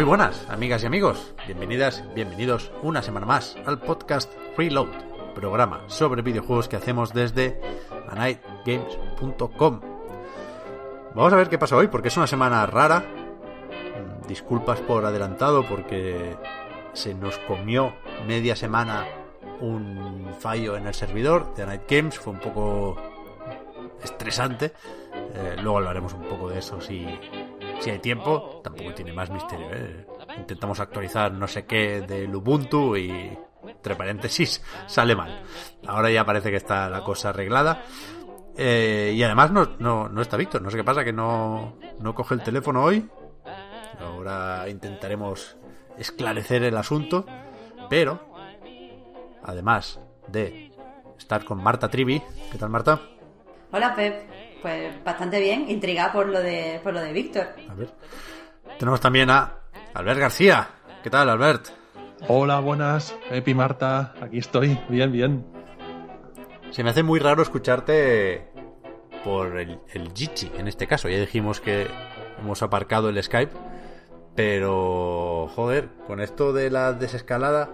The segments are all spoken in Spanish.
Muy buenas, amigas y amigos. Bienvenidas, bienvenidos una semana más al podcast Reload, programa sobre videojuegos que hacemos desde anightgames.com. Vamos a ver qué pasa hoy, porque es una semana rara. Mm, Disculpas por adelantado, porque se nos comió media semana un fallo en el servidor de Night Games. Fue un poco estresante. Eh, luego hablaremos un poco de eso si, si hay tiempo. Tampoco tiene más misterio. ¿eh? Intentamos actualizar no sé qué del Ubuntu y entre paréntesis sale mal. Ahora ya parece que está la cosa arreglada. Eh, y además no, no, no está Víctor. No sé qué pasa, que no, no coge el teléfono hoy. Ahora intentaremos esclarecer el asunto. Pero, además de estar con Marta Trivi. ¿Qué tal, Marta? Hola Pep, pues bastante bien, intrigada por lo de por lo de Víctor. A ver. Tenemos también a Albert García. ¿Qué tal, Albert? Hola, buenas, Epi Marta, aquí estoy, bien, bien. Se me hace muy raro escucharte por el, el Jitsi, en este caso. Ya dijimos que hemos aparcado el Skype, pero joder, con esto de la desescalada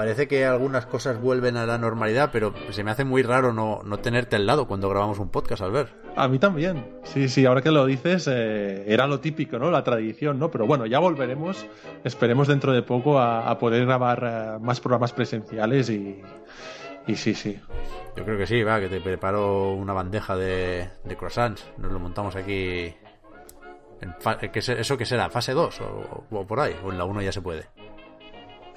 parece que algunas cosas vuelven a la normalidad, pero se me hace muy raro no, no tenerte al lado cuando grabamos un podcast, Albert. A mí también. Sí, sí, ahora que lo dices, eh, era lo típico, ¿no? La tradición, ¿no? Pero bueno, ya volveremos. Esperemos dentro de poco a, a poder grabar eh, más programas presenciales y, y sí, sí. Yo creo que sí, va, que te preparo una bandeja de, de croissants. Nos lo montamos aquí. En fa- ¿qué se- ¿Eso qué será? ¿Fase 2 o, o por ahí? ¿O en la 1 ya se puede?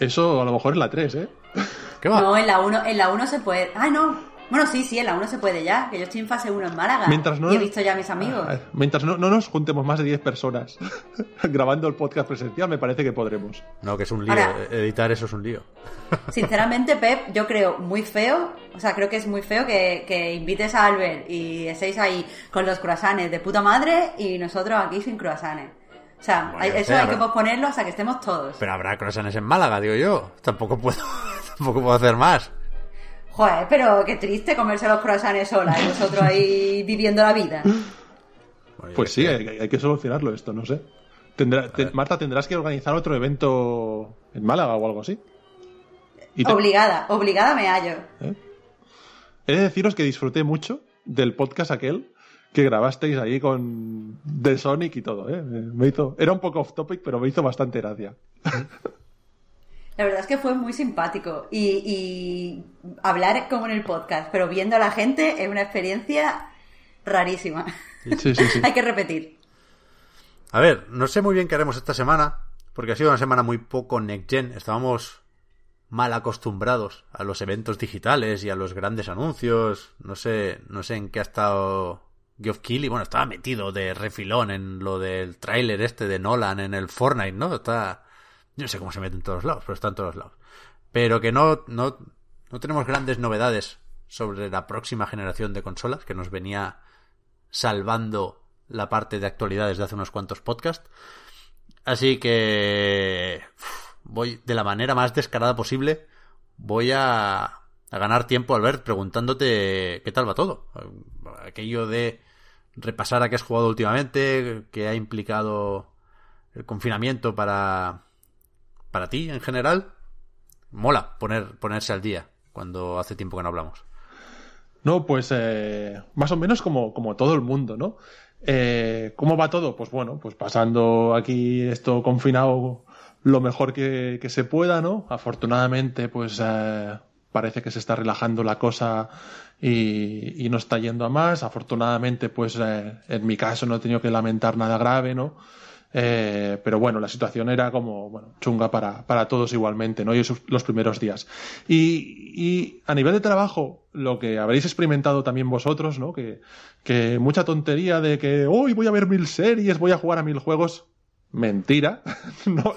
Eso a lo mejor en la 3, ¿eh? ¿Qué va? No, en la 1 en la 1 se puede. Ah, no. Bueno, sí, sí, en la 1 se puede ya, que yo estoy en fase 1 en Málaga. Mientras no, y he visto ya a mis amigos. Ah, Mientras no, no nos juntemos más de 10 personas grabando el podcast presencial, me parece que podremos. No, que es un lío. Ahora- Editar eso es un lío. Sinceramente, Pep, yo creo muy feo, o sea, creo que es muy feo que, que invites a Albert y estéis ahí con los croissants de puta madre y nosotros aquí sin croissants. O sea, Bueno, hay- ya eso hay habrá- que posponerlo hasta que estemos todos. Pero habrá croissants en Málaga, digo yo. Tampoco puedo, tampoco puedo hacer más. Joder, pero qué triste comerse los croissants sola y vosotros ahí viviendo la vida. Pues sí, qué hay, hay que solucionarlo esto, no sé. Tendrá- te- Marta, tendrás que organizar otro evento en Málaga o algo así. Y te- Obligada, obligada me hallo. ¿eh? He de deciros que disfruté mucho del podcast aquel que grabasteis ahí con de Sonic y todo, ¿eh? Me hizo, era un poco off topic, pero me hizo bastante gracia. La verdad es que fue muy simpático y, y hablar como en el podcast, pero viendo a la gente es una experiencia rarísima. Sí, sí, sí. Hay que repetir. A ver, no sé muy bien qué haremos esta semana, porque ha sido una semana muy poco next gen. Estábamos mal acostumbrados a los eventos digitales y a los grandes anuncios. No sé, no sé en qué ha estado Geoff Keighley. Bueno, estaba metido de refilón en lo del tráiler este de Nolan en el Fortnite, ¿no? Está, yo no sé cómo se mete en todos lados, pero está en todos lados. Pero que no, no, no tenemos grandes novedades sobre la próxima generación de consolas que nos venía salvando la parte de actualidades de hace unos cuantos podcasts. Así que voy de la manera más descarada posible. Voy a, a ganar tiempo, Albert, preguntándote qué tal va todo. Aquello de repasar a qué has jugado últimamente, qué ha implicado el confinamiento para, para ti en general. Mola poner, ponerse al día cuando hace tiempo que no hablamos. No, pues eh, más o menos como, como todo el mundo, ¿no? Eh, ¿Cómo va todo? Pues bueno, pues pasando aquí esto confinado lo mejor que, que se pueda, ¿no? Afortunadamente, pues eh, parece que se está relajando la cosa y, no está yendo a más. Afortunadamente, pues eh, en mi caso no he tenido que lamentar nada grave, ¿no? Eh, pero bueno, la situación era como bueno, chunga para, para todos igualmente, ¿no? Y esos, los primeros días. Y, a nivel de trabajo, lo que habréis experimentado también vosotros, ¿no? Que mucha tontería de que hoy voy a ver mil series, voy a jugar a mil juegos. Mentira. no,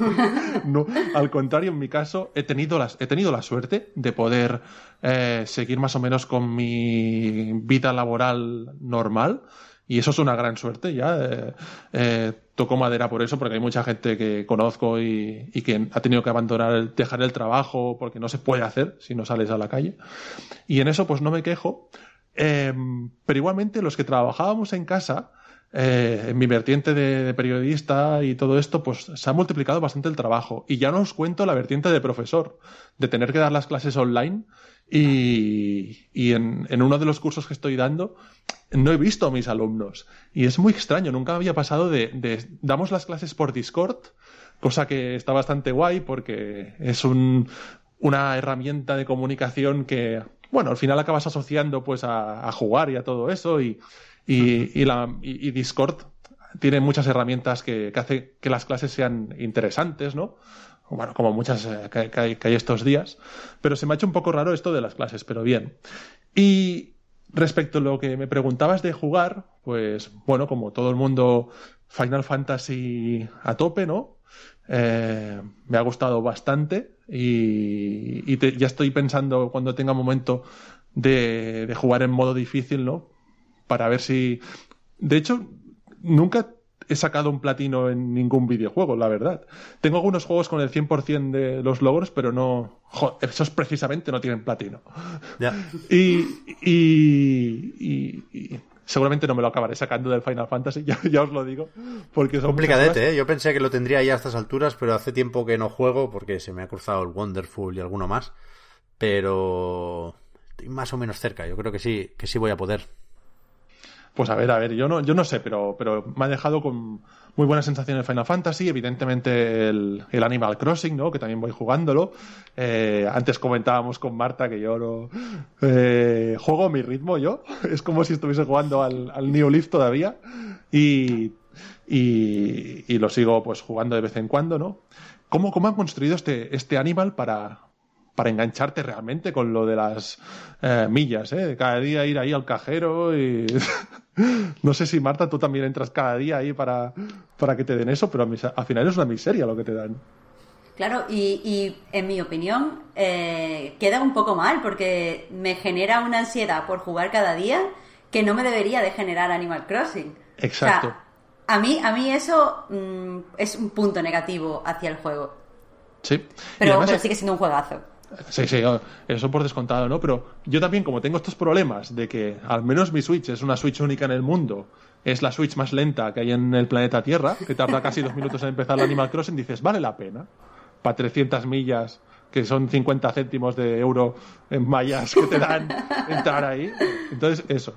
no, al contrario, en mi caso, he tenido, las, he tenido la suerte de poder eh, seguir más o menos con mi vida laboral normal. Y eso es una gran suerte ya. Eh, eh, toco madera por eso, porque hay mucha gente que conozco y, y, que ha tenido que abandonar, el, dejar el trabajo porque no se puede hacer si no sales a la calle. Y en eso pues no me quejo. Eh, pero igualmente los que trabajábamos en casa, eh, en mi vertiente de, periodista y todo esto, pues se ha multiplicado bastante el trabajo. Y ya no os cuento la vertiente de profesor, de tener que dar las clases online. Y, y en, en, uno de los cursos que estoy dando no he visto a mis alumnos. Y es muy extraño, nunca había pasado de, de damos las clases por Discord, cosa que está bastante guay porque es un, una herramienta de comunicación que, bueno, al final acabas asociando pues a, a jugar y a todo eso y, y, y, la, y, Discord tiene muchas herramientas que, que hace que las clases sean interesantes, ¿no? Bueno, como muchas eh, que, que, hay, que, hay, estos días. Pero se me ha hecho un poco raro esto de las clases, pero bien. Y respecto a lo que me preguntabas de jugar, pues bueno, como todo el mundo, Final Fantasy a tope, ¿no? Eh, me ha gustado bastante y, y te, ya estoy pensando cuando tenga momento de, de jugar en modo difícil, ¿no? Para ver si... De hecho, nunca he sacado un platino en ningún videojuego, la verdad. Tengo algunos juegos con el 100% de los logros, pero no... Joder, esos precisamente no tienen platino. Y, y, y, y, seguramente no me lo acabaré sacando del Final Fantasy, ya, ya os lo digo. Porque son Complicadete, ¿eh? Yo pensé que lo tendría ya a estas alturas, pero hace tiempo que no juego porque se me ha cruzado el Wonderful y alguno más. Pero... Estoy más o menos cerca, yo creo que sí, que sí voy a poder. Pues a ver, a ver, yo no, yo no sé, pero, pero me ha dejado con muy buena sensación el Final Fantasy, evidentemente el, Animal Crossing, ¿no? Que también voy jugándolo. Eh, antes comentábamos con Marta que yo no eh, juego a mi ritmo yo. Es como si estuviese jugando al, al New Leaf todavía. Y, y, y, lo sigo pues jugando de vez en cuando, ¿no? ¿Cómo, cómo han construido este, este Animal para, para engancharte realmente con lo de las eh, millas, ¿eh? Cada día ir ahí al cajero y... no sé si Marta, tú también entras cada día ahí para, para que te den eso, pero al final es una miseria lo que te dan. Claro, y, y en mi opinión eh, queda un poco mal porque me genera una ansiedad por jugar cada día que no me debería de generar Animal Crossing. Exacto. O sea, a mí, a mí eso mmm, es un punto negativo hacia el juego. Sí. Pero, además, pero sigue siendo un juegazo. Sí, sí, eso por descontado, ¿no? Pero yo también, como tengo estos problemas de que al menos mi Switch es una Switch única en el mundo, es la Switch más lenta que hay en el planeta Tierra, que tarda casi dos minutos en empezar el Animal Crossing, dices, vale la pena, para 300 millas, que son 50 céntimos de euro en mallas que te dan entrar ahí. Entonces, eso.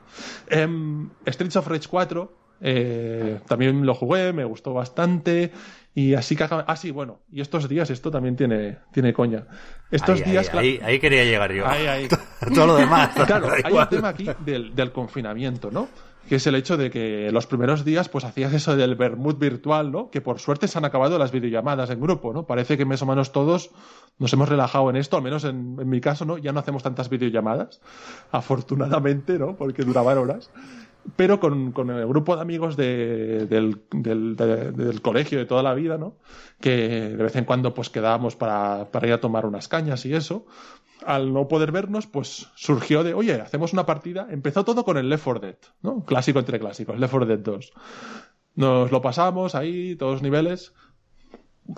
Um, Streets of Rage 4, eh, también lo jugué, me gustó bastante. Y así que Ah, sí, bueno, y estos días esto también tiene, tiene coña. Estos ahí, días. Ahí, ahí, ahí, quería llegar yo. Todo lo demás. Claro, hay un tema aquí del, del, confinamiento, ¿no? Que es el hecho de que los primeros días, pues hacías eso del vermut virtual, ¿no? Que por suerte se han acabado las videollamadas en grupo, ¿no? Parece que más o menos todos nos hemos relajado en esto, al menos en, en mi caso, ¿no? Ya no hacemos tantas videollamadas, afortunadamente, ¿no? Porque duraban horas pero con, con, el grupo de amigos de, del, del, de, del, colegio de toda la vida, ¿no? Que de vez en cuando pues quedábamos para, para ir a tomar unas cañas y eso. Al no poder vernos, pues surgió de, oye, hacemos una partida. Empezó todo con el Left 4 Dead, ¿no? Clásico entre clásicos, Left 4 Dead 2. Nos lo pasamos ahí, todos los niveles.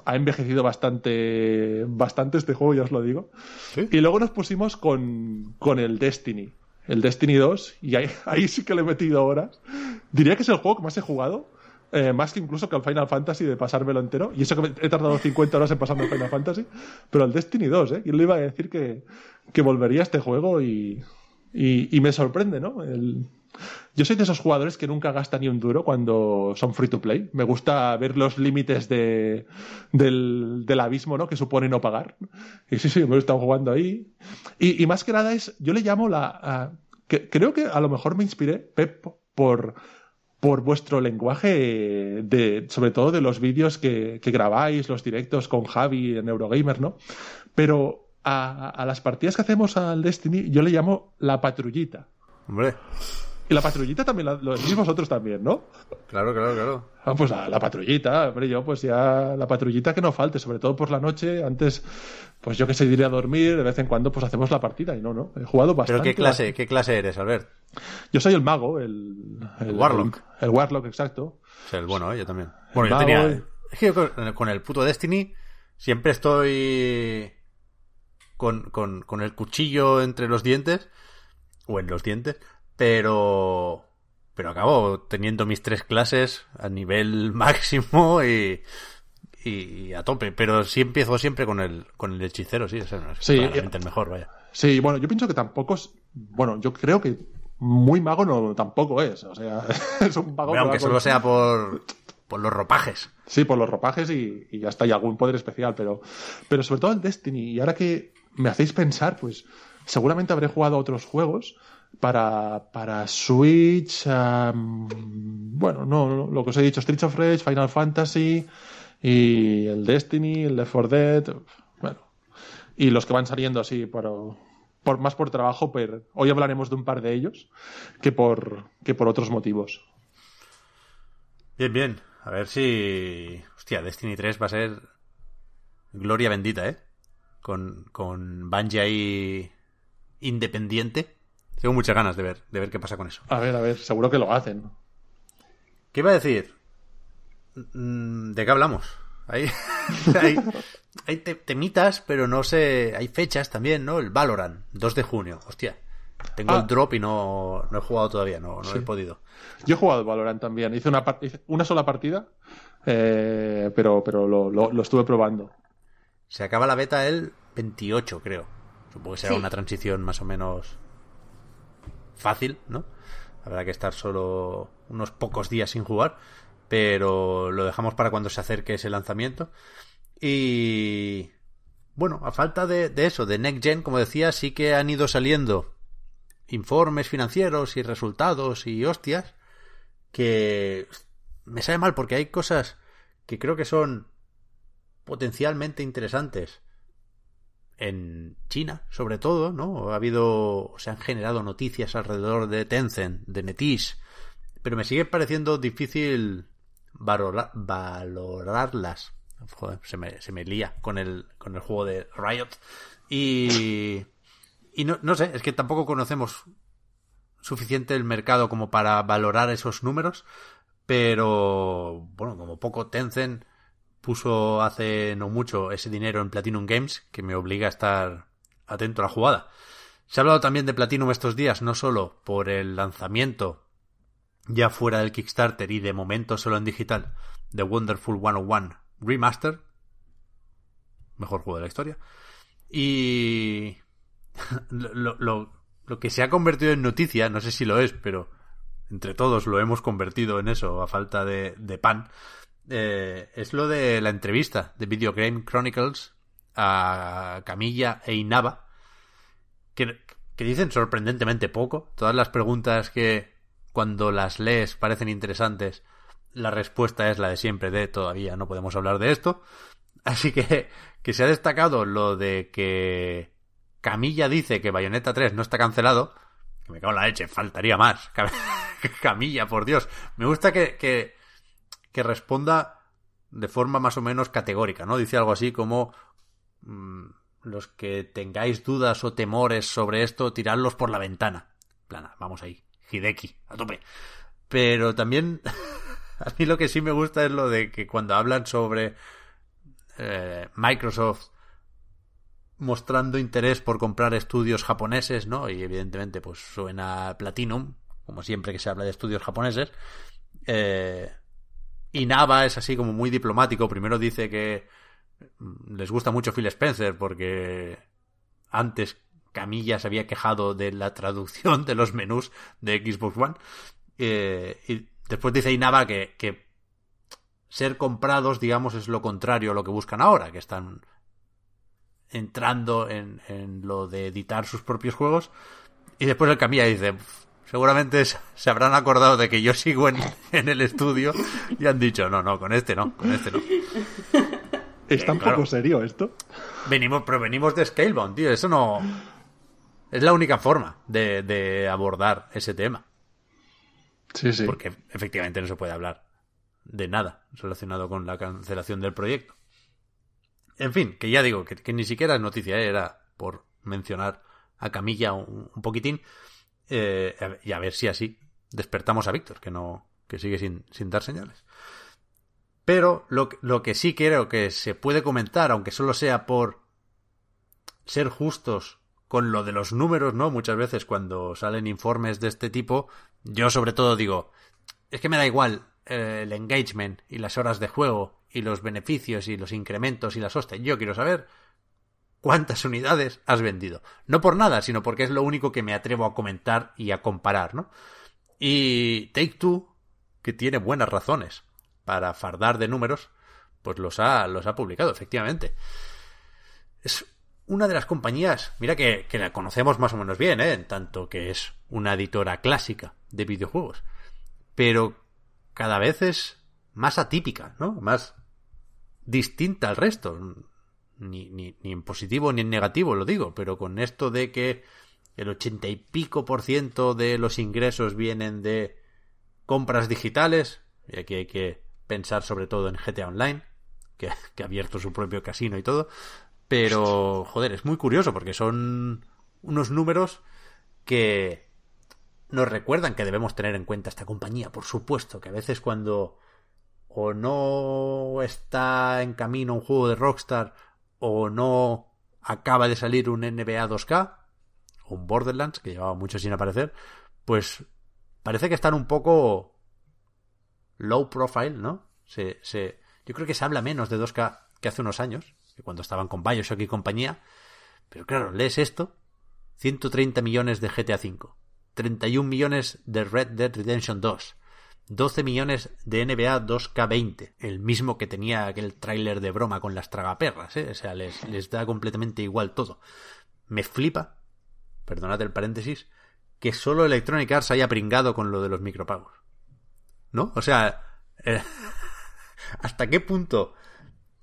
Ha envejecido bastante, bastante este juego, ya os lo digo. ¿Sí? Y luego nos pusimos con, con el Destiny el Destiny 2, y ahí, sí que le he metido horas. Diría que es el juego que más he jugado, eh, más que incluso que el Final Fantasy de pasármelo entero, y eso que he tardado 50 horas en pasarme el Final Fantasy, pero el Destiny 2, ¿eh? Y le iba a decir que, que volvería a este juego y, y, y me sorprende, ¿no? El, yo soy de esos jugadores que nunca gastan ni un duro cuando son free to play. Me gusta ver los límites de, del, del, abismo ¿no? que supone no pagar. Y sí, sí, me he estado jugando ahí. Y, y, más que nada es, yo le llamo la... que, creo que a lo mejor me inspiré, Pep, por, por vuestro lenguaje, de, sobre todo de los vídeos que, que grabáis, los directos con Javi en Eurogamer, ¿no? Pero a, a, las partidas que hacemos al Destiny yo le llamo la patrullita. Hombre. Y la patrullita también la, lo decís vosotros también, ¿no? Claro, claro, claro. Ah, pues la, la, patrullita, hombre, yo pues ya la patrullita que no falte, sobre todo por la noche, antes, pues yo que sé, iría a dormir, de vez en cuando pues hacemos la partida y no, no, he jugado bastante. ¿Pero qué clase, qué clase eres, Albert? Yo soy el mago, el... El, el Warlock. El, el, Warlock, exacto. O sea, el bueno, ¿eh? yo también. Bueno, yo tenía... Y... Es que yo con, con el puto Destiny siempre estoy con, con, con el cuchillo entre los dientes, o en los dientes, pero pero acabo teniendo mis tres clases a nivel máximo y, y a tope. Pero sí empiezo siempre con el, con el hechicero, sí, es Sí, claramente el mejor, vaya. Sí, bueno, yo pienso que tampoco es. Bueno, yo creo que muy mago no tampoco es. O sea, es un mago. Bueno, aunque con- solo sea por, por los ropajes. Sí, por los ropajes y, y ya está, y algún poder especial, pero, pero sobre todo el Destiny. Y ahora que me hacéis pensar, pues seguramente habré jugado a otros juegos para, para Switch. bueno, no, lo que os he dicho, Streets of Rage, Final Fantasy y el Destiny, el Left 4 Dead. Bueno, y los que van saliendo así por, por más por trabajo, pero hoy hablaremos de un par de ellos que por, que por otros motivos. Bien, bien. A ver si. Hostia, Destiny 3 va a ser. Gloria bendita, ¿eh? Con, con Bungie ahí. Independiente. Tengo muchas ganas de ver, de ver qué pasa con eso. A ver, a ver, seguro que lo hacen. ¿Qué iba a decir? Mm, ¿De qué hablamos? Hay, hay, hay te- temitas, pero no sé. Hay fechas también, ¿no? El Valorant, 2 de junio. Hostia. Tengo Ah. el drop y no, no he jugado todavía, no, no he podido. Yo he jugado Valorant también. Hice una, hice una sola partida, eh, pero, pero lo, lo- lo estuve probando. Se acaba la beta el 28, creo. Supongo que será Sí. una transición más o menos fácil, ¿no? Habrá que estar solo unos pocos días sin jugar, pero lo dejamos para cuando se acerque ese lanzamiento. Y bueno, a falta de, eso, de Next Gen, como decía, sí que han ido saliendo informes financieros y resultados y hostias que me sabe mal porque hay cosas que creo que son potencialmente interesantes en China, sobre todo, ¿no? Ha habido, se han generado noticias alrededor de Tencent, de NetEase, pero me sigue pareciendo difícil valora- valorarlas. Joder, se me, se me lía con el, con el juego de Riot. Y, y no, no sé, es que tampoco conocemos suficiente el mercado como para valorar esos números, pero bueno, como poco Tencent puso hace no mucho ese dinero en Platinum Games, que me obliga a estar atento a la jugada. Se ha hablado también de Platinum estos días, no solo por el lanzamiento ya fuera del Kickstarter y de momento solo en digital de Wonderful 101 Remaster, mejor juego de la historia, y lo, lo, que se ha convertido en noticia, no sé si lo es, pero entre todos lo hemos convertido en eso a falta de, de pan, eh, es lo de la entrevista de Video Game Chronicles a Camilla e Inaba, que, que dicen sorprendentemente poco. Todas las preguntas que cuando las lees parecen interesantes, la respuesta es la de siempre de todavía no podemos hablar de esto. Así que, que se ha destacado lo de que Camilla dice que Bayonetta 3 no está cancelado. Que me cago en la leche, faltaría más. Camilla, por Dios. Me gusta que, que, que responda de forma más o menos categórica, ¿no? Dice algo así como mmm, los que tengáis dudas o temores sobre esto, tiradlos por la ventana. Plana, vamos ahí. Hideki, a tope. Pero también a mí lo que sí me gusta es lo de que cuando hablan sobre eh, Microsoft mostrando interés por comprar estudios japoneses, ¿no? Y evidentemente pues suena Platinum, como siempre que se habla de estudios japoneses. Eh, y Nava es así como muy diplomático. Primero dice que les gusta mucho Phil Spencer porque antes Camilla se había quejado de la traducción de los menús de Xbox One. Eh, y después dice Inaba que, que ser comprados, digamos, es lo contrario a lo que buscan ahora, que están entrando en, en lo de editar sus propios juegos. Y después el Camilla dice, seguramente se habrán acordado de que yo sigo en, en, el estudio y han dicho, no, no, con este no, con este no. ¿Es tan poco serio esto? Venimos, pero venimos de Scalebound, tío, eso no... Es la única forma de, de abordar ese tema. Sí, sí. Porque efectivamente no se puede hablar de nada relacionado con la cancelación del proyecto. En fin, que ya digo, que, que ni siquiera es noticia, ¿eh? era por mencionar a Camilla un, un poquitín eh, y a ver si así despertamos a Víctor, que no que sigue sin, sin dar señales. Pero lo, lo que sí creo que se puede comentar, aunque solo sea por ser justos con lo de los números, ¿no? Muchas veces cuando salen informes de este tipo, yo sobre todo digo, es que me da igual eh, el engagement y las horas de juego y los beneficios y los incrementos y las hostias. Yo quiero saber cuántas unidades has vendido. No por nada, sino porque es lo único que me atrevo a comentar y a comparar, ¿no? Y Take Two, que tiene buenas razones para fardar de números, pues los ha, los ha publicado, efectivamente. Es una de las compañías, mira que, que la conocemos más o menos bien, ¿eh? En tanto que es una editora clásica de videojuegos. Pero cada vez es más atípica, ¿no? Más distinta al resto. Ni, ni, ni, en positivo ni en negativo lo digo, pero con esto de que el ochenta y pico por ciento de los ingresos vienen de compras digitales, y aquí hay que pensar sobre todo en GTA Online, que, que ha abierto su propio casino y todo, pero joder, es muy curioso porque son unos números que nos recuerdan que debemos tener en cuenta esta compañía, por supuesto, que a veces cuando o no está en camino un juego de Rockstar o no acaba de salir un NBA 2K o un Borderlands que llevaba mucho sin aparecer, pues parece que están un poco low profile, ¿no? Se, se, yo creo que se habla menos de 2K que hace unos años, que cuando estaban con Bioshock y compañía, pero claro, lees esto, 130 millones de GTA V, 31 millones de Red Dead Redemption 2, 12 millones de NBA 2K20, el mismo que tenía aquel tráiler de broma con las tragaperras, ¿eh? o sea, les, les da completamente igual todo. Me flipa, perdonad el paréntesis, que solo Electronic Arts haya pringado con lo de los micropagos. ¿No? O sea, eh, ¿hasta qué punto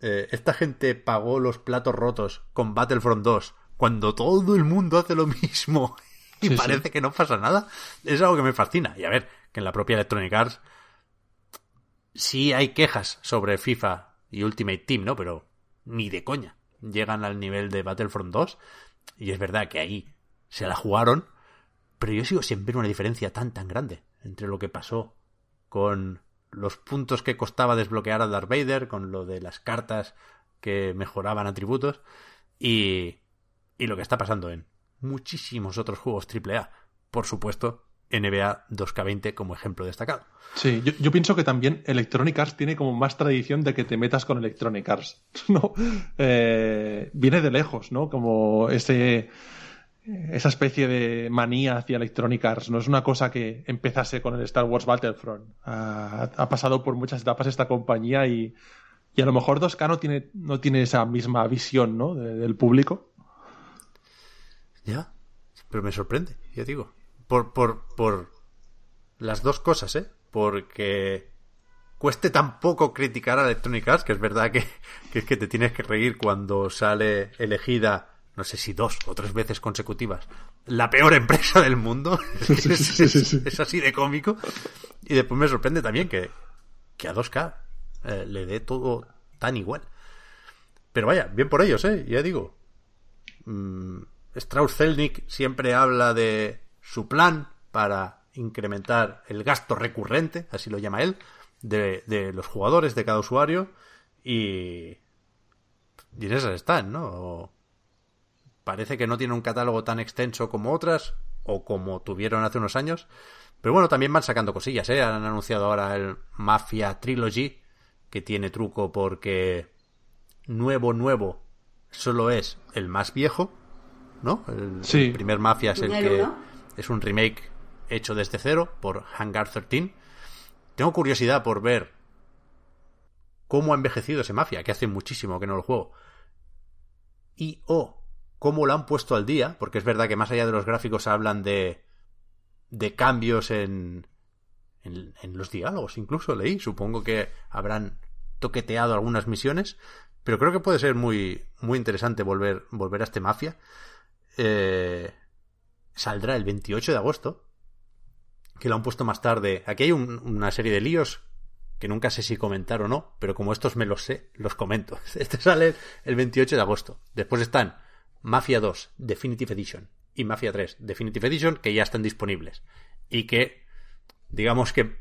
eh, esta gente pagó los platos rotos con Battlefront 2 cuando todo el mundo hace lo mismo y sí, parece sí. que no pasa nada? Es algo que me fascina. Y a ver, que en la propia Electronic Arts sí hay quejas sobre FIFA y Ultimate Team, ¿no? Pero ni de coña llegan al nivel de Battlefront 2 y es verdad que ahí se la jugaron, pero yo sigo sin ver una diferencia tan tan grande entre lo que pasó con los puntos que costaba desbloquear a Darth Vader, con lo de las cartas que mejoraban atributos y, y lo que está pasando en muchísimos otros juegos AAA. Por supuesto, NBA 2K20 como ejemplo destacado. Sí, yo, yo, pienso que también Electronic Arts tiene como más tradición de que te metas con Electronic Arts, ¿no? Eh, viene de lejos, ¿no? Como ese esa especie de manía hacia Electronic Arts. No es una cosa que empezase con el Star Wars Battlefront. Ha, ha pasado por muchas etapas esta compañía y, y, a lo mejor 2K no tiene, no tiene esa misma visión ¿no? De, del público. Ya, pero me sorprende, ya digo. Por, por, por las dos cosas, ¿eh? Porque cueste tan poco criticar a Electronic Arts, que es verdad que, que es que te tienes que reír cuando sale elegida no sé si dos o tres veces consecutivas, la peor empresa del mundo. Es, así de cómico. Y después me sorprende también que, que a 2K eh, le dé todo tan igual. Pero vaya, bien por ellos, ¿eh? Ya digo. Mm, Strauss-Zelnick siempre habla de su plan para incrementar el gasto recurrente, así lo llama él, de, de los jugadores, de cada usuario. Y... Y en esas están, ¿no? parece que no tiene un catálogo tan extenso como otras, o como tuvieron hace unos años. Pero bueno, también van sacando cosillas, ¿eh? Han anunciado ahora el Mafia Trilogy, que tiene truco porque nuevo, nuevo, solo es el más viejo. ¿no? El, Sí. el primer Mafia es el, El que uno. Es un remake hecho desde cero por Hangar 13. Tengo curiosidad por ver cómo ha envejecido ese Mafia, que hace muchísimo que no lo juego. Y o cómo lo han puesto al día, porque es verdad que más allá de los gráficos hablan de de cambios en, en, en los diálogos, incluso leí. Supongo que habrán toqueteado algunas misiones, pero creo que puede ser muy, muy interesante volver, volver a este Mafia. Eh, saldrá el 28 de agosto, que lo han puesto más tarde. Aquí hay un- una serie de líos que nunca sé si comentar o no, pero como estos me los sé, los comento. Este sale el 28 de agosto. Después están Mafia 2 Definitive Edition y Mafia 3 Definitive Edition que ya están disponibles y que digamos que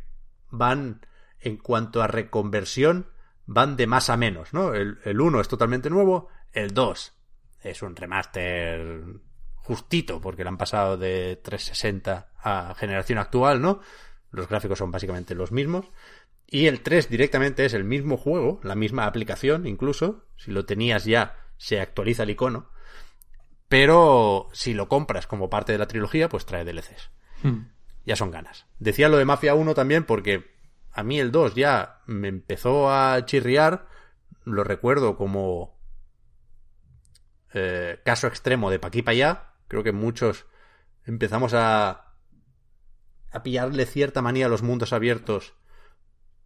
van en cuanto a reconversión van de más a menos, ¿no? El, el 1 es totalmente nuevo, el 2 es un remaster justito porque le han pasado de 360 a generación actual, ¿no? Los gráficos son básicamente los mismos. Y el 3 directamente es el mismo juego, la misma aplicación incluso. Si lo tenías ya, se actualiza el icono. Pero si lo compras como parte de la trilogía, pues trae DLCs. Hmm. Ya son ganas. Decía lo de Mafia 1 también porque a mí el 2 ya me empezó a chirriar. Lo recuerdo como eh, caso extremo de pa' aquí para allá. Creo que muchos empezamos a, a pillarle cierta manía a los mundos abiertos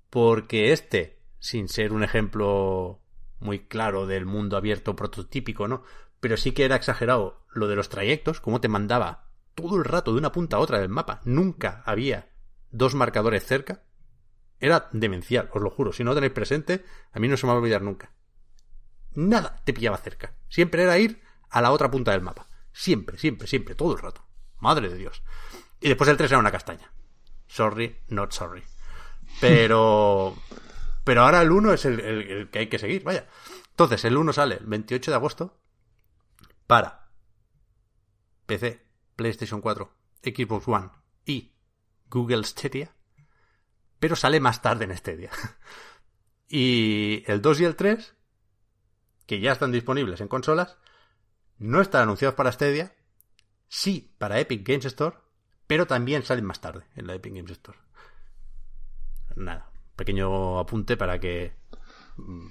porque este, sin ser un ejemplo muy claro del mundo abierto prototípico, ¿no? Pero sí que era exagerado lo de los trayectos, cómo te mandaba todo el rato de una punta a otra del mapa. Nunca había dos marcadores cerca. Era demencial, os lo juro. Si no lo tenéis presente, a mí no se me va a olvidar nunca. Nada te pillaba cerca. Siempre era ir a la otra punta del mapa. Siempre, siempre, siempre, todo el rato. Madre de Dios. Y después el 3 era una castaña. Sorry, not sorry. Pero. Pero ahora el 1 es el, el- el que hay que seguir, vaya. Entonces, el 1 sale el 28 de agosto para PC, PlayStation 4, Xbox One y Google Stadia. Pero sale más tarde en Stadia. Y el 2 y el 3, que ya están disponibles en consolas, no están anunciados para Stadia, sí para Epic Games Store, pero también salen más tarde en la Epic Games Store. Nada, pequeño apunte para que mm,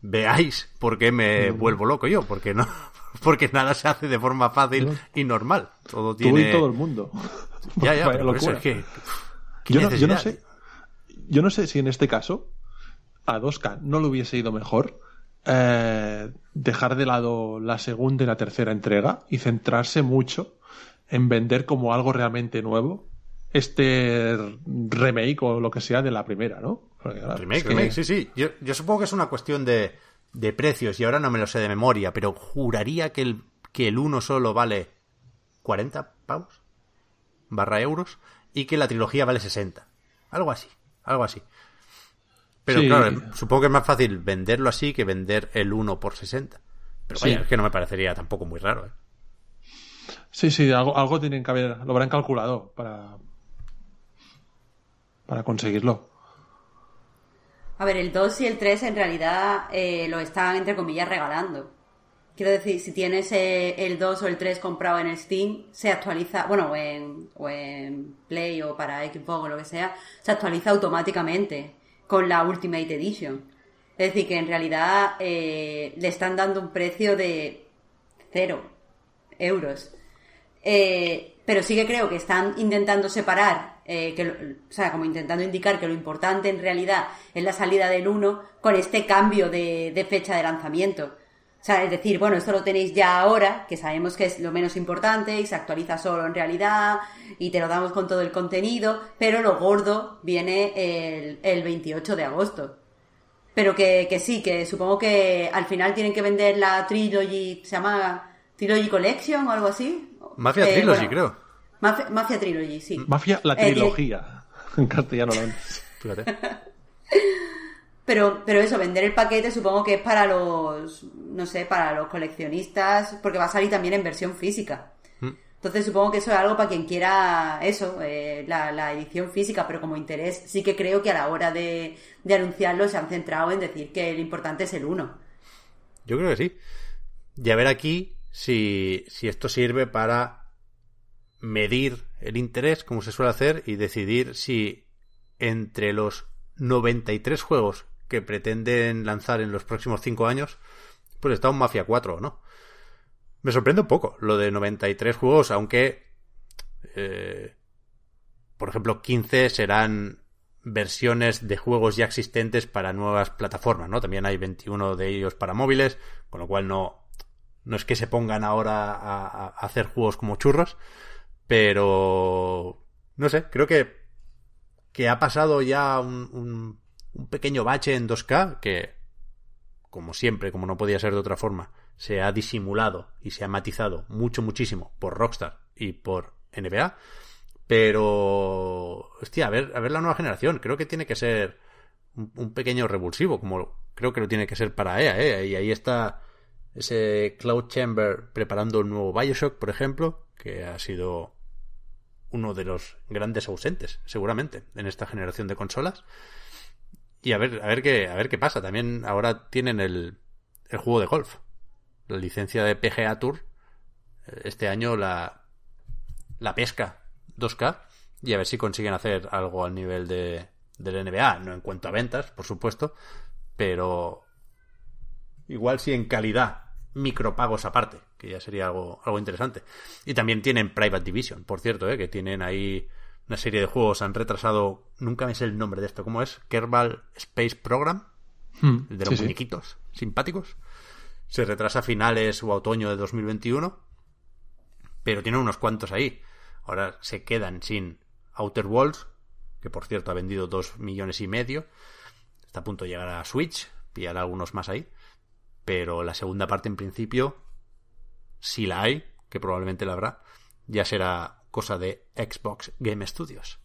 veáis por qué me vuelvo loco yo, porque no, porque nada se hace de forma fácil y normal. Todo Tú tiene y todo el mundo. ya, ya, pero por eso es que ¿qué Yo no, yo no necesidad, sé. Yo no sé si en este caso a 2K no le hubiese ido mejor eh, dejar de lado la segunda y la tercera entrega y centrarse mucho en vender como algo realmente nuevo este remake o lo que sea de la primera, ¿no? Porque, claro, Remake, es que- remake, sí, sí. Yo, yo supongo que es una cuestión de, de precios y ahora no me lo sé de memoria, pero juraría que el, que el uno solo vale 40 pavos barra euros y que la trilogía vale 60. Algo así, algo así. Pero Sí. claro, supongo que es más fácil venderlo así que vender el 1 por 60. Pero Sí. vaya, es que no me parecería tampoco muy raro. ¿eh? Sí, sí, algo, algo tienen que haber, lo habrán calculado para, para conseguirlo. A ver, el 2 y el 3 en realidad eh, lo están, entre comillas, regalando. Quiero decir, si tienes eh, el 2 o el 3 comprado en Steam, se actualiza, bueno, o en, o en Play o para Xbox o lo que sea, se actualiza automáticamente con la Ultimate Edition. Es decir, que en realidad eh, le están dando un precio de cero euros. Eh, pero sí que creo que están intentando separar, eh, que, o sea, como intentando indicar que lo importante en realidad es la salida del 1 con este cambio de fecha de lanzamiento. O sea, es decir, bueno, esto lo tenéis ya ahora, que sabemos que es lo menos importante y se actualiza solo en realidad y te lo damos con todo el contenido, pero lo gordo viene el, el 28 de agosto. Pero que, que sí, que supongo que al final tienen que vender la Trilogy, se llama Trilogy Collection o algo así. Mafia Eh, Trilogy, bueno, creo. Mafia, Mafia Trilogy, sí. Mafia, la Eh, trilogía. En castellano lo Fíjate. Pero, pero eso, vender el paquete supongo que es para los, no sé, para los coleccionistas, porque va a salir también en versión física. Mm. Entonces supongo que eso es algo para quien quiera eso, eh, la, la edición física, pero como interés sí que creo que a la hora de, de anunciarlo se han centrado en decir que lo importante es el 1. Yo creo que sí. Y a ver aquí si, si esto sirve para medir el interés, como se suele hacer, y decidir si entre los 93 juegos que pretenden lanzar en los próximos 5 años, pues está un Mafia 4 o no. Me sorprende un poco lo de 93 juegos, aunque, eh, por ejemplo, 15 serán versiones de juegos ya existentes para nuevas plataformas, ¿no? También hay 21 de ellos para móviles, con lo cual no, no es que se pongan ahora a, hacer juegos como churros, pero no sé, creo que, que ha pasado ya un pequeño bache en 2K que, como siempre, como no podía ser de otra forma, se ha disimulado y se ha matizado mucho, muchísimo por Rockstar y por NBA. Pero, hostia, a ver, a ver la nueva generación. Creo que tiene que ser un, pequeño revulsivo, como creo que lo tiene que ser para EA, ¿eh? Y ahí está ese Cloud Chamber preparando un nuevo Bioshock, por ejemplo, que ha sido uno de los grandes ausentes, seguramente, en esta generación de consolas. Y a ver, a ver qué, a ver qué pasa. También ahora tienen el, el juego de golf. La licencia de PGA Tour. Este año la, la pesca 2K. Y a ver si consiguen hacer algo al nivel de, del NBA. No en cuanto a ventas, por supuesto. Pero igual si en calidad micropagos aparte, que ya sería algo, algo interesante. Y también tienen Private Division, por cierto, ¿eh? que tienen ahí una serie de juegos han retrasado, nunca me sé el nombre de esto, ¿cómo es? Kerbal Space Program, hmm, de los muñequitos simpáticos. Se retrasa a finales o otoño de 2021, pero tiene unos cuantos ahí. Ahora se quedan sin Outer Worlds, que por cierto ha vendido dos millones y medio. Está a punto de llegar a Switch, pillar algunos más ahí. Pero la segunda parte en principio, si la hay, que probablemente la habrá, ya será cosa de Xbox Game Studios.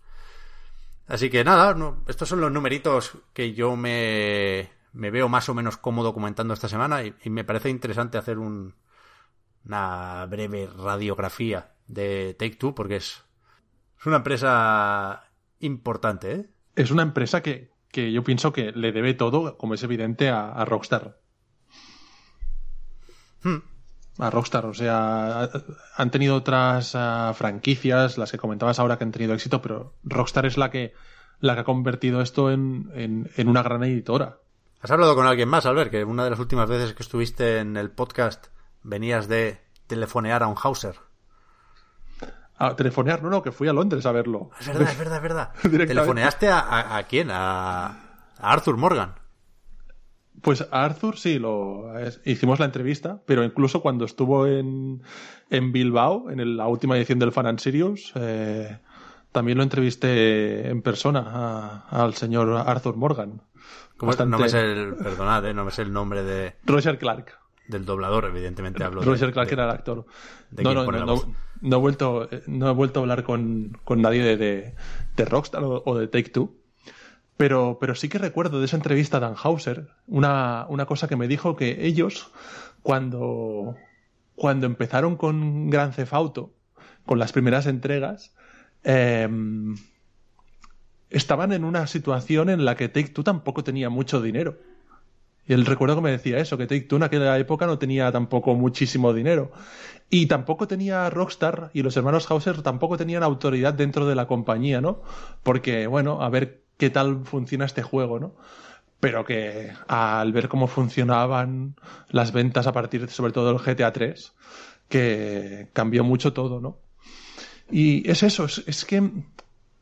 Así que nada, estos son los numeritos que yo me, me, veo más o menos cómodo comentando esta semana y, me parece interesante hacer un, una breve radiografía de Take Two porque es, es una empresa importante. ¿eh? Es una empresa que, yo pienso que le debe todo, como es evidente, a, Rockstar. Hmm a Rockstar. O sea, han tenido otras ah, franquicias, las que comentabas ahora que han tenido éxito, pero Rockstar es la que, la que ha convertido esto en, en, una gran editora. ¿Has hablado con alguien más, Albert? Que una de las últimas veces que estuviste en el podcast venías de telefonear a un Hauser. A telefonear, no, no, que fui a Londres a verlo. Es verdad, es verdad, es verdad. ¿Telefoneaste a, a, quién? A, a Arthur Morgan. Pues a Arthur sí, lo hicimos la entrevista, pero incluso cuando estuvo en, en Bilbao, en la última edición del Fan and Sirius, eh, también lo entrevisté en persona al señor Arthur Morgan. No me sé el, perdonad, eh, no me sé el nombre de... Roger Clark. Del doblador, evidentemente hablo Roger Clark era el actor. no, no, no, no, he vuelto, no he vuelto a hablar con, con nadie de, Rockstar o, o de Take Two pero, sí que recuerdo de esa entrevista a Dan Hauser una, una cosa que me dijo que ellos, cuando, cuando empezaron con Gran Cefauto, con las primeras entregas, em, estaban en una situación en la que Take Two tampoco tenía mucho dinero. Y él recuerdo que me decía eso, que Take Two en aquella época no tenía tampoco muchísimo dinero. Y tampoco tenía Rockstar y los hermanos Hauser tampoco tenían autoridad dentro de la compañía, ¿no? Porque, bueno, a ver qué tal funciona este juego, ¿no? Pero que al ver cómo funcionaban las ventas a partir de, sobre todo del GTA 3, que cambió mucho todo, ¿no? Y es eso, es, que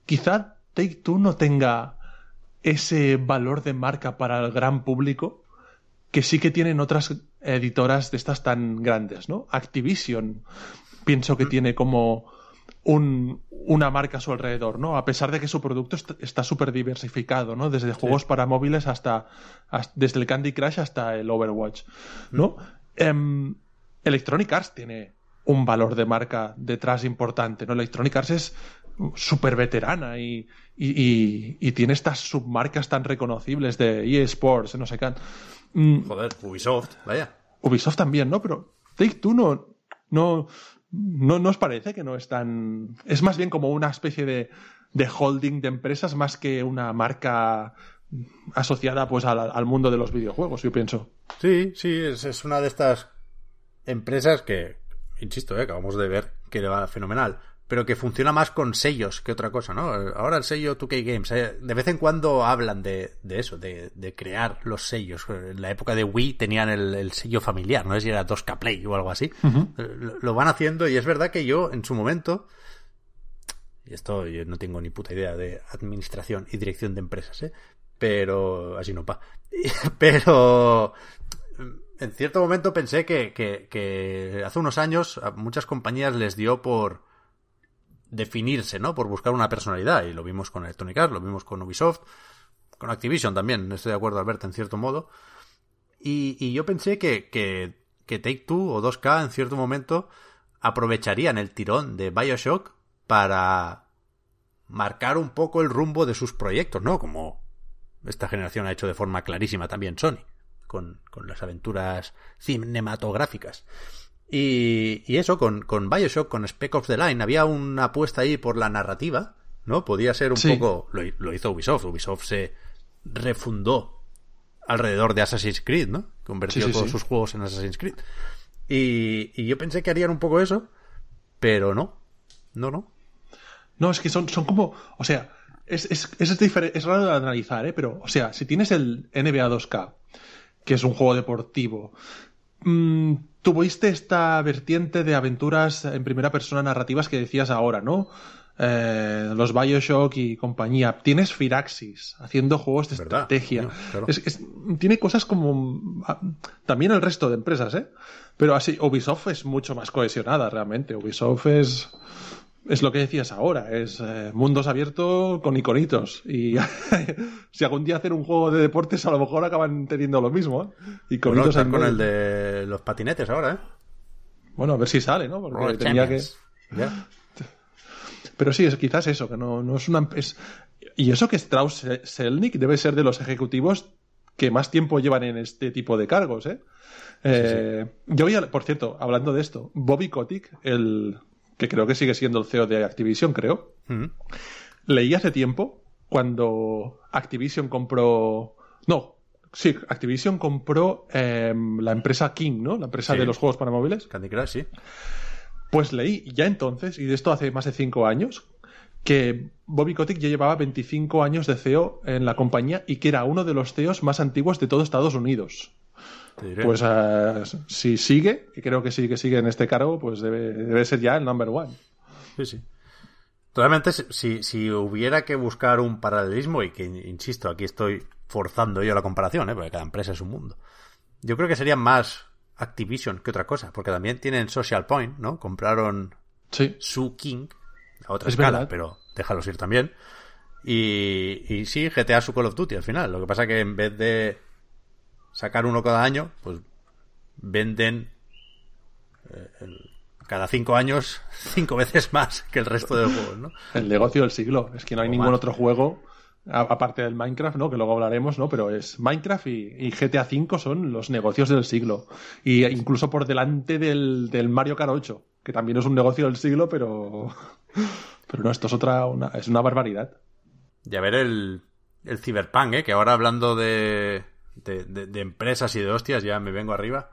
quizá Take Two no tenga ese valor de marca para el gran público que sí que tienen otras editoras de estas tan grandes, ¿no? Activision pienso que tiene como una marca a su alrededor, ¿no? A pesar de que su producto está súper diversificado, ¿no? Desde juegos para móviles hasta, desde el Candy Crush hasta el Overwatch, ¿no? Em, Electronic Arts tiene un valor de marca detrás importante, ¿no? Electronic Arts es súper veterana y, tiene estas submarcas tan reconocibles de eSports, no sé qué. Mm. Joder, Ubisoft, vaya. Ubisoft también, ¿no? Pero Take Two no, no, ¿No nos parece que no es tan... Es más bien como una especie de, holding de empresas más que una marca asociada pues al, mundo de los videojuegos, yo pienso. Sí, sí, es, una de estas empresas que, insisto, eh, acabamos de ver que le va fenomenal, pero que funciona más con sellos que otra cosa, ¿no? Ahora el sello 2K Games, eh, de vez en cuando hablan de, de eso, de, de, crear los sellos. En la época de Wii tenían el, sello familiar, no sé si era 2K Play o algo así. lo, lo, van haciendo y es verdad que yo en su momento, y esto yo no tengo ni puta idea de administración y dirección de empresas, ¿eh? Pero, así no pa. Pero, en cierto momento pensé que, que, hace unos años a muchas compañías les dio por definirse, ¿no? Por buscar una personalidad. Y lo vimos con Electronic Arts, lo vimos con Ubisoft, con Activision también, estoy de acuerdo, Alberto, en cierto modo. Y, yo pensé que, que, que Take Two o 2K en cierto momento aprovecharían el tirón de Bioshock para marcar un poco el rumbo de sus proyectos, ¿no? Como esta generación ha hecho de forma clarísima también Sony con, las aventuras cinematográficas. Y, y eso, con, con Bioshock, con Spec of the Line, había una apuesta ahí por la narrativa, ¿no? Podía ser un poco. Lo, hizo Ubisoft. Ubisoft se refundó alrededor de Assassin's Creed, ¿no? Convirtió todos sus juegos en Assassin's Creed. Y, y, yo pensé que harían un poco eso, pero no. No, no. No, es que son, son como. O sea, es, es, es, es raro de analizar, ¿eh? Pero, o sea, si tienes el NBA 2K que es un juego deportivo. Mm, tuviste esta vertiente de aventuras en primera persona narrativas que decías ahora, ¿no? Eh, los Bioshock y compañía. Tienes Firaxis haciendo juegos de estrategia. tiene cosas como ah, también el resto de empresas, ¿eh? Pero así, Ubisoft es mucho más cohesionada realmente. Ubisoft es es lo que decías ahora, es eh, mundos abiertos con iconitos. Y si algún día hacen un juego de deportes, a lo mejor acaban teniendo lo mismo. ¿eh? Iconitos con el de los patinetes ahora, ¿eh? Bueno, a ver si sale, ¿no? Porque tenía que. Pero sí, es quizás eso, que no, no es una. Es... Y eso que Strauss Selnick debe ser de los ejecutivos que más tiempo llevan en este tipo de cargos, ¿eh? eh Yo voy por cierto, hablando de esto, Bobby Kotick, el, que creo que sigue siendo el CEO de Activision, creo. Mm. Leí hace tiempo cuando Activision compró. No, sí, Activision compró em, la empresa King, ¿no? La empresa de los juegos para móviles. Candy Crush, sí. Pues leí ya entonces, y de esto hace más de cinco años, que Bobby Kotick ya llevaba 25 años de CEO en la compañía y que era uno de los CEOs más antiguos de todo Estados Unidos. Pues uh, si sigue, que creo que sí que sigue en este cargo, pues debe, debe ser ya el number one. Sí, sí. Totalmente, si, si hubiera que buscar un paralelismo, y que insisto, aquí estoy forzando yo la comparación, ¿eh? porque cada empresa es un mundo. Yo creo que sería más Activision que otra cosa, porque también tienen Social Point, ¿no? Compraron sí. su King, a otra escala, pero déjalos ir también. Y, y sí, GTA su Call of Duty al final. Lo que pasa que en vez de sacar uno cada año, pues venden eh, cada cinco años cinco veces más que el resto de juegos, ¿no? El negocio del siglo. Es que no hay ningún otro juego aparte del Minecraft, ¿no? Que luego hablaremos, ¿no? Pero es Minecraft y, GTA V son los negocios del siglo. Y incluso por delante del, del, Mario Kart 8, que también es un negocio del siglo, pero. Pero no, esto es otra. Una, es una barbaridad. Y a ver el, el Cyberpunk, ¿eh? Que ahora hablando de, de, empresas y de hostias, ya me vengo arriba,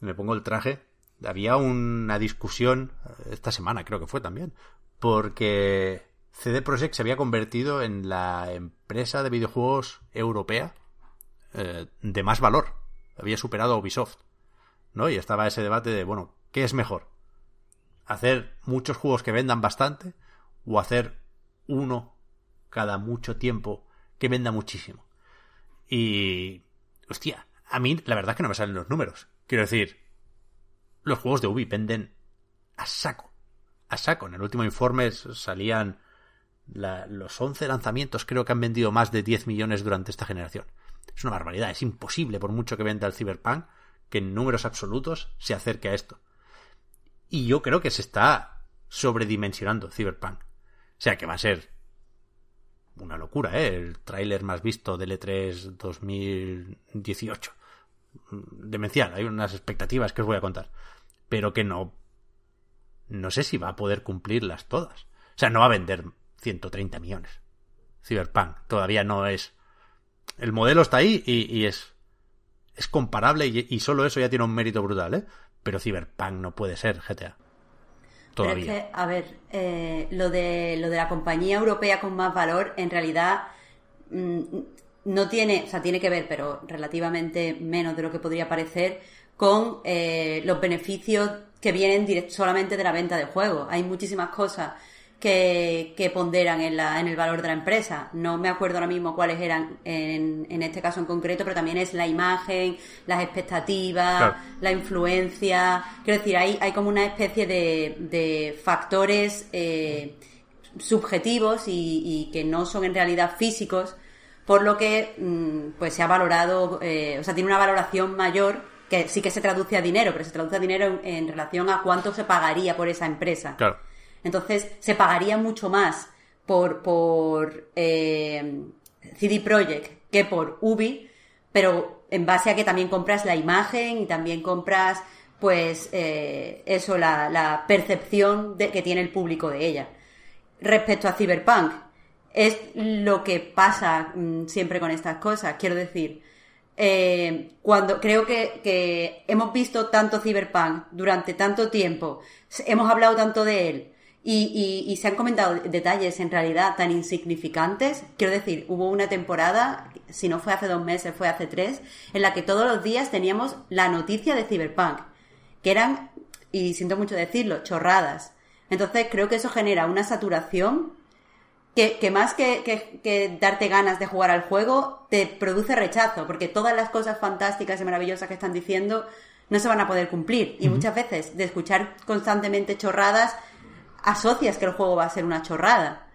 me pongo el traje. Había una discusión eh, esta semana, creo que fue también, porque CD Projekt se había convertido en la empresa de videojuegos europea eh, de más valor. Había superado a Ubisoft. ¿No? Y estaba ese debate de, bueno, ¿qué es mejor? ¿Hacer muchos juegos que vendan bastante? ¿O hacer uno cada mucho tiempo que venda muchísimo? Y hostia, a mí la verdad es que no me salen los números. Quiero decir, los juegos de Ubi venden a saco. A saco. En el último informe salían los 11 lanzamientos, creo que han vendido más de 10 millones durante esta generación. Es una barbaridad. Es imposible, por mucho que venda el Cyberpunk, que en números absolutos se acerque a esto. Y yo creo que se está sobredimensionando Cyberpunk. O sea que va a ser una locura, ¿eh? El tráiler más visto del E3 2018. Demencial, hay unas expectativas que os voy a contar. Pero que no... No sé si va a poder cumplirlas todas. O sea, no va a vender 130 millones. Cyberpunk todavía no es... El modelo está ahí y, es... Es comparable y, y, solo eso ya tiene un mérito brutal, ¿eh? pero Cyberpunk no puede ser GTA. Todavía. Pero es que, a ver, eh, lo, de, lo de la compañía europea con más valor, en realidad mm, no tiene, o sea, tiene que ver, pero relativamente menos de lo que podría parecer, con eh, los beneficios que vienen solamente de la venta de juegos. Hay muchísimas cosas que, ponderan en, la, en el valor de la empresa. No me acuerdo ahora mismo cuáles eran en, en este caso en concreto, pero también es la imagen, las expectativas, la influencia. Quiero decir, hay, hay como una especie de, de factores eh, subjetivos y, que no son en realidad físicos, por lo que mm, pues se ha valorado, eh, o sea, tiene una valoración mayor que sí que se traduce a dinero, pero se traduce a dinero en, en relación a cuánto se pagaría por esa empresa. Claro. Entonces se pagaría mucho más por, eh, CD Projekt que por Ubi, pero en base a que también compras la imagen y también compras, pues, eh, eso, la, percepción de, que tiene el público de ella. Respecto a Cyberpunk, es lo que pasa mm, siempre con estas cosas. Quiero decir, eh, cuando creo que, que, hemos visto tanto Cyberpunk durante tanto tiempo, hemos hablado tanto de él, y, se han comentado detalles en realidad tan insignificantes. Quiero decir, hubo una temporada, si no fue hace dos meses, fue hace tres, en la que todos los días teníamos la noticia de Cyberpunk, que eran, y siento mucho decirlo, chorradas. Entonces creo que eso genera una saturación que, que más que, que, darte ganas de jugar al juego, te produce rechazo, porque todas las cosas fantásticas y maravillosas que están diciendo no se van a poder cumplir. Y muchas veces de escuchar constantemente chorradas, asocias que el juego va a ser una chorrada.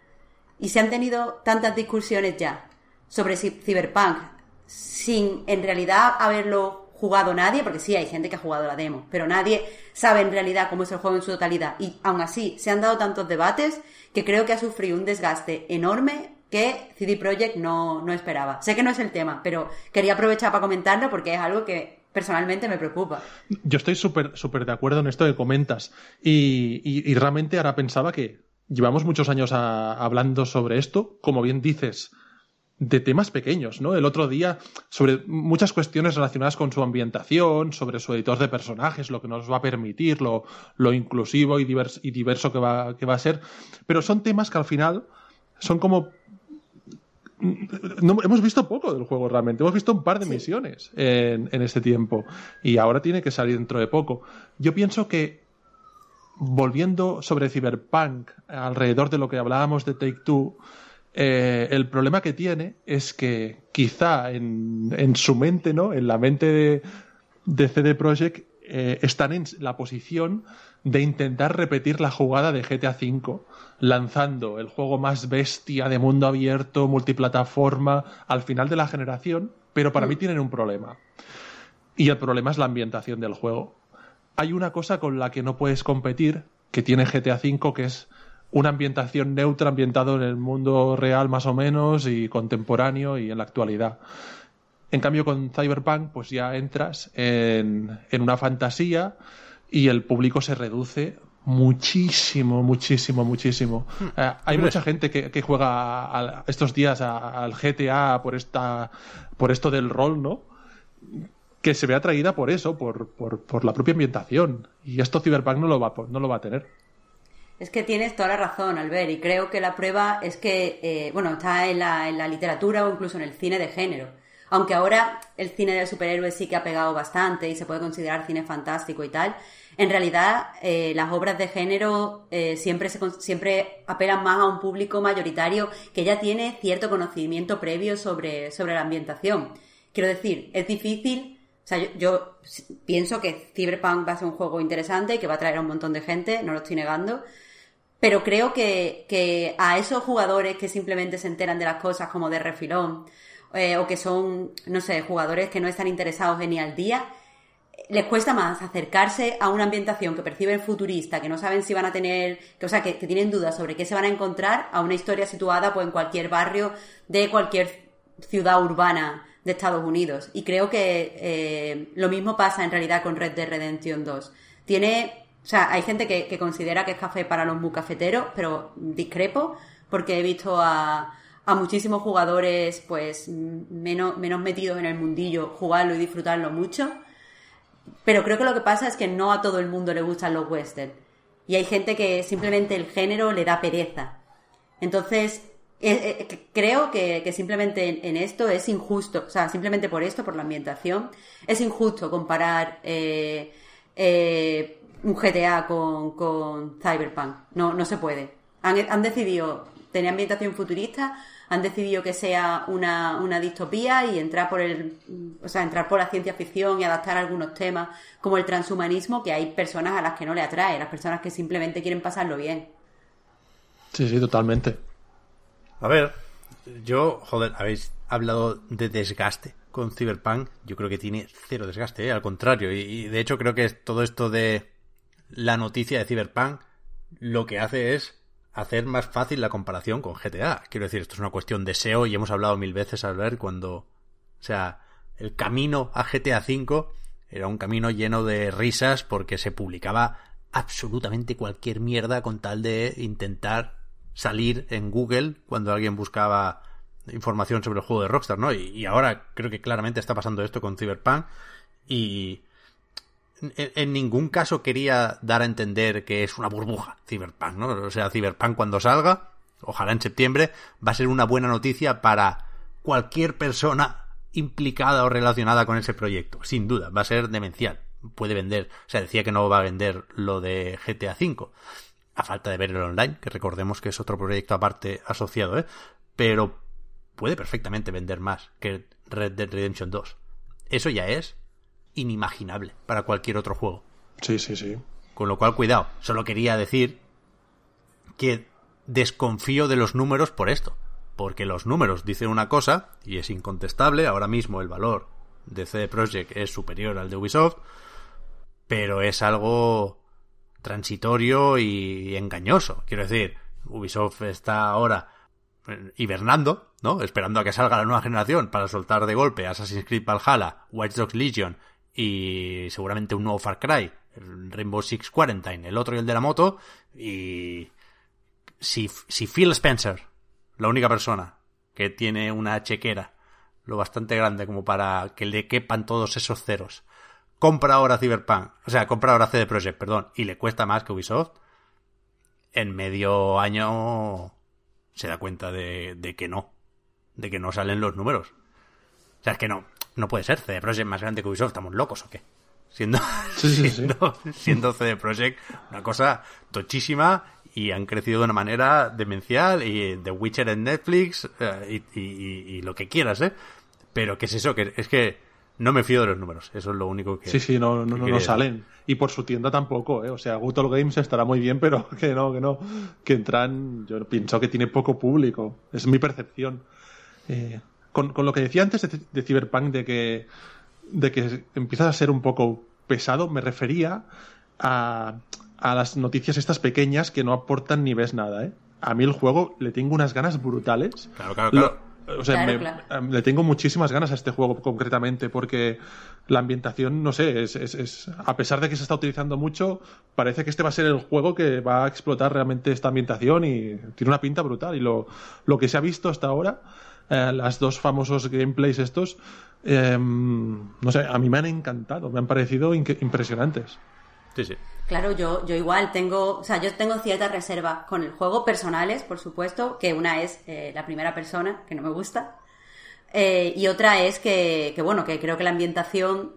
Y se han tenido tantas discusiones ya sobre Cyberpunk sin en realidad haberlo jugado nadie, porque sí hay gente que ha jugado la demo, pero nadie sabe en realidad cómo es el juego en su totalidad. Y aún así se han dado tantos debates que creo que ha sufrido un desgaste enorme que CD Projekt no, no esperaba. Sé que no es el tema, pero quería aprovechar para comentarlo porque es algo que personalmente me preocupa. Yo estoy súper súper de acuerdo en esto que comentas y, realmente ahora pensaba que llevamos muchos años hablando sobre esto, como bien dices, de temas pequeños, ¿no? El otro día sobre muchas cuestiones relacionadas con su ambientación, sobre su editor de personajes, lo que nos va a permitir, lo, lo inclusivo y, y diverso que va, que va a ser, pero son temas que al final son como no, hemos visto poco del juego realmente. Hemos visto un par de misiones en, en, este tiempo. Y ahora tiene que salir dentro de poco. Yo pienso que, volviendo sobre Cyberpunk, alrededor de lo que hablábamos de Take Two, eh, el problema que tiene es que quizá en, en su mente, ¿no? En la mente de, de CD Projekt, eh, están en la posición de intentar repetir la jugada de GTA V lanzando el juego más bestia de mundo abierto, multiplataforma, al final de la generación, pero para mí mm. tienen un problema. Y el problema es la ambientación del juego. Hay una cosa con la que no puedes competir, que tiene GTA V, que es una ambientación neutra, ambientado en el mundo real más o menos, y contemporáneo y en la actualidad. En cambio, con Cyberpunk, pues ya entras en, en una fantasía y el público se reduce Muchísimo, muchísimo, muchísimo. Hmm. Eh, hay mucha gente que, juega estos días al GTA por esta, por esto del rol, ¿no? Que se ve atraída por eso, por, por, la propia ambientación. Y esto Cyberpunk no lo va, no lo va a tener. Es que tienes toda la razón, Albert, y creo que la prueba es que, eh, bueno, está en la, en la literatura o incluso en el cine de género. Aunque ahora el cine de superhéroes sí que ha pegado bastante y se puede considerar cine fantástico y tal, en realidad eh, las obras de género eh, siempre, apelan más a un público mayoritario que ya tiene cierto conocimiento previo sobre, la ambientación. Quiero decir, es difícil, o sea, yo, pienso que Cyberpunk va a ser un juego interesante y que va a traer a un montón de gente, no lo estoy negando, pero creo que, que a esos jugadores que simplemente se enteran de las cosas como de refilón, eh, o que son, no sé, jugadores que no están interesados en ni al día, les cuesta más acercarse a una ambientación que perciben futurista, que no saben si van a tener, que, o sea, que, tienen dudas sobre qué se van a encontrar, a una historia situada pues, en cualquier barrio de cualquier ciudad urbana de Estados Unidos. Y creo que eh, lo mismo pasa en realidad con Red Dead Redemption 2. Tiene, o sea, hay gente que, considera que es café para los muy cafeteros, pero discrepo, porque he visto a, a muchísimos jugadores pues menos, menos metidos en el mundillo jugarlo y disfrutarlo mucho Pero creo que lo que pasa es que no a todo el mundo le gustan los western. Y hay gente que simplemente el género le da pereza. Entonces, eh, eh, creo que, simplemente en, esto es injusto, o sea, simplemente por esto, por la ambientación, es injusto comparar eh, un GTA con, Cyberpunk. No, no se puede. Han, decidido tener ambientación futurista, han decidido que sea una, una, distopía y entrar por el, o sea, entrar por la ciencia ficción y adaptar algunos temas como el transhumanismo que hay personas a las que no le atrae, las personas que simplemente quieren pasarlo bien. Sí, sí, totalmente. A ver, yo, joder, habéis hablado de desgaste con Cyberpunk. Yo creo que tiene cero desgaste, ¿eh? al contrario. Y, de hecho creo que todo esto de la noticia de Cyberpunk lo que hace es hacer más fácil la comparación con GTA. Quiero decir, esto es una cuestión de SEO y hemos hablado mil veces a ver cuando... O sea, el camino a GTA V era un camino lleno de risas porque se publicaba absolutamente cualquier mierda con tal de intentar salir en Google cuando alguien buscaba información sobre el juego de Rockstar, ¿no? Y, ahora creo que claramente está pasando esto con Cyberpunk y en, ningún caso quería dar a entender que es una burbuja Cyberpunk, ¿no? O sea, Cyberpunk cuando salga, ojalá en septiembre, va a ser una buena noticia para cualquier persona implicada o relacionada con ese proyecto, sin duda, va a ser demencial. Puede vender, o sea, decía que no va a vender lo de GTA V a falta de ver el online, que recordemos que es otro proyecto aparte asociado, ¿eh? Pero puede perfectamente vender más que Red Dead Redemption 2. Eso ya es inimaginable para cualquier otro juego. Sí, sí, sí. Con lo cual, cuidado. Solo quería decir que desconfío de los números por esto. Porque los números dicen una cosa, y es incontestable, ahora mismo el valor de CD Projekt es superior al de Ubisoft, pero es algo transitorio y engañoso. Quiero decir, Ubisoft está ahora eh, hibernando, ¿no? Esperando a que salga la nueva generación para soltar de golpe Assassin's Creed Valhalla, Watch Dogs Legion y seguramente un nuevo Far Cry, el Rainbow Six Quarantine, el otro y el de la moto. Y si, si Phil Spencer, la única persona que tiene una chequera lo bastante grande como para que le quepan todos esos ceros, compra ahora Cyberpunk, o sea, compra ahora CD Projekt, perdón, y le cuesta más que Ubisoft, en medio año se da cuenta de, de que no, de que no salen los números. O sea, es que no, no puede ser CD Projekt más grande que Ubisoft, ¿estamos locos o qué? Siendo, siendo, siendo CD Projekt una cosa tochísima y han crecido de una manera demencial y The Witcher en Netflix eh, y, y, lo que quieras, ¿eh? Pero ¿qué es eso? Que es que no me fío de los números, eso es lo único que. Sí, sí, no, no, no, salen. Y por su tienda tampoco, ¿eh? O sea, Gutol Games estará muy bien, pero que no, que no. Que entran, yo pienso que tiene poco público. Es mi percepción. Eh, con, lo que decía antes de, Cyberpunk, de que, de que empieza a ser un poco pesado, me refería a, a las noticias estas pequeñas que no aportan ni ves nada, ¿eh? A mí el juego le tengo unas ganas brutales. Claro, claro, claro. O sea, em, le tengo muchísimas ganas a este juego concretamente porque la ambientación, no sé, es, es, a pesar de que se está utilizando mucho, parece que este va a ser el juego que va a explotar realmente esta ambientación y tiene una pinta brutal. Y lo, lo que se ha visto hasta ahora, eh, las dos famosos gameplays estos, em, no sé, a mí me han encantado, me han parecido impresionantes. Sí, sí. Claro, yo, yo igual tengo, o sea, yo tengo ciertas reservas con el juego, personales, por supuesto, que una es eh, la primera persona, que no me gusta, eh, y otra es que, que, bueno, que creo que la ambientación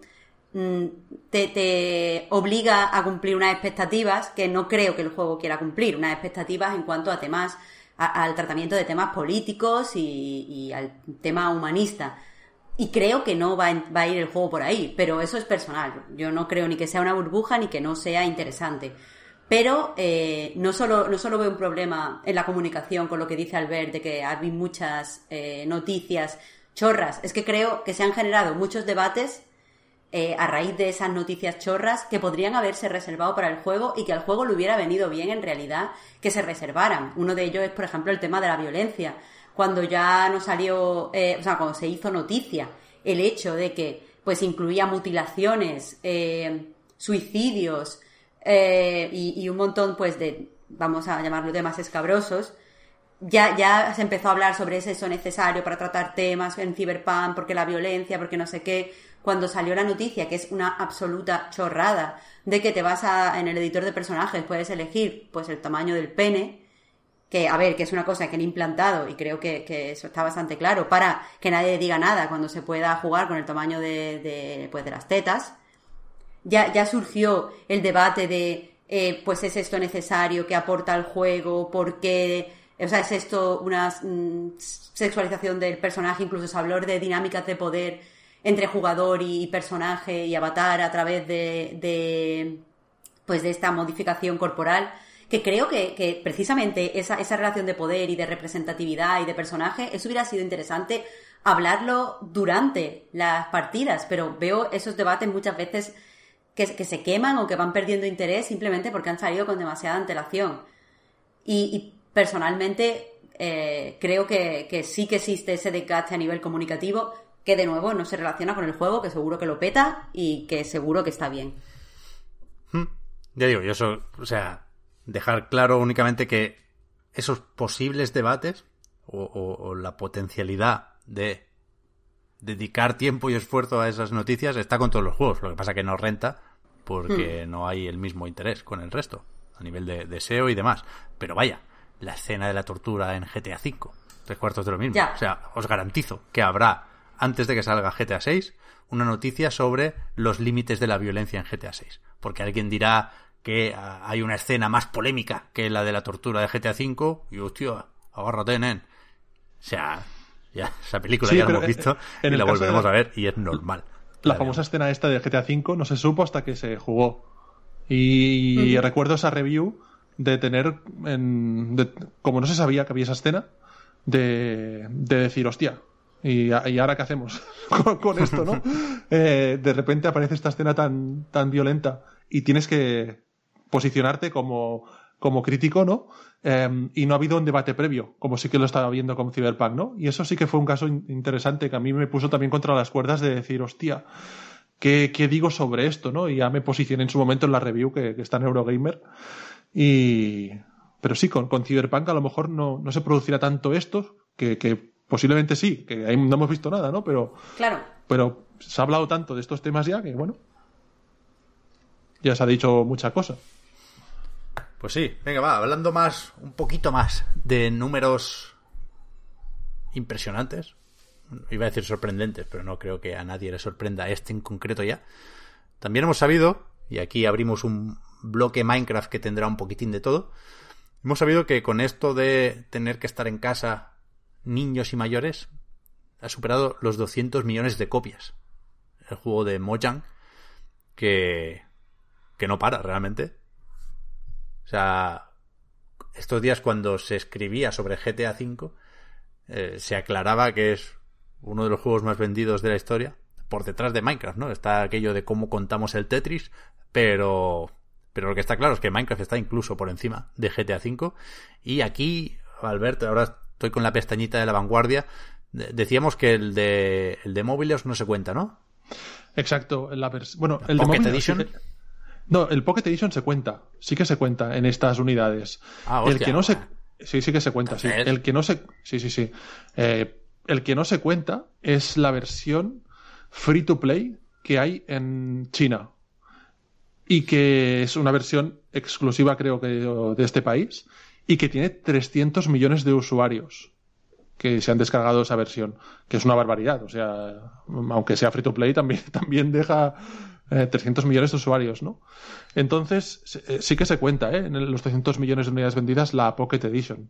mm, te, te, obliga a cumplir unas expectativas que no creo que el juego quiera cumplir, unas expectativas en cuanto a temas, al tratamiento de temas políticos y, al tema humanista. Y creo que no va, a ir el juego por ahí, pero eso es personal. Yo no creo ni que sea una burbuja ni que no sea interesante. Pero eh, no, solo, no solo veo un problema en la comunicación con lo que dice Albert de que hay muchas eh, noticias chorras, es que creo que se han generado muchos debates eh, a raíz de esas noticias chorras que podrían haberse reservado para el juego y que al juego le hubiera venido bien en realidad que se reservaran. Uno de ellos es, por ejemplo, el tema de la violencia cuando ya no salió, eh, o sea, cuando se hizo noticia el hecho de que pues incluía mutilaciones, eh, suicidios y, un montón pues de, vamos a llamarlo, temas escabrosos, ya, ya se empezó a hablar sobre eso necesario para tratar temas en Cyberpunk, porque la violencia, porque no sé qué. Cuando salió la noticia, que es una absoluta chorrada, de que te vas a, en el editor de personajes, puedes elegir pues el tamaño del pene, que a ver, que es una cosa que han implantado y creo que, eso está bastante claro, para que nadie diga nada cuando se pueda jugar con el tamaño de, de pues de las tetas. Ya, ya surgió el debate de, eh, pues es esto necesario, que aporta al juego, por qué o sea, es esto una mm, sexualización del personaje, incluso se habló de dinámicas de poder entre jugador y personaje y avatar a través de, pues de esta modificación corporal que creo que, que precisamente esa, relación de poder y de representatividad y de personaje, eso hubiera sido interesante hablarlo durante las partidas, pero veo esos debates muchas veces que, que se queman o que van perdiendo interés simplemente porque han salido con demasiada antelación. Y, personalmente eh, creo que, sí que existe ese desgaste a nivel comunicativo que de nuevo no se relaciona con el juego, que seguro que lo peta y que seguro que está bien. Hmm. Ya digo, yo eso, o sea, dejar claro únicamente que esos posibles debates o, la potencialidad de dedicar tiempo y esfuerzo a esas noticias está con todos los juegos. Lo que pasa que no renta porque hmm. no hay el mismo interés con el resto, a nivel de, de SEO y demás. Pero vaya, la escena de la tortura en GTA V. Tres cuartos de lo mismo. O sea, os garantizo que habrá, antes de que salga GTA VI, una noticia sobre los límites de la violencia en GTA VI. Porque alguien dirá que ah, hay una escena más polémica que la de la tortura de GTA V y, hostia, agárrate, nen. O sea, ya, esa película ya la hemos visto y la volveremos a ver y es normal. La famosa escena esta de GTA V no se supo hasta que se jugó. Y recuerdo esa review de tener, en, como no se sabía que había esa escena, de, de decir, hostia, ¿y, ¿y, ahora qué hacemos con, esto, no? Eh, de repente aparece esta escena tan, tan violenta y tienes que posicionarte como, como crítico, ¿no? Em, y no ha habido un debate previo, como sí que lo estaba viendo con Cyberpunk, ¿no? Y eso sí que fue un caso interesante que a mí me puso también contra las cuerdas de decir, hostia, ¿qué, qué digo sobre esto, no? Y ya me posicioné en su momento en la review que, que está en Eurogamer. Y, pero sí, con, con Cyberpunk a lo mejor no, no se producirá tanto esto, que, que, posiblemente sí, que ahí no hemos visto nada, ¿no? Pero, claro. pero se ha hablado tanto de estos temas ya que, bueno, ya se ha dicho mucha cosa. Pues sí, venga, va, hablando más, un poquito más de números impresionantes. Iba a decir sorprendentes, pero no creo que a nadie le sorprenda este en concreto ya. También hemos sabido, y aquí abrimos un, bloque Minecraft que tendrá un poquitín de todo. Hemos sabido que con esto de tener que estar en casa niños y mayores, ha superado los 200 millones de copias. El juego de Mojang, que, que no para realmente. O sea, estos días cuando se escribía sobre GTA V, eh, se aclaraba que es uno de los juegos más vendidos de la historia. Por detrás de Minecraft, ¿no? Está aquello de cómo contamos el Tetris, pero pero lo que está claro es que Minecraft está incluso por encima de GTA V. Y aquí, Alberto, ahora estoy con la pestañita de la vanguardia. Decíamos que el de, el de móviles no se cuenta, ¿no? Exacto. La bueno, el Pocket de Edition. No, el Pocket Edition se cuenta. Sí que se cuenta en estas unidades. Ah, el que no se. Sí, sí que se cuenta, sí. El que no se. Sí, sí, sí. Eh, el que no se cuenta es la versión free to play que hay en China y que es una versión exclusiva, creo que, de este país y que tiene 300 millones de usuarios que se han descargado esa versión, que es una barbaridad. O sea, aunque sea free to play, también, también deja 300 eh, millones de usuarios, ¿no? Entonces, eh, sí que se cuenta, ¿eh? En los 300 millones de unidades vendidas la Pocket Edition.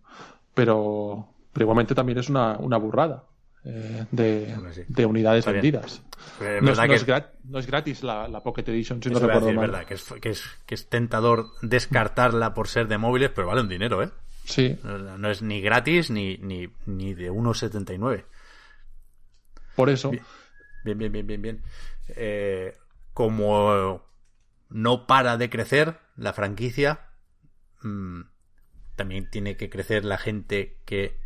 Pero, pero igualmente también es una, una burrada. Eh, de, unidades vendidas. No es, gratis la, Pocket Edition, si no recuerdo mal. Es verdad, que es, que, es, tentador descartarla por ser de móviles, pero vale un dinero, ¿eh? Sí. No, es ni gratis ni, ni, ni de 1,79. Por eso. Bien, bien, bien, bien, bien. Eh, como no para de crecer la franquicia, mm, también tiene que crecer la gente que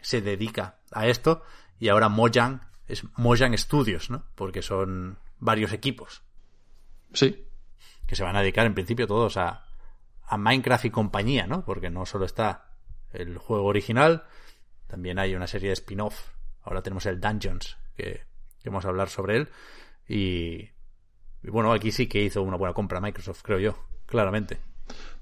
se dedica a esto y ahora Mojang es Mojang Studios, ¿no? Porque son varios equipos. Sí. Que se van a dedicar en principio todos a, a Minecraft y compañía, ¿no? Porque no solo está el juego original. También hay una serie de spin-off. Ahora tenemos el Dungeons, que, que, vamos a hablar sobre él. Y, y bueno, aquí sí que hizo una buena compra Microsoft, creo yo, claramente.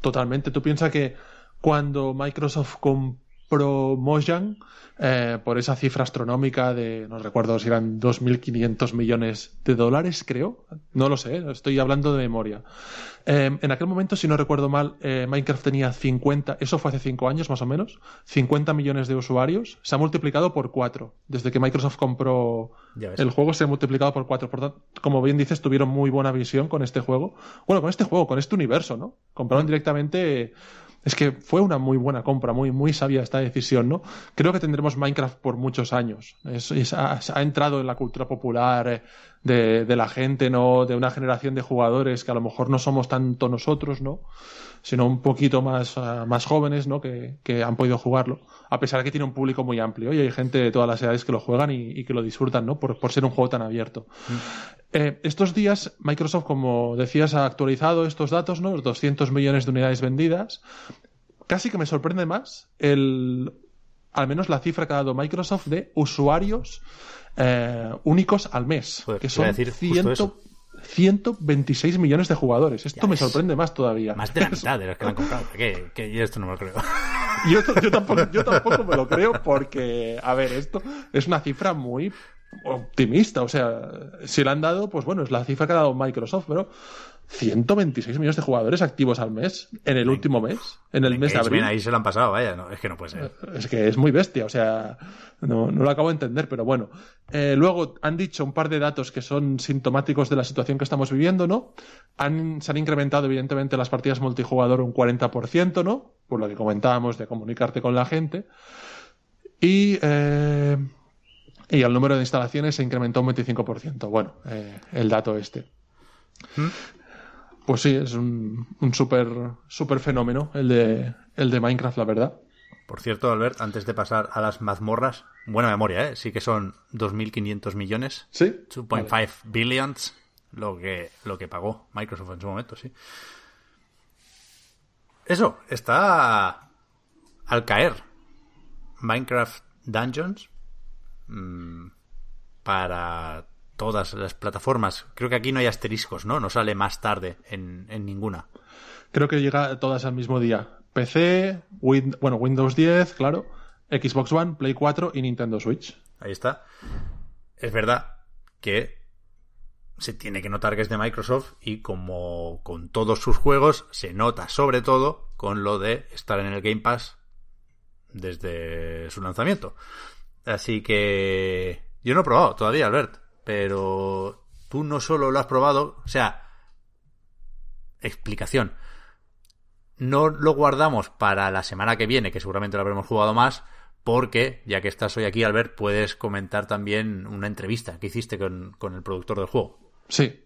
Totalmente. Tú piensas que cuando Microsoft compró Mojang, eh, por esa cifra astronómica de, no recuerdo si eran 2.500 millones de dólares, creo. No lo sé, estoy hablando de memoria. Eh, en aquel momento, si no recuerdo mal, eh, Minecraft tenía 50, eso fue hace 5 años más o menos, 50 millones de usuarios. Se ha multiplicado por 4. Desde que Microsoft compró el juego, se ha multiplicado por 4. Por tanto, como bien dices, tuvieron muy buena visión con este juego. Bueno, con este juego, con este universo, ¿no? Compraron directamente es que fue una muy buena compra, muy, muy sabia esta decisión, ¿no? Creo que tendremos Minecraft por muchos años. Ha, entrado en la cultura popular eh, de, de, la gente, ¿no? De una generación de jugadores que a lo mejor no somos tanto nosotros, ¿no? Sino un poquito más, uh, más jóvenes, ¿no? Que, que, han podido jugarlo. A pesar de que tiene un público muy amplio y hay gente de todas las edades que lo juegan y, y que lo disfrutan, ¿no? Por, por, ser un juego tan abierto. Mm. Eh, estos días, Microsoft, como decías, ha actualizado estos datos, ¿no? Los 200 millones de unidades vendidas. Casi que me sorprende más el, al menos la cifra que ha dado Microsoft de usuarios eh, únicos al mes, Joder, que son decir 100, 126 millones de jugadores. Esto Ya me sorprende más todavía. Más de la mitad de los que lo han comprado. Que, que yo esto no me lo creo. Yo, yo tampoco, yo tampoco me lo creo porque, a ver, esto es una cifra muy optimista. O sea, si le han dado, pues bueno, es la cifra que ha dado Microsoft, pero 126 millones de jugadores activos al mes en el último mes, en el mes de abril. Ahí se lo han pasado, vaya, no, es que no puede ser. Es que es muy bestia, o sea, no, no lo acabo de entender, pero bueno. Eh, luego han dicho un par de datos que son sintomáticos de la situación que estamos viviendo, ¿no? Han, se han incrementado, evidentemente, las partidas multijugador un 40%, ¿no? Por lo que comentábamos de comunicarte con la gente. Y, eh, y el número de instalaciones se incrementó un 25%. Bueno, eh, el dato este. ¿Mm? Pues sí, es un, un súper super fenómeno el de, el de Minecraft, la verdad. Por cierto, Albert, antes de pasar a las mazmorras, buena memoria, ¿eh? Sí que son 2.500 millones. Sí. 2.5 vale. billions lo que, lo que pagó Microsoft en su momento, sí. Eso, está al caer Minecraft Dungeons mmm, para todas las plataformas. Creo que aquí no hay asteriscos, ¿no? No sale más tarde en, en ninguna. Creo que llega todas al mismo día. PC, Win bueno, Windows 10, claro, Xbox One, Play 4 y Nintendo Switch. Ahí está. Es verdad que se tiene que notar que es de Microsoft y como con todos sus juegos se nota sobre todo con lo de estar en el Game Pass desde su lanzamiento. Así que yo no he probado todavía, Albert, pero tú no solo lo has probado, o sea, explicación. No lo guardamos para la semana que viene, que seguramente lo habremos jugado más, porque, ya que estás hoy aquí, Albert, puedes comentar también una entrevista que hiciste con, el productor del juego. Sí.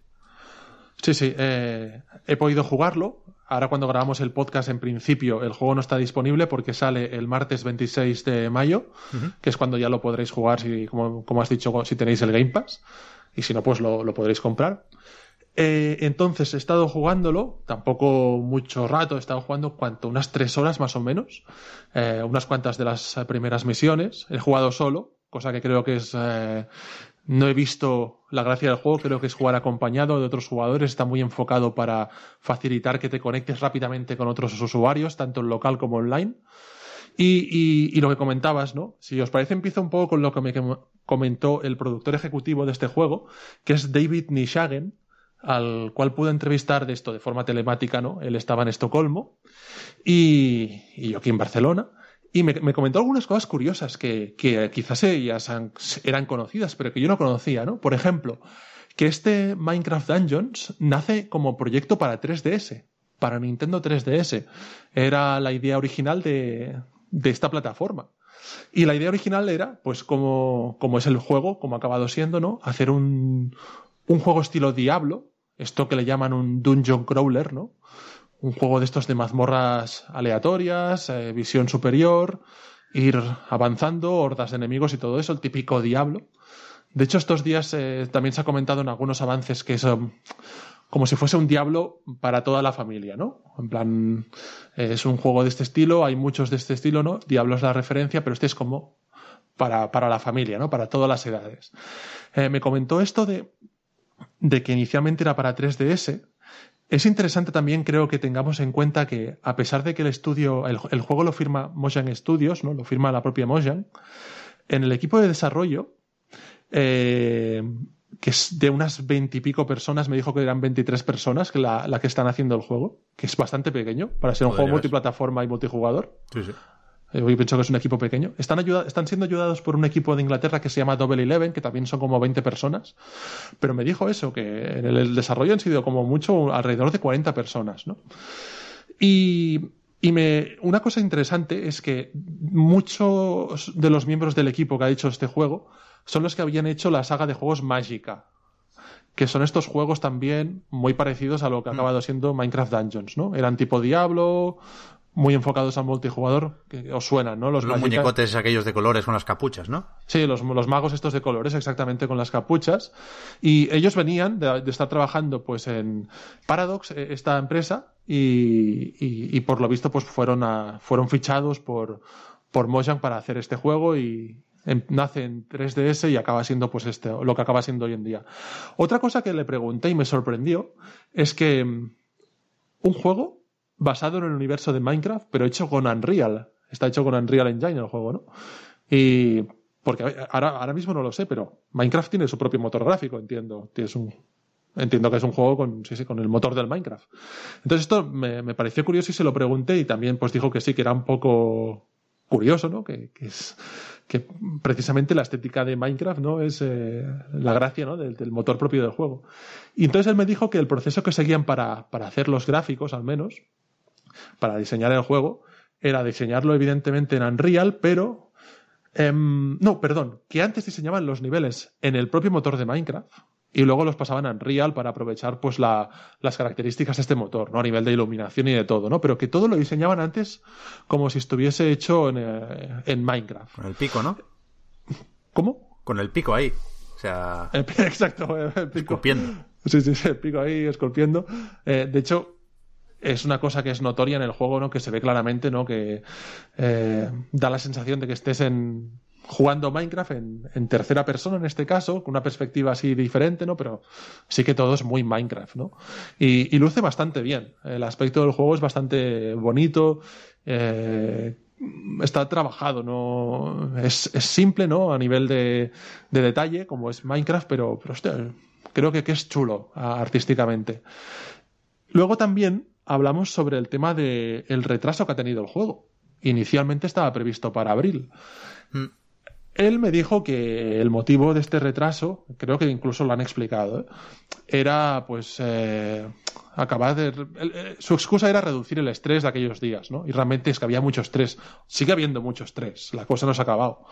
Sí, sí. Eh, he podido jugarlo. Ahora cuando grabamos el podcast, en principio, el juego no está disponible porque sale el martes 26 de mayo, uh -huh. que es cuando ya lo podréis jugar, si, como, como, has dicho, si tenéis el Game Pass. Y si no, pues lo, lo podréis comprar. Eh, entonces he estado jugándolo, tampoco mucho rato, he estado jugando cuanto, unas tres horas más o menos, eh, unas cuantas de las primeras misiones. He jugado solo, cosa que creo que es eh, no he visto la gracia del juego, creo que es jugar acompañado de otros jugadores, está muy enfocado para facilitar que te conectes rápidamente con otros usuarios, tanto en local como online. Y, y, lo que comentabas, ¿no? Si os parece, empiezo un poco con lo que me comentó el productor ejecutivo de este juego, que es David Nishagen, al cual pude entrevistar de esto de forma telemática, ¿no? Él estaba en Estocolmo y yo aquí en Barcelona. Y me, me, comentó algunas cosas curiosas que, quizás ellas eran conocidas, pero que yo no conocía, ¿no? Por ejemplo, que este Minecraft Dungeons nace como proyecto para 3DS, para Nintendo 3DS. Era la idea original de, de esta plataforma. Y la idea original era, pues, como, como es el juego, como ha acabado siendo, ¿no? Hacer un, un juego estilo Diablo, esto que le llaman un dungeon crawler, ¿no? Un juego de estos de mazmorras aleatorias, eh, visión superior, ir avanzando, hordas de enemigos y todo eso, el típico diablo. De hecho, estos días eh, también se ha comentado en algunos avances que es como si fuese un Diablo para toda la familia, ¿no? En plan, es un juego de este estilo, hay muchos de este estilo, ¿no? Diablo es la referencia, pero este es como para, para la familia, ¿no? Para todas las edades. Eh, me comentó esto de, de que inicialmente era para 3DS. Es interesante también, creo que tengamos en cuenta que, a pesar de que el estudio, el, el juego lo firma Mojang Studios, ¿no? Lo firma la propia Mojang, en el equipo de desarrollo, eh, que es de unas veintipico personas, me dijo que eran 23 personas que la, la, que están haciendo el juego, que es bastante pequeño para ser un juego multiplataforma y multijugador. Sí, sí. Eh, Yo pienso que es un equipo pequeño. Están, ayuda están siendo ayudados por un equipo de Inglaterra que se llama Double Eleven, que también son como 20 personas. Pero me dijo eso, que en el desarrollo han sido como mucho alrededor de 40 personas, ¿no? Y, y me, una cosa interesante es que muchos de los miembros del equipo que ha hecho este juego son los que habían hecho la saga de juegos Magica, que son estos juegos también muy parecidos a lo que ha acabado siendo Minecraft Dungeons, ¿no? Eran tipo Diablo, muy enfocados al multijugador, que os suenan, ¿no? Los, los muñecotes aquellos de colores con las capuchas, ¿no? Sí, los, los, magos estos de colores, exactamente con las capuchas. Y ellos venían de, de estar trabajando pues en Paradox, esta empresa, y, y, y, por lo visto pues fueron, a, fueron fichados por, por Mojang para hacer este juego y, en, nace en 3DS y acaba siendo pues este, lo que acaba siendo hoy en día. Otra cosa que le pregunté y me sorprendió es que un juego basado en el universo de Minecraft, pero hecho con Unreal. Está hecho con Unreal Engine el juego, ¿no? Y porque ahora, ahora mismo no lo sé, pero Minecraft tiene su propio motor gráfico, entiendo. Entiendo que es un juego con, con el motor del Minecraft. Entonces esto me, me, pareció curioso y se lo pregunté y también pues dijo que sí, que era un poco curioso, ¿no? Que, que precisamente la estética de Minecraft no es eh, la gracia ¿no? del, del, motor propio del juego. Y entonces él me dijo que el proceso que seguían para, para hacer los gráficos, al menos, para diseñar el juego, era diseñarlo evidentemente en Unreal, pero... Eh, no, perdón, que antes diseñaban los niveles en el propio motor de Minecraft y luego los pasaban a Unreal para aprovechar pues la, las características de este motor, ¿no? A nivel de iluminación y de todo, ¿no? Pero que todo lo diseñaban antes como si estuviese hecho en, eh, en Minecraft. Con el pico, ¿no? ¿Cómo? Con el pico ahí. O sea. El, exacto, el pico. Esculpiendo. Sí, sí, sí, el pico ahí esculpiendo. Eh, de hecho, es una cosa que es notoria en el juego, ¿no? Que se ve claramente, ¿no? Que eh, da la sensación de que estés en jugando Minecraft en, tercera persona en este caso, con una perspectiva así diferente, ¿no? Pero sí que todo es muy Minecraft, ¿no? Y, y luce bastante bien. El aspecto del juego es bastante bonito. Eh, está trabajado, ¿no? Es, es, simple, ¿no? A nivel de, de, detalle, como es Minecraft, pero, pero creo que, que es chulo artísticamente. Luego también hablamos sobre el tema del de retraso que ha tenido el juego. Inicialmente estaba previsto para abril. Mm. Él me dijo que el motivo de este retraso, creo que incluso lo han explicado, ¿eh? era pues eh, acabar de... Eh, su excusa era reducir el estrés de aquellos días, ¿no? Y realmente es que había mucho estrés. Sigue habiendo mucho estrés, la cosa no se ha acabado.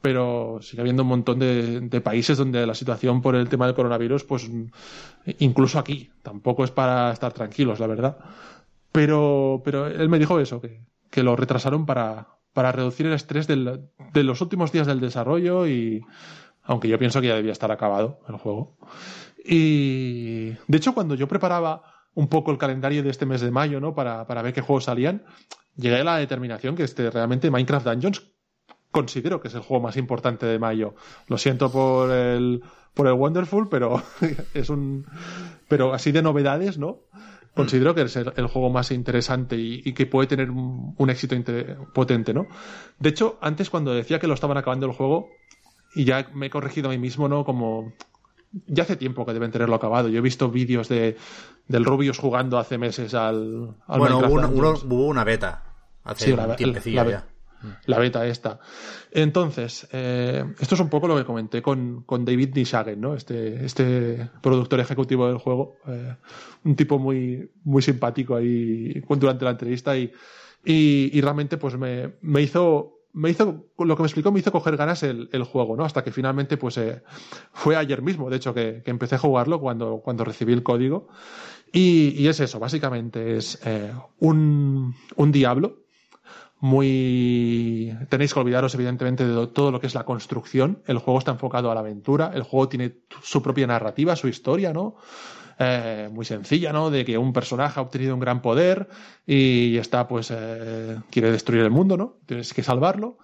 Pero sigue habiendo un montón de, países donde la situación por el tema del coronavirus, pues incluso aquí, tampoco es para estar tranquilos, la verdad. Pero, pero él me dijo eso, que, que lo retrasaron para, para reducir el estrés de los últimos días del desarrollo y aunque yo pienso que ya debía estar acabado el juego. Y de hecho cuando yo preparaba un poco el calendario de este mes de mayo, ¿no? Para, para ver qué juegos salían, llegué a la determinación que este realmente Minecraft Dungeons considero que es el juego más importante de mayo. Lo siento por el por el Wonderful, pero es un pero así de novedades, ¿no? Considero que es el, el juego más interesante y, y, que puede tener un, un éxito potente, ¿no? De hecho, antes cuando decía que lo estaban acabando el juego, y ya me he corregido a mí mismo, ¿no? Como ya hace tiempo que deben tenerlo acabado. Yo he visto vídeos de del Rubius jugando hace meses al, al bueno, hubo una, uno, hubo una, beta hace sí, un la, tiempecillo la, ya. La beta esta. Entonces, eh, esto es un poco lo que comenté con, con David Nishagen, ¿no? Este, este productor ejecutivo del juego. Eh, un tipo muy, muy simpático ahí durante la entrevista y, y, realmente pues me, me hizo me hizo, lo que me explicó me hizo coger ganas el, el juego, ¿no? Hasta que finalmente, pues, eh, fue ayer mismo, de hecho, que, empecé a jugarlo cuando, cuando recibí el código. Y, y es eso, básicamente es un, un Diablo muy... Tenéis que olvidaros evidentemente de todo lo que es la construcción. El juego está enfocado a la aventura, el juego tiene su propia narrativa, su historia, ¿no? Eh, muy sencilla, ¿no? De que un personaje ha obtenido un gran poder y está, pues, eh, quiere destruir el mundo, ¿no? Tienes que salvarlo.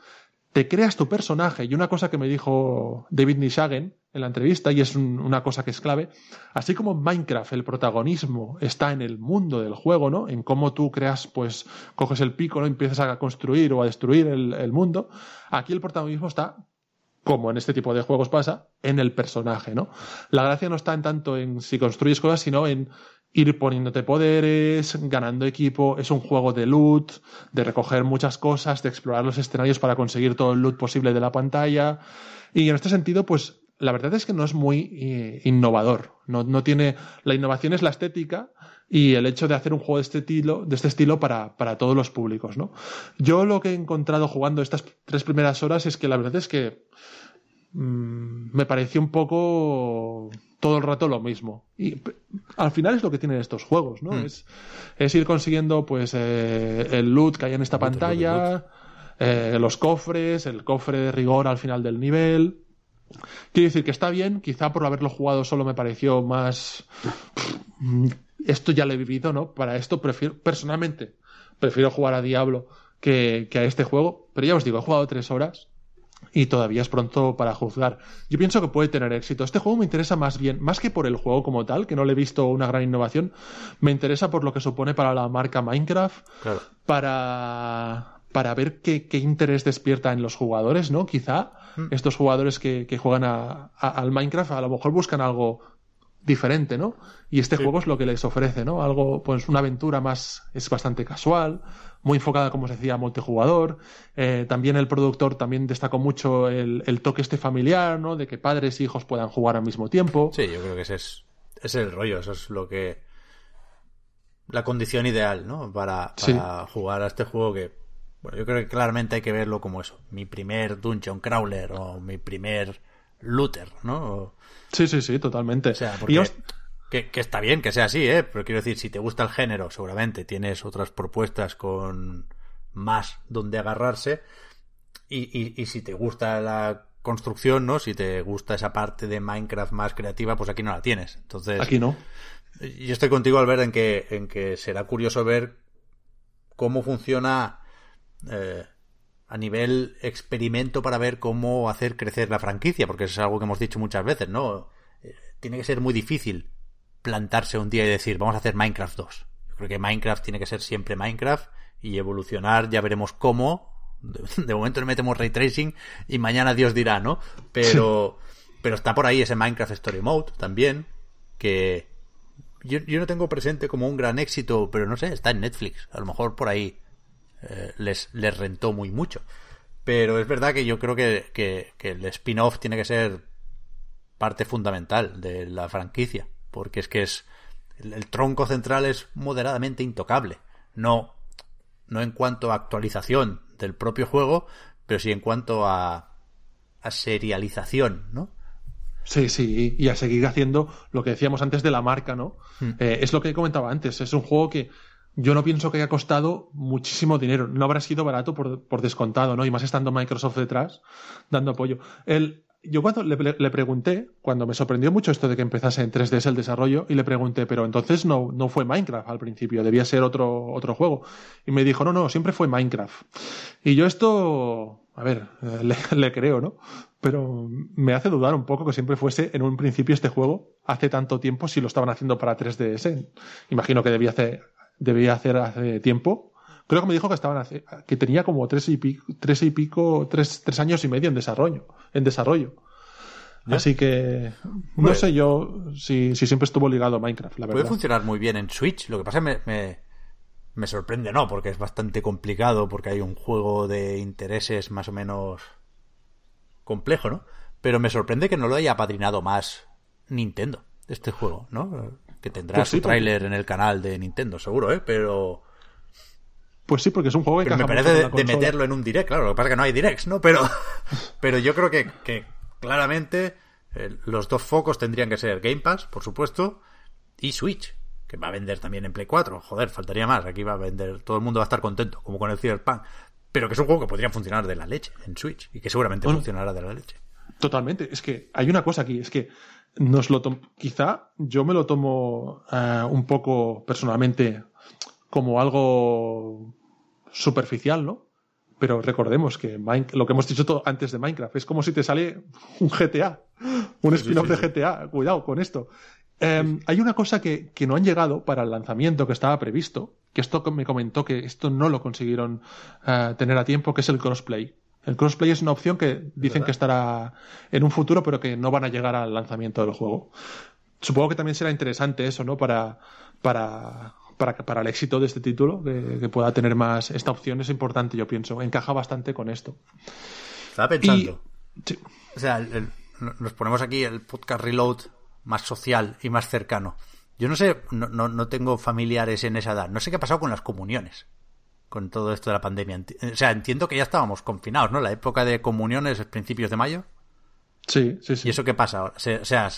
Te creas tu personaje. Y una cosa que me dijo David Nishagen en la entrevista, y es una cosa que es clave, así como en Minecraft el protagonismo está en el mundo del juego, ¿no? En cómo tú creas, pues, coges el pico, ¿no? empiezas a construir o a destruir el mundo. Aquí el protagonismo está como en este tipo de juegos pasa, en el personaje, ¿no? La gracia no está en tanto en si construyes cosas, sino en ir poniéndote poderes, ganando equipo, es un juego de loot, de recoger muchas cosas, de explorar los escenarios para conseguir todo el loot posible de la pantalla. Y en este sentido, pues la verdad es que no es muy eh, innovador. No, no, tiene. La innovación es la estética y el hecho de hacer un juego de este estilo, de este estilo para, para todos los públicos, ¿no? Yo lo que he encontrado jugando estas tres primeras horas es que la verdad es que Mm, me pareció un poco todo el rato lo mismo. Y al final es lo que tienen estos juegos, ¿no? Mm. Es, es, ir consiguiendo pues eh, el loot que hay en esta pantalla, eh, los cofres, el cofre de rigor al final del nivel. Quiero decir que está bien, quizá por haberlo jugado solo me pareció más... Esto ya lo he vivido, ¿no? Para esto prefiero, personalmente, prefiero jugar a Diablo que, que a este juego. Pero ya os digo, he jugado tres horas y todavía es pronto para juzgar. Yo pienso que puede tener éxito. Este juego me interesa más bien, más que por el juego como tal, que no le he visto una gran innovación, me interesa por lo que supone para la marca Minecraft, para, para ver qué, interés despierta en los jugadores, ¿no? Quizá mm. estos jugadores que, juegan al Minecraft a lo mejor buscan algo diferente, ¿no? Y este juego es lo que les ofrece, ¿no? Algo, pues una aventura más, es bastante casual, muy enfocada, como se decía, a multijugador. Eh, también el productor también destacó mucho el, toque este familiar, ¿no? De que padres e hijos puedan jugar al mismo tiempo. Sí, yo creo que ese es, es el rollo, eso es lo que... La condición ideal, ¿no? Para, jugar a este juego que... Bueno, yo creo que claramente hay que verlo como eso. Mi primer dungeon crawler o mi primer looter, ¿no? Sí, sí, sí, totalmente. O sea, que, está bien que sea así, ¿eh? Pero quiero decir, si te gusta el género, seguramente tienes otras propuestas con más donde agarrarse. Y, y, si te gusta la construcción, ¿no? Si te gusta esa parte de Minecraft más creativa, pues aquí no la tienes. Entonces. Aquí no. Yo estoy contigo, Albert, en que, en que será curioso ver cómo funciona eh, a nivel experimento para ver cómo hacer crecer la franquicia, porque eso es algo que hemos dicho muchas veces, ¿no? Eh, tiene que ser muy difícil plantarse un día y decir, vamos a hacer Minecraft 2. Yo creo que Minecraft tiene que ser siempre Minecraft y evolucionar, ya veremos cómo. De, momento le metemos ray tracing y mañana Dios dirá, ¿no? Pero, pero está por ahí ese Minecraft Story Mode también, que yo, yo no tengo presente como un gran éxito, pero no sé, está en Netflix. A lo mejor por ahí eh, les, les rentó muy mucho. Pero es verdad que yo creo que, que el spin-off tiene que ser parte fundamental de la franquicia porque es que es el, tronco central es moderadamente intocable. No, no en cuanto a actualización del propio juego, pero sí en cuanto a, a serialización, ¿no? Sí, sí, y a seguir haciendo lo que decíamos antes de la marca, ¿no? Hmm. Eh, es lo que comentaba antes, es un juego que yo no pienso que haya costado muchísimo dinero, no habrá sido barato por, por descontado, ¿no? Y más estando Microsoft detrás, dando apoyo. Yo cuando le, pregunté, cuando me sorprendió mucho esto de que empezase en 3DS el desarrollo, y le pregunté, pero entonces no, no fue Minecraft al principio, debía ser otro, otro juego. Y me dijo, no, no, siempre fue Minecraft. Y yo esto, a ver, le, creo, ¿no? Pero me hace dudar un poco que siempre fuese en un principio este juego, hace tanto tiempo, si lo estaban haciendo para 3DS. Imagino que debía hacer, debía hacer hace tiempo, Creo que me dijo que estaban que tenía como tres y pico, tres y pico, tres, tres años y medio en desarrollo, en desarrollo. Así que no pues sé yo si, si, siempre estuvo ligado a Minecraft, la verdad. Puede funcionar muy bien en Switch. Lo que pasa es que me, me, sorprende, ¿no? Porque es bastante complicado, porque hay un juego de intereses más o menos complejo, ¿no? Pero me sorprende que no lo haya apadrinado más Nintendo, este juego, ¿no? Que tendrá pues su tráiler en el canal de Nintendo, seguro, ¿eh? Pero pues sí, porque es un juego que me parece de, meterlo en un direct, claro. Lo que pasa es que no hay directs, ¿no? Pero, pero yo creo que, claramente eh, los dos focos tendrían que ser Game Pass, por supuesto, y Switch, que va a vender también en Play 4. Joder, faltaría más. Aquí va a vender, todo el mundo va a estar contento, como con el Cyberpunk. pero que es un juego que podría funcionar de la leche en Switch y que seguramente funcionará de la leche. Totalmente. Es que hay una cosa aquí, es que nos lo quizá yo me lo tomo eh, un poco personalmente como algo superficial, ¿no? Pero recordemos que lo que hemos dicho todo antes de Minecraft es como si te sale un GTA, un spin-off de GTA. Cuidado con esto. Em, hay una cosa que, no han llegado para el lanzamiento que estaba previsto, que esto me comentó que esto no lo consiguieron eh, tener a tiempo, que es el crossplay. El crossplay es una opción que dicen que estará en un futuro, pero que no van a llegar al lanzamiento del juego. Supongo que también será interesante eso, ¿no? Para, para, para, el éxito de este título, que, pueda tener más. Esta opción es importante, yo pienso. Encaja bastante con esto. Estaba pensando. O sea, nos ponemos aquí el podcast Reload más social y más cercano. Yo no sé, no, no, tengo familiares en esa edad. No sé qué ha pasado con las comuniones. Con todo esto de la pandemia. O sea, entiendo que ya estábamos confinados, ¿no? La época de comuniones es principios de mayo. Sí, sí, sí. ¿Y eso qué pasa ahora? o sea,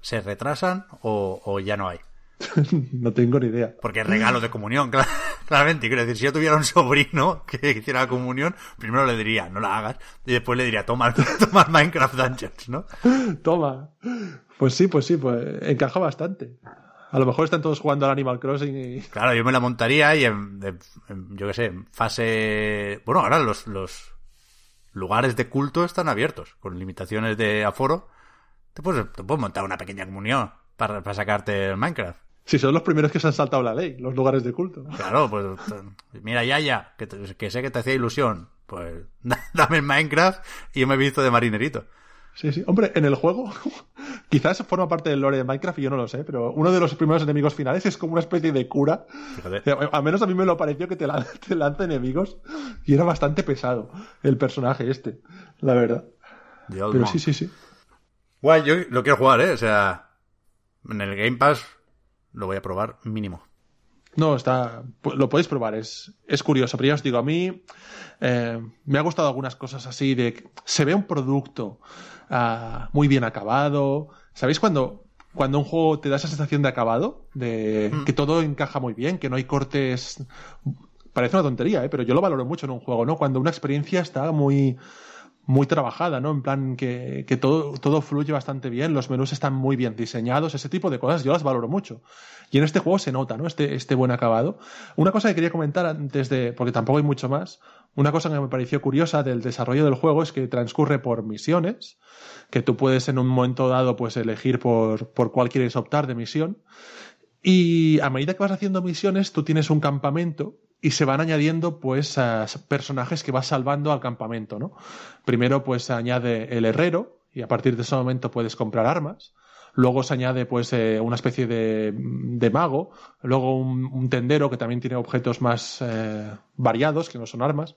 ¿se retrasan o ya no hay? no tengo ni idea. Porque es regalo de comunión, claramente. Quiero decir, si yo tuviera un sobrino que hiciera la comunión, primero le diría, no la hagas, y después le diría, toma, toma Minecraft Dungeons, ¿no? Toma. Pues sí, pues sí, pues encaja bastante. A lo mejor están todos jugando al Animal Crossing y... Claro, yo me la montaría y en, yo qué sé, en fase... Bueno, ahora los, los lugares de culto están abiertos, con limitaciones de aforo. Te puedes, te puedes montar una pequeña comunión para, para sacarte el Minecraft. Si son los primeros que se han saltado la ley, los lugares de culto. Claro, pues mira, ya, que, que sé que te hacía ilusión. Pues dame el Minecraft y yo me he visto de marinerito. Sí, sí. Hombre, en el juego, quizás forma parte del lore de Minecraft y yo no lo sé, pero uno de los primeros enemigos finales es como una especie de cura. Fíjate. Al menos a mí me lo pareció que te, lanza, enemigos y era bastante pesado el personaje este, la verdad. pero sí, sí, sí. Guay, yo lo quiero jugar, ¿eh? O sea, en el Game Pass lo voy a probar mínimo. No, está, lo podéis probar, es, es curioso, pero ya os digo, a mí eh, me ha gustado algunas cosas así de se ve un producto ah, muy bien acabado. ¿Sabéis cuando, cuando un juego te da esa sensación de acabado? De mm. que todo encaja muy bien, que no hay cortes. Parece una tontería, ¿eh? pero yo lo valoro mucho en un juego, ¿no? Cuando una experiencia está muy, muy trabajada, ¿no? En plan que, que, todo, todo fluye bastante bien, los menús están muy bien diseñados, ese tipo de cosas yo las valoro mucho. Y en este juego se nota, ¿no? Este, este buen acabado. Una cosa que quería comentar antes de, porque tampoco hay mucho más, una cosa que me pareció curiosa del desarrollo del juego es que transcurre por misiones, que tú puedes en un momento dado pues elegir por, por cuál quieres optar de misión. Y a medida que vas haciendo misiones, tú tienes un campamento y se van añadiendo pues personajes que vas salvando al campamento, ¿no? Primero pues se añade el herrero y a partir de ese momento puedes comprar armas. Luego se añade pues eh, una especie de, de, mago, luego un, tendero que también tiene objetos más eh, variados que no son armas.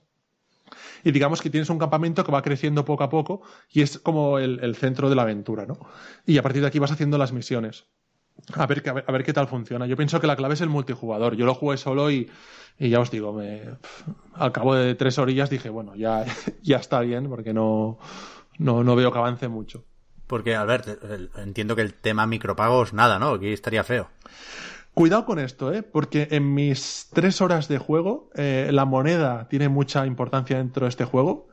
Y digamos que tienes un campamento que va creciendo poco a poco y es como el, centro de la aventura, ¿no? Y a partir de aquí vas haciendo las misiones. A ver, a ver, a ver qué tal funciona. Yo pienso que la clave es el multijugador. Yo lo jugué solo y, y ya os digo, me, al cabo de tres orillas dije, bueno, ya, ya está bien, porque no, no, no veo que avance mucho. Porque, Albert, entiendo que el tema micropagos, nada, ¿no? Aquí estaría feo. Cuidado con esto, ¿eh? Porque en mis tres horas de juego, eh, la moneda tiene mucha importancia dentro de este juego.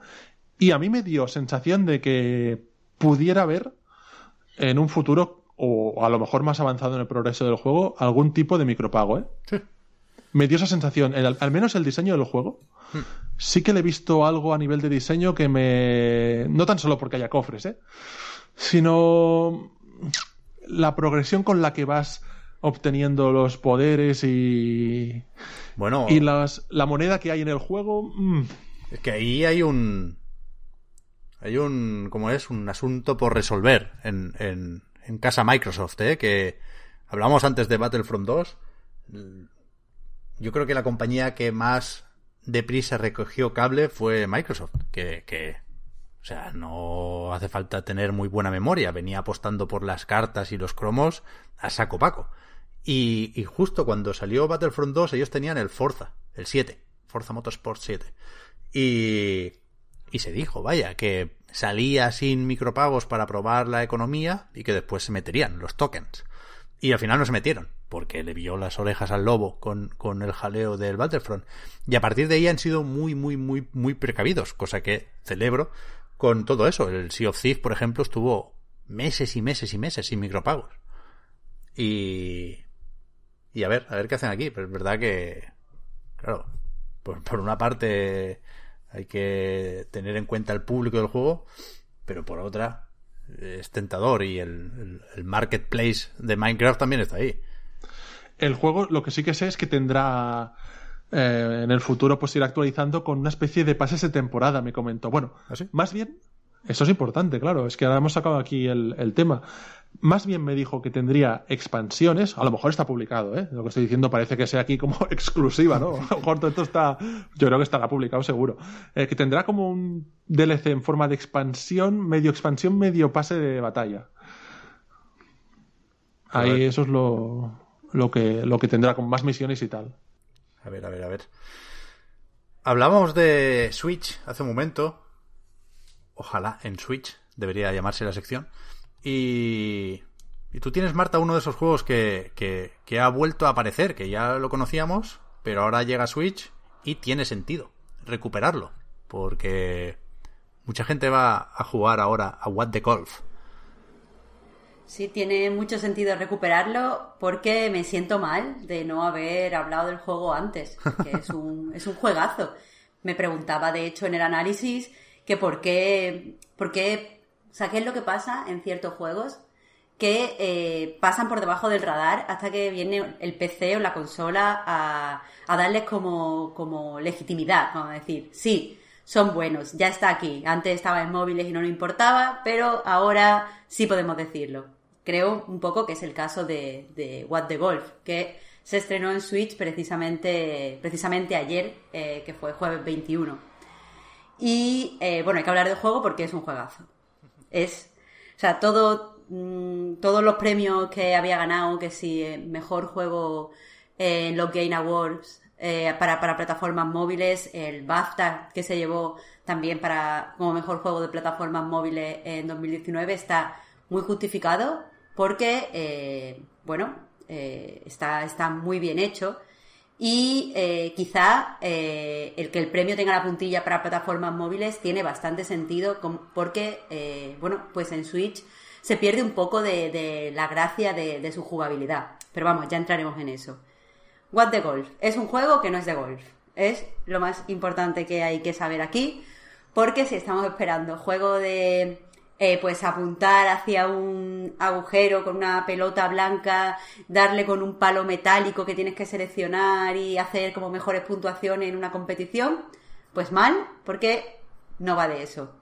Y a mí me dio sensación de que pudiera haber en un futuro, o a lo mejor más avanzado en el progreso del juego, algún tipo de micropago, ¿eh? Sí me dio esa sensación, al menos el diseño del juego. Hmm. Sí que le he visto algo a nivel de diseño que me... No tan solo porque haya cofres, ¿eh? Sino la progresión con la que vas obteniendo los poderes y... Bueno... Y las, la moneda que hay en el juego... Mm. Es que ahí hay un... Hay un... ¿Cómo es? Un asunto por resolver en, en, en casa Microsoft, ¿eh? Que hablamos antes de Battlefront 2 yo creo que la compañía que más deprisa recogió cable fue Microsoft, que, que, o sea, no hace falta tener muy buena memoria, venía apostando por las cartas y los cromos a saco paco. Y, y justo cuando salió Battlefront 2 ellos tenían el Forza, el 7, Forza Motorsport 7. Y, y se dijo, vaya, que salía sin micropagos para probar la economía y que después se meterían los tokens. Y al final no se metieron, porque le vio las orejas al lobo con, con el jaleo del Battlefront. Y a partir de ahí han sido muy, muy, muy, muy precavidos, cosa que celebro con todo eso. El Sea of Thieves, por ejemplo, estuvo meses y meses y meses sin micropagos. Y. Y a ver, a ver qué hacen aquí. Pero es verdad que. Claro, por, por una parte hay que tener en cuenta el público del juego, pero por otra es tentador y el, marketplace de Minecraft también está ahí. El juego, lo que sí que sé es que tendrá eh, en el futuro pues ir actualizando con una especie de pases de temporada, me comentó. Bueno, ¿Ah, más bien, eso es importante, claro, es que ahora hemos sacado aquí el, el tema. Más bien me dijo que tendría expansiones, a lo mejor está publicado, ¿eh? lo que estoy diciendo parece que sea aquí como exclusiva, ¿no? A lo mejor todo esto está, yo creo que estará publicado seguro, eh, que tendrá como un DLC en forma de expansión, medio expansión, medio pase de batalla. Ahí eso es lo, lo, que, lo que tendrá con más misiones y tal. A ver, a ver, a ver. Hablábamos de Switch hace un momento. Ojalá en Switch debería llamarse la sección. Y, y tú tienes, Marta, uno de esos juegos que, que, que, ha vuelto a aparecer, que ya lo conocíamos, pero ahora llega a Switch y tiene sentido recuperarlo, porque mucha gente va a jugar ahora a What the Golf. Sí, tiene mucho sentido recuperarlo porque me siento mal de no haber hablado del juego antes, que es un, es un juegazo. Me preguntaba, de hecho, en el análisis que por qué, por qué o sea, ¿qué es lo que pasa en ciertos juegos? Que eh, pasan por debajo del radar hasta que viene el PC o la consola a, darles como, como legitimidad, vamos a decir, sí, son buenos, ya está aquí. Antes estaba en móviles y no nos importaba, pero ahora sí podemos decirlo. Creo un poco que es el caso de, de What the Golf, que se estrenó en Switch precisamente, precisamente ayer, eh, que fue jueves 21. Y eh, bueno, hay que hablar del juego porque es un juegazo. Es, o sea, todo, mm, todos los premios que había ganado, que si eh, mejor juego en los Game Awards eh, para, para plataformas móviles, el BAFTA que se llevó también para como mejor juego de plataformas móviles en 2019 está muy justificado porque, eh, bueno, está, está muy bien hecho y eh, quizá eh, el que el premio tenga la puntilla para plataformas móviles tiene bastante sentido porque, eh, bueno, pues en Switch se pierde un poco de, la gracia de, su jugabilidad. Pero vamos, ya entraremos en eso. What the Golf es un juego que no es de golf. Es lo más importante que hay que saber aquí. Porque si estamos esperando juego de eh, pues apuntar hacia un agujero con una pelota blanca, darle con un palo metálico que tienes que seleccionar y hacer como mejores puntuaciones en una competición, pues mal, porque no va de eso.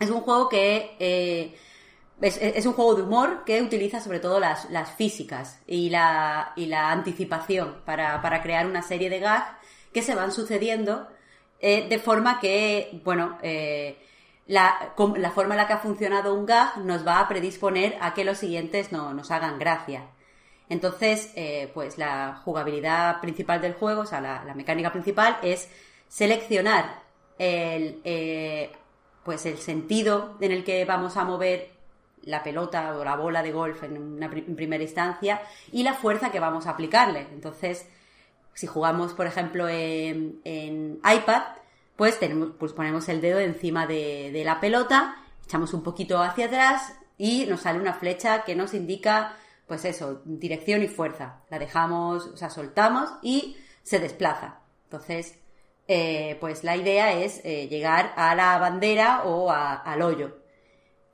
Es un juego que eh, es, un juego de humor que utiliza sobre todo las, físicas y la, y la anticipación para, para, crear una serie de gags que se van sucediendo eh, de forma que, bueno, la, forma en la que ha funcionado un gag nos va a predisponer a que los siguientes no, nos hagan gracia. Entonces, eh, pues la jugabilidad principal del juego, o sea, la, mecánica principal es seleccionar el, eh, pues el sentido en el que vamos a mover la pelota o la bola de golf en, una primera instancia y la fuerza que vamos a aplicarle. Entonces, si jugamos, por ejemplo, en, en iPad, pues, tenemos, pues ponemos el dedo encima de, la pelota, echamos un poquito hacia atrás y nos sale una flecha que nos indica, pues eso, dirección y fuerza. La dejamos, o sea, soltamos y se desplaza. Entonces, eh, pues la idea es eh, llegar a la bandera o al hoyo.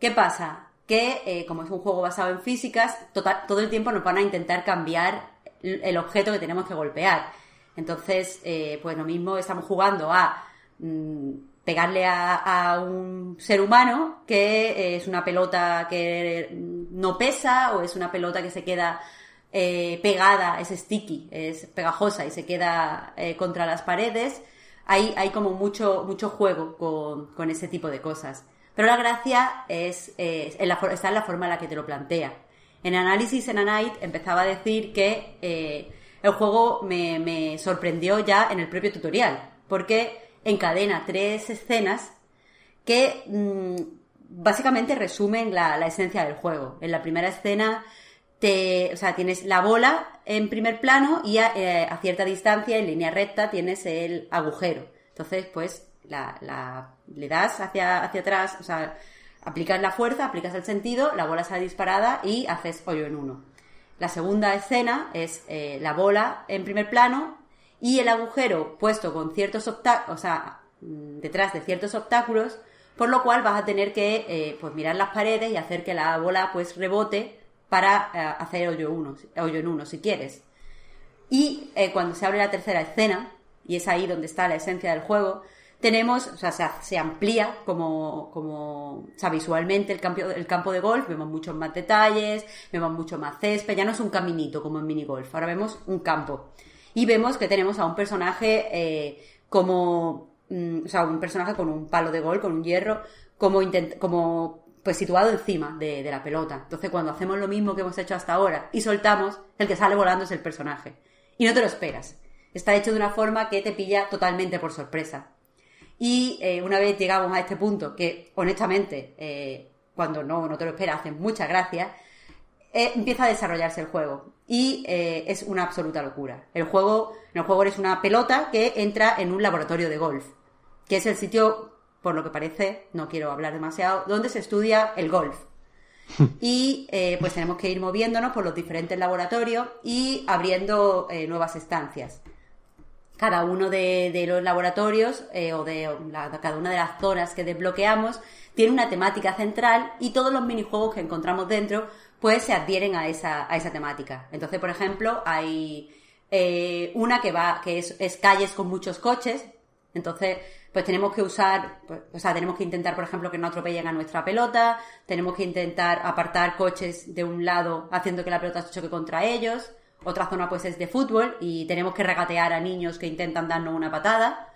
¿Qué pasa? Que eh, como es un juego basado en físicas, todo el tiempo nos van a intentar cambiar el objeto que tenemos que golpear. Entonces, pues lo mismo estamos jugando a Mm, pegarle a, un ser humano que es una pelota que no pesa o es una pelota que se queda eh, pegada, es sticky, es pegajosa y se queda eh, contra las paredes. Hay, hay como mucho, mucho juego con, ese tipo de cosas. Pero la gracia es, está en la forma en la que te lo plantea. En análisis en a Night empezaba a decir que eh, el juego me, me sorprendió ya en el propio tutorial, porque encadena tres escenas que mm, básicamente resumen la, esencia del juego. En la primera escena te, o sea, tienes la bola en primer plano y a, eh, cierta distancia, en línea recta, tienes el agujero. Entonces, pues, la, la, le das hacia, hacia atrás, o sea, aplicas la fuerza, aplicas el sentido, la bola sale disparada y haces hoyo en uno. La segunda escena es eh, la bola en primer plano y el agujero puesto con ciertos obstáculos, o sea, mm, detrás de ciertos obstáculos, por lo cual vas a tener que eh, pues mirar las paredes y hacer que la bola pues rebote para eh, hacer hoyo, uno, hoyo en uno si quieres. Y cuando se abre la tercera escena, y es ahí donde está la esencia del juego, tenemos, o sea, se, amplía como, como, o sea, visualmente el campo, el campo de golf, vemos muchos más detalles, vemos mucho más césped, ya no es un caminito como en minigolf, ahora vemos un campo. Y vemos que tenemos a un personaje eh, como, mm, o sea, un personaje con un palo de golf, con un hierro, como, como pues situado encima de, de la pelota. Entonces cuando hacemos lo mismo que hemos hecho hasta ahora y soltamos, el que sale volando es el personaje. Y no te lo esperas. Está hecho de una forma que te pilla totalmente por sorpresa. Y eh, una vez llegamos a este punto, que honestamente, eh, cuando no, no te lo esperas, hacen muchas gracias, eh, empieza a desarrollarse el juego. Y es una absoluta locura. El juego, en el juego eres una pelota que entra en un laboratorio de golf, que es el sitio, por lo que parece, no quiero hablar demasiado, donde se estudia el golf. Y pues tenemos que ir moviéndonos por los diferentes laboratorios y abriendo nuevas estancias cada uno de, los laboratorios eh, o de cada una de las zonas que desbloqueamos tiene una temática central y todos los minijuegos que encontramos dentro pues se adhieren a esa, a esa temática. Entonces, por ejemplo, hay eh, una que va, que es, calles con muchos coches, entonces pues tenemos que usar, pues, o sea, tenemos que intentar, por ejemplo, que no atropellen a nuestra pelota, tenemos que intentar apartar coches de un lado haciendo que la pelota se choque contra ellos, otra zona pues es de fútbol y tenemos que regatear a niños que intentan darnos una patada.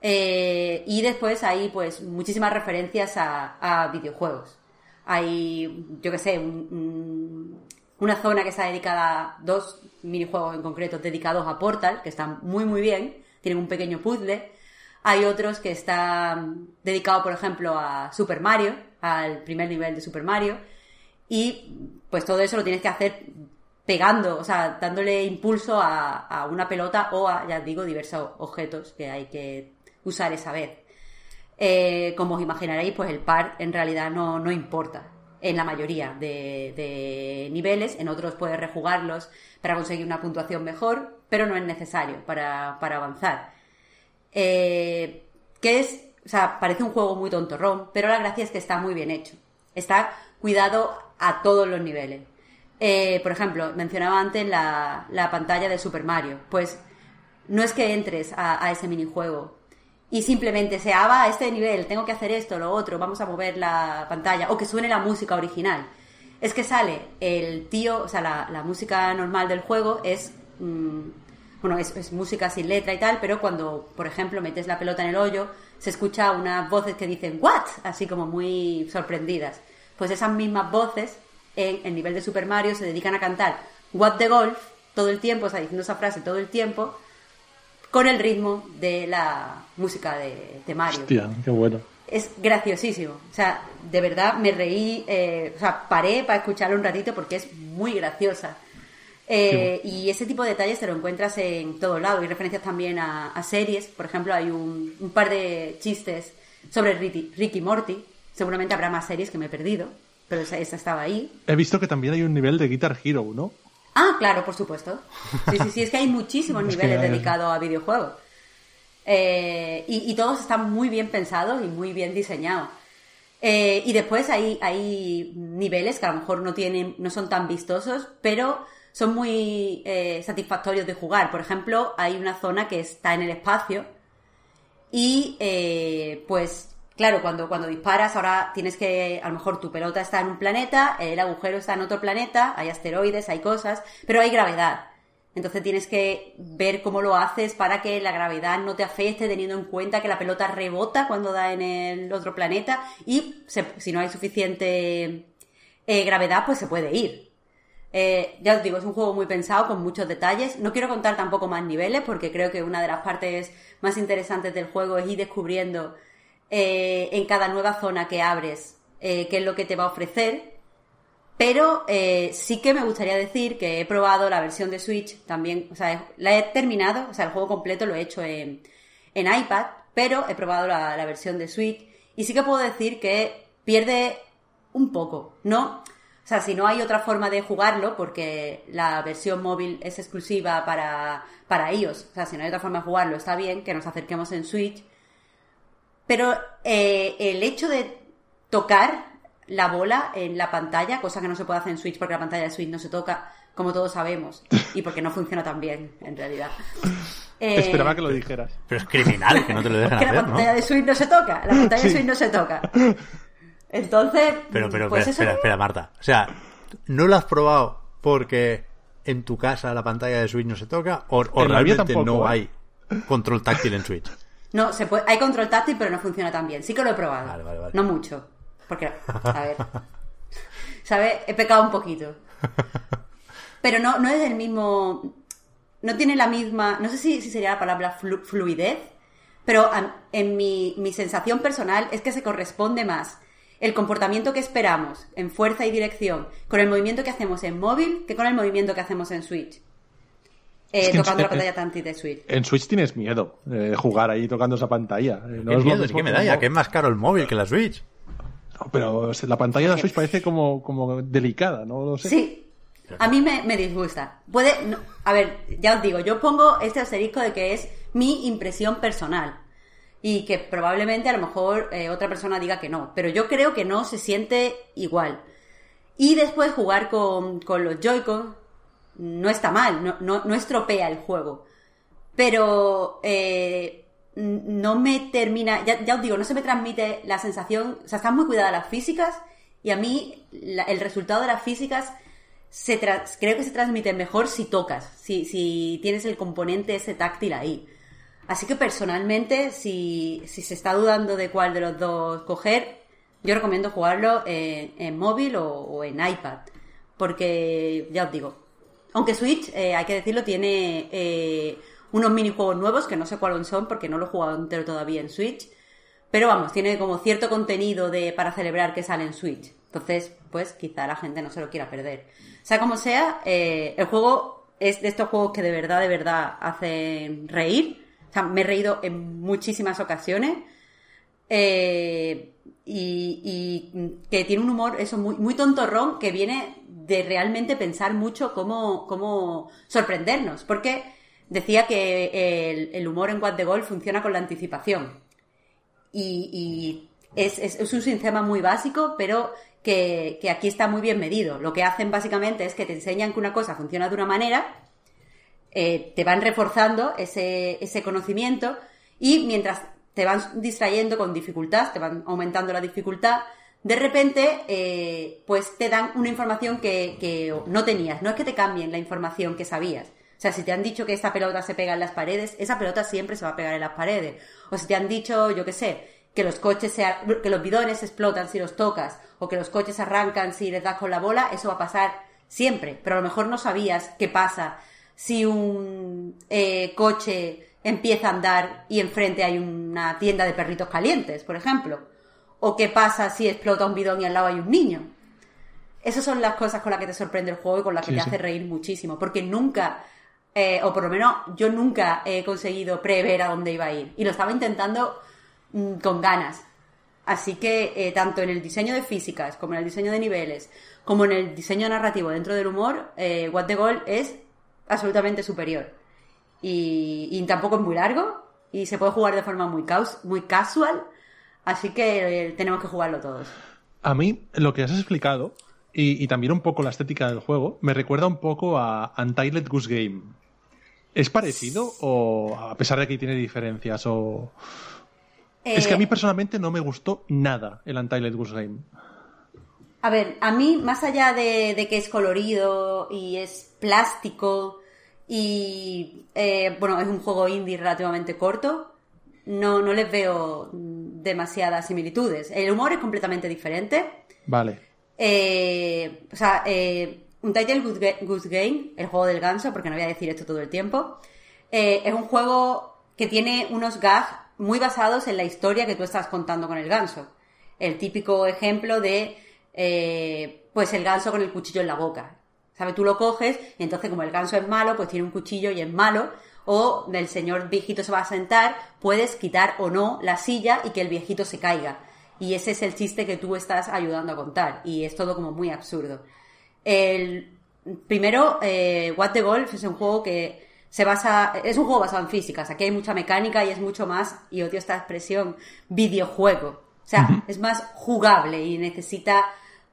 Eh, y después hay pues muchísimas referencias a, videojuegos. Hay, yo que sé, una zona que está dedicada a dos minijuegos en concreto dedicados a Portal, que están muy muy bien, tienen un pequeño puzzle. Hay otros que están dedicados, por ejemplo, a Super Mario, al primer nivel de Super Mario. Y pues todo eso lo tienes que hacer pegando, o sea, dándole impulso a, una pelota o a, ya digo, diversos objetos que hay que usar esa vez. Eh, como os imaginaréis, pues el par en realidad no, no importa en la mayoría de, niveles, en otros puedes rejugarlos para conseguir una puntuación mejor, pero no es necesario para, avanzar. Eh, que es, o sea, parece un juego muy tontorrón, pero la gracia es que está muy bien hecho. Está cuidado a todos los niveles. Eh, por ejemplo, mencionaba antes la, pantalla de Super Mario. Pues no es que entres a, ese minijuego y simplemente se haga a este nivel, tengo que hacer esto, lo otro, vamos a mover la pantalla, o que suene la música original. Es que sale el tío, o sea, la, música normal del juego es. Mm, bueno, es, es, música sin letra y tal, pero cuando, por ejemplo, metes la pelota en el hoyo, se escucha unas voces que dicen ¿What? Así como muy sorprendidas. Pues esas mismas voces en el nivel de Super Mario se dedican a cantar What the Golf todo el tiempo, o sea, diciendo esa frase todo el tiempo, con el ritmo de la música de, Mario. Hostia, qué bueno. Es graciosísimo. O sea, de verdad me reí, eh, o sea, paré para escucharlo un ratito porque es muy graciosa. Eh, y ese tipo de detalles te lo encuentras en todo lado. Hay referencias también a, series. Por ejemplo, hay un, un par de chistes sobre Ricky, Ricky Morty. Seguramente habrá más series que me he perdido pero esa, estaba ahí. He visto que también hay un nivel de Guitar Hero, ¿no? Ah, claro, por supuesto. Sí, sí, sí, es que hay muchísimos niveles dedicados a videojuegos. Eh, y, todos están muy bien pensados y muy bien diseñados. Eh, y después hay, hay niveles que a lo mejor no tienen, no son tan vistosos, pero son muy eh, satisfactorios de jugar. Por ejemplo, hay una zona que está en el espacio y pues Claro, cuando, cuando disparas, ahora tienes que, a lo mejor tu pelota está en un planeta, el agujero está en otro planeta, hay asteroides, hay cosas, pero hay gravedad. Entonces tienes que ver cómo lo haces para que la gravedad no te afecte, teniendo en cuenta que la pelota rebota cuando da en el otro planeta y si no hay suficiente eh, gravedad, pues se puede ir. Eh, ya os digo, es un juego muy pensado, con muchos detalles. No quiero contar tampoco más niveles, porque creo que una de las partes más interesantes del juego es ir descubriendo eh, en cada nueva zona que abres, eh, qué es lo que te va a ofrecer. Pero eh, sí que me gustaría decir que he probado la versión de Switch también, o sea, la he terminado, o sea, el juego completo lo he hecho en, en iPad, pero he probado la, versión de Switch y sí que puedo decir que pierde un poco, ¿no? O sea, si no hay otra forma de jugarlo, porque la versión móvil es exclusiva para, para iOS, o sea, si no hay otra forma de jugarlo, está bien que nos acerquemos en Switch. Pero eh, el hecho de tocar la bola en la pantalla, cosa que no se puede hacer en Switch porque la pantalla de Switch no se toca, como todos sabemos, y porque no funciona tan bien, en realidad. Eh, Esperaba que lo dijeras. Pero es criminal que no te lo dejen que hacer, la pantalla de Switch no se toca, la pantalla de Switch no se toca. Entonces, Pero, pero, pues espera, eso- espera, espera, Marta. O sea, ¿no lo has probado porque en tu casa la pantalla de Switch no se toca? ¿O, o realmente tampoco, no ¿eh? hay control táctil en Switch? No, se puede, hay control táctil, pero no funciona tan bien. Sí que lo he probado. Vale, vale, vale. No mucho. Porque, a ver. ¿Sabes? He pecado un poquito. Pero no, no es el mismo. No tiene la misma. No sé si, si sería la palabra flu- fluidez. Pero en mi, mi sensación personal es que se corresponde más el comportamiento que esperamos en fuerza y dirección con el movimiento que hacemos en móvil que con el movimiento que hacemos en Switch. Eh, Es que en- tocando la en- pantalla táctil de Switch. En Switch tienes miedo de jugar ahí tocando esa pantalla. Eh, No ¿Qué es lo miedo? mismo Es que me que da ya que es más caro el móvil que la Switch. No, pero la pantalla de la Switch parece como, como delicada, no lo sé. Sí. A mí me, me disgusta. Puede. no- a ver, ya os digo, yo pongo este asterisco de que es mi impresión personal. Y que probablemente a lo mejor eh, otra persona diga que no. Pero yo creo que no se siente igual. Y después jugar con, con los Joy-Con no está mal, no, no, no estropea el juego. Pero eh, no me termina, ya, ya os digo, no se me transmite la sensación, o sea, están muy cuidadas las físicas y a mí el resultado de las físicas se creo que se transmite mejor si tocas, si, si tienes el componente ese táctil ahí. Así que personalmente, si, si se está dudando de cuál de los dos coger, yo recomiendo jugarlo en, en móvil o, o en iPad. Porque, ya os digo, aunque Switch, eh, hay que decirlo, tiene eh, unos minijuegos nuevos, que no sé cuáles son porque no lo he jugado entero todavía en Switch. Pero vamos, tiene como cierto contenido de para celebrar que sale en Switch. Entonces, pues quizá la gente no se lo quiera perder. Sea como sea, eh, el juego es de estos juegos que de verdad, de verdad hacen reír. O sea, me he reído en muchísimas ocasiones. Eh, y, y que tiene un humor, eso, muy, muy tontorrón, que viene de realmente pensar mucho cómo, cómo sorprendernos. Porque decía que el, el humor en What the Goal funciona con la anticipación. Y, y es, es, un sistema muy básico, pero que, que aquí está muy bien medido. Lo que hacen básicamente es que te enseñan que una cosa funciona de una manera, eh, te van reforzando ese, ese conocimiento y mientras te van distrayendo con dificultad, te van aumentando la dificultad, de repente eh, pues te dan una información que, que no tenías. No es que te cambien la información que sabías. O sea, si te han dicho que esta pelota se pega en las paredes, esa pelota siempre se va a pegar en las paredes. O si te han dicho, yo qué sé, que los coches se, que los bidones explotan si los tocas, o que los coches arrancan si les das con la bola, eso va a pasar siempre. Pero a lo mejor no sabías qué pasa si un eh, coche empieza a andar y enfrente hay una tienda de perritos calientes, por ejemplo. O qué pasa si explota un bidón y al lado hay un niño. Esas son las cosas con las que te sorprende el juego y con las que Sí, te sí. hace reír muchísimo. Porque nunca, eh, o por lo menos yo nunca he conseguido prever a dónde iba a ir. Y lo estaba intentando mm, con ganas. Así que eh, tanto en el diseño de físicas, como en el diseño de niveles, como en el diseño narrativo dentro del humor, eh, What the Goal es absolutamente superior. Y, y tampoco es muy largo y se puede jugar de forma muy, caus- muy casual. Así que eh, tenemos que jugarlo todos. A mí, lo que has explicado, y, y también un poco la estética del juego, me recuerda un poco a Untitled Goose Game. ¿Es parecido o a pesar de que tiene diferencias? O... Es que a mí Eh, personalmente no me gustó nada el Untitled Goose Game. A ver, a mí, más allá de, de que es colorido y es plástico y, eh, bueno, es un juego indie relativamente corto, no, no les veo demasiadas similitudes. El humor es completamente diferente. Vale. Eh, o sea, eh, un Title Goose Game, el juego del ganso, porque no voy a decir esto todo el tiempo, eh, es un juego que tiene unos gags muy basados en la historia que tú estás contando con el ganso. El típico ejemplo de, eh, pues el ganso con el cuchillo en la boca. ¿Sabes? Tú lo coges y entonces como el ganso es malo, pues tiene un cuchillo y es malo. O el señor viejito se va a sentar, puedes quitar o no la silla y que el viejito se caiga. Y ese es el chiste que tú estás ayudando a contar. Y es todo como muy absurdo. El, primero, eh, What the Golf es un juego que se basa, es un juego basado en físicas. Aquí hay mucha mecánica y es mucho más, y odio esta expresión, videojuego. O sea, es más jugable y necesita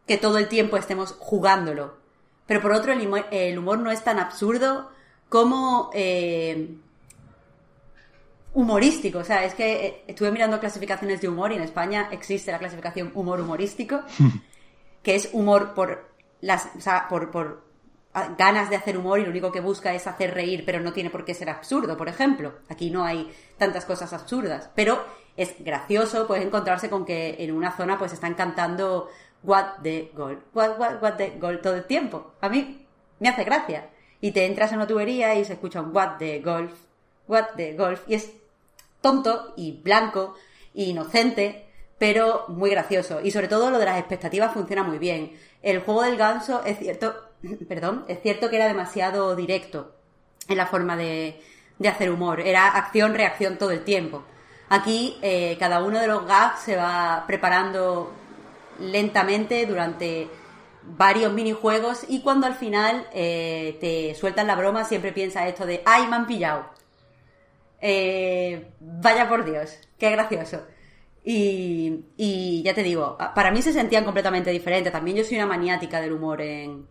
que todo el tiempo estemos jugándolo. Pero por otro, el humor, no es tan absurdo como eh, humorístico. O sea, es que eh, estuve mirando clasificaciones de humor y en España existe la clasificación humor humorístico, que es humor por las, o sea, por, por ganas de hacer humor y lo único que busca es hacer reír, pero no tiene por qué ser absurdo, por ejemplo. Aquí no hay tantas cosas absurdas, pero es gracioso, puedes encontrarse con que en una zona pues están cantando what the golf, what, what, what the golf todo el tiempo. A mí me hace gracia. Y te entras en una tubería y se escucha un what the golf, what the golf, y es tonto y blanco e inocente, pero muy gracioso. Y sobre todo lo de las expectativas funciona muy bien. El juego del ganso es cierto, perdón, es cierto que era demasiado directo en la forma de, de hacer humor. Era acción-reacción todo el tiempo. Aquí eh, cada uno de los gags se va preparando lentamente durante varios minijuegos y cuando al final eh, te sueltan la broma siempre piensa esto de ¡ay, me han pillado! Eh, vaya por Dios, qué gracioso. Y, y, ya te digo, para mí se sentían completamente diferentes. También yo soy una maniática del humor en,